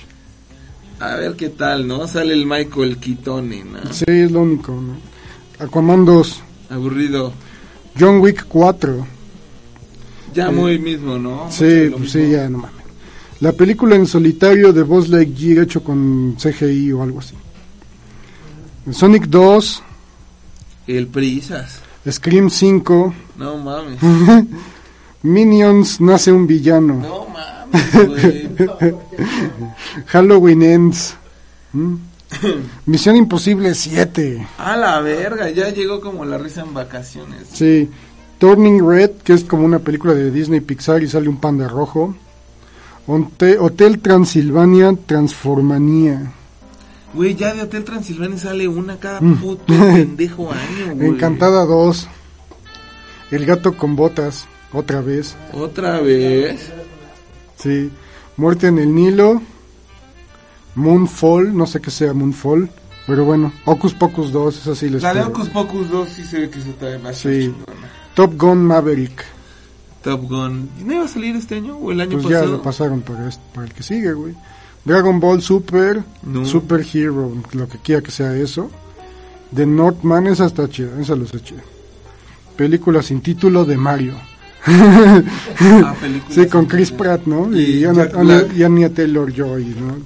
B: a ver qué tal, ¿no? Sale el Michael Keaton, ¿no?
A: Sí, es lo único, ¿no? Aquaman 2,
B: Aburrido.
A: John Wick 4.
B: Ya muy mismo, ¿no?
A: Sí, pues sí, ya no mames. La película en solitario de Buzz Lightyear hecho con CGI o algo así. Sonic 2,
B: El Prisas.
A: Scream 5,
B: No mames.
A: Minions nace un villano,
B: No mames, güey.
A: Halloween Ends, ¿Mm? Misión Imposible 7,
B: A la verga, ya llegó como la risa en vacaciones.
A: sí, Turning Red, que es como una película de Disney Pixar y sale un panda rojo, Hotel Transilvania Transformanía,
B: Güey, ya de Hotel Transilvania sale una cada
A: Mm.
B: puto pendejo año, güey.
A: Encantada 2, El gato con botas, otra vez.
B: Otra vez.
A: Sí, Muerte en el Nilo, Moonfall, no sé qué sea Moonfall, pero bueno, Ocus Pocus 2, esa sí les
B: La de. Hocus Pocus 2 sí se ve que se está más
A: Sí.
B: chingona.
A: Top Gun Maverick,
B: Top Gun. ¿No iba a salir este año o el año
A: pues ya lo pasaron para, este- para el que sigue, güey. Dragon Ball Super,
B: No.
A: Super Hero, lo que quiera que sea eso. The Northman, esa está chida, esa los chida. Película sin título de Mario.
B: Ah,
A: Sí, con Chris
B: título.
A: Pratt, ¿no? Y,
B: Y
A: Anna,
B: Jack
A: Anna-
B: Black.
A: y Anya Taylor-Joy, ¿no?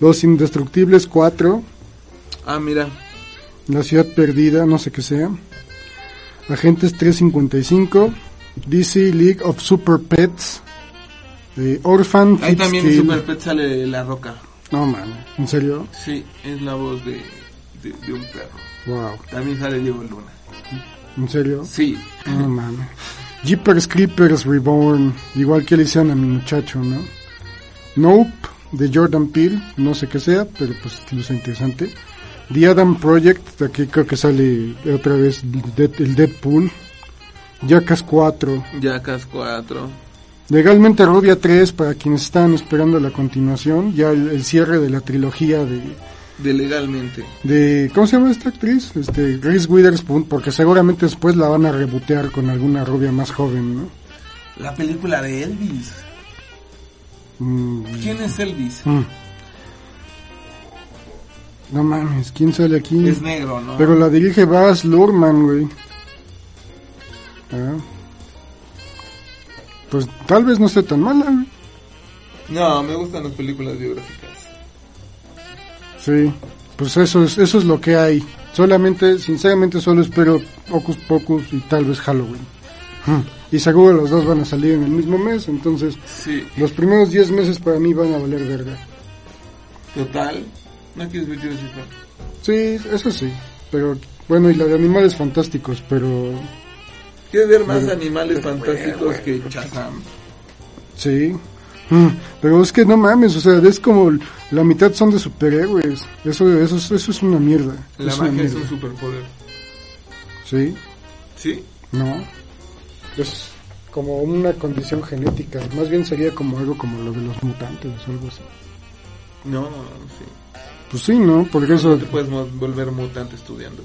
A: Los Indestructibles 4,
B: Ah, mira.
A: La Ciudad Perdida, no sé qué sea. Agentes 355, DC League of Super Pets, eh, Orphan
B: Ahí también en. Super Pet sale La Roca.
A: No mames, ¿en serio?
B: Sí, es la voz de, de, de un perro.
A: Wow,
B: También sale Diego Luna.
A: ¿en serio?
B: Sí.
A: No mames. Jeepers Creepers Reborn, igual que le hicieron a mi muchacho, ¿no? Nope, de Jordan Peele, no sé qué sea, pero pues luce interesante. The Adam Project, aquí creo que sale otra vez el Deadpool. Jackass 4.
B: Jackass 4.
A: Legalmente Rubia 3, para quienes están esperando la continuación, ya el, el cierre de la trilogía de,
B: De legalmente.
A: de... ¿Cómo se llama esta actriz? Este, Reese Witherspoon, porque seguramente después la van a rebotear con alguna rubia más joven, ¿no?
B: La película de Elvis.
A: Mm,
B: ¿Quién es Elvis?
A: mm. No mames, ¿quién sale aquí?
B: Es negro, ¿no?
A: Pero la dirige Baz Luhrmann, güey. Ah. Pues tal vez no esté tan mala.
B: No, me gustan las películas biográficas.
A: Sí, pues eso es, eso es lo que hay. Solamente, sinceramente, solo espero Hocus Pocus y tal vez Halloween. Hmm. Y seguro los dos van a salir en el mismo mes, entonces
B: Sí,
A: los primeros 10 meses para mí van a valer verga.
B: total. ¿No quieres ver Jurassic Park?
A: Sí, eso sí. Pero bueno, y la de animales fantásticos, pero
B: ¿Quieres ver más animales fantásticos que Shazam?
A: sí. Mm, Pero es que no mames, o sea, es como la mitad son de superhéroes. Eso, eso, es- eso es una mierda.
B: La
A: es
B: magia es un superpoder.
A: Sí,
B: ¿Sí?
A: no. Es como una condición genética. Más bien sería como algo como lo de los mutantes o algo así.
B: No, sí.
A: Pues sí, ¿no? Porque eso...
B: No te puedes volver mutante estudiando.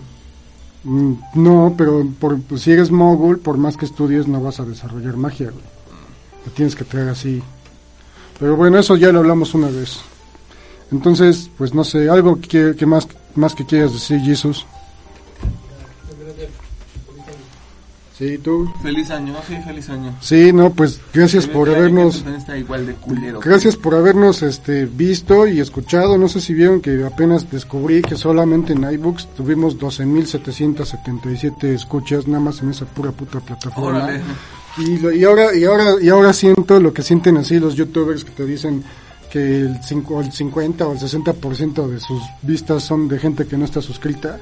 A: Mm, No, pero por, pues, si eres mogul, por más que estudies, no vas a desarrollar magia, güey. Tienes que traer así. Pero bueno, eso ya lo hablamos una vez. Entonces, pues no sé, algo que, que más, más que quieras decir, Jesus. Sí, tú.
B: Feliz año, sí, feliz año.
A: Sí, no, pues gracias por habernos...
B: Está igual de culero.
A: Gracias por habernos este, visto y escuchado. No sé si vieron que apenas descubrí que solamente en iBooks tuvimos 12.777 escuchas nada más en esa pura puta plataforma.
B: Órale.
A: Y, lo- y ahora y ahora y ahora siento lo que sienten así los youtubers que te dicen que el, cinco, el 50 o el 60% de sus vistas son de gente que no está suscrita.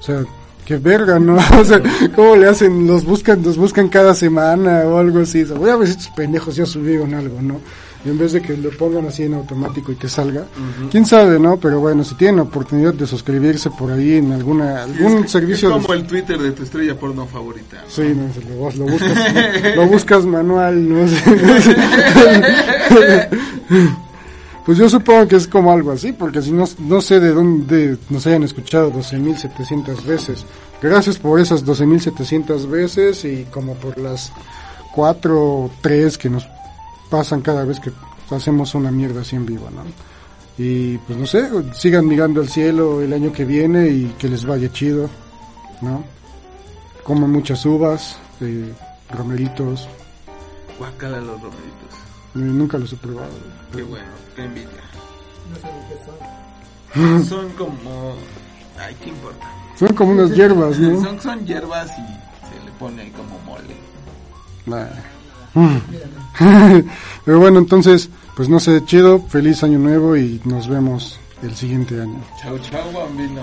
A: O sea, que verga, ¿no? O sea, ¿cómo le hacen? Los buscan, los buscan cada semana o algo así. O sea, voy a ver si estos pendejos ya subieron algo, ¿no? Y en vez de que lo pongan así en automático y que salga. ¿Quién sabe, no? Pero bueno, si tienen oportunidad de suscribirse por ahí en alguna algún
B: Es que-
A: servicio
B: Es
A: de-
B: como el Twitter de tu estrella porno favorita. ¿no?
A: Sí, no, lo, lo buscas, lo buscas manual, no sé. Pues yo supongo que es como algo así, porque si no, no sé de dónde nos hayan escuchado 12.700 veces. Gracias por esas 12.700 veces y como por las 4 o 3 que nos pasan cada vez que hacemos una mierda así en vivo, ¿no? Y pues no sé, sigan mirando al cielo el año que viene y que les vaya chido, ¿no? Coman muchas uvas, eh, romeritos.
B: Guacala los romeritos.
A: Eh, nunca los he probado.
B: Qué bueno, qué envidia.
C: No sé qué son.
B: Son como... Ay, ¿qué importa?
A: Son como unas hierbas, ¿no?
B: Son, son hierbas y se le pone como mole.
A: Nah. Pero bueno, entonces, pues no sé, chido, feliz año nuevo y nos vemos el siguiente año.
B: Chau, chau, bambino.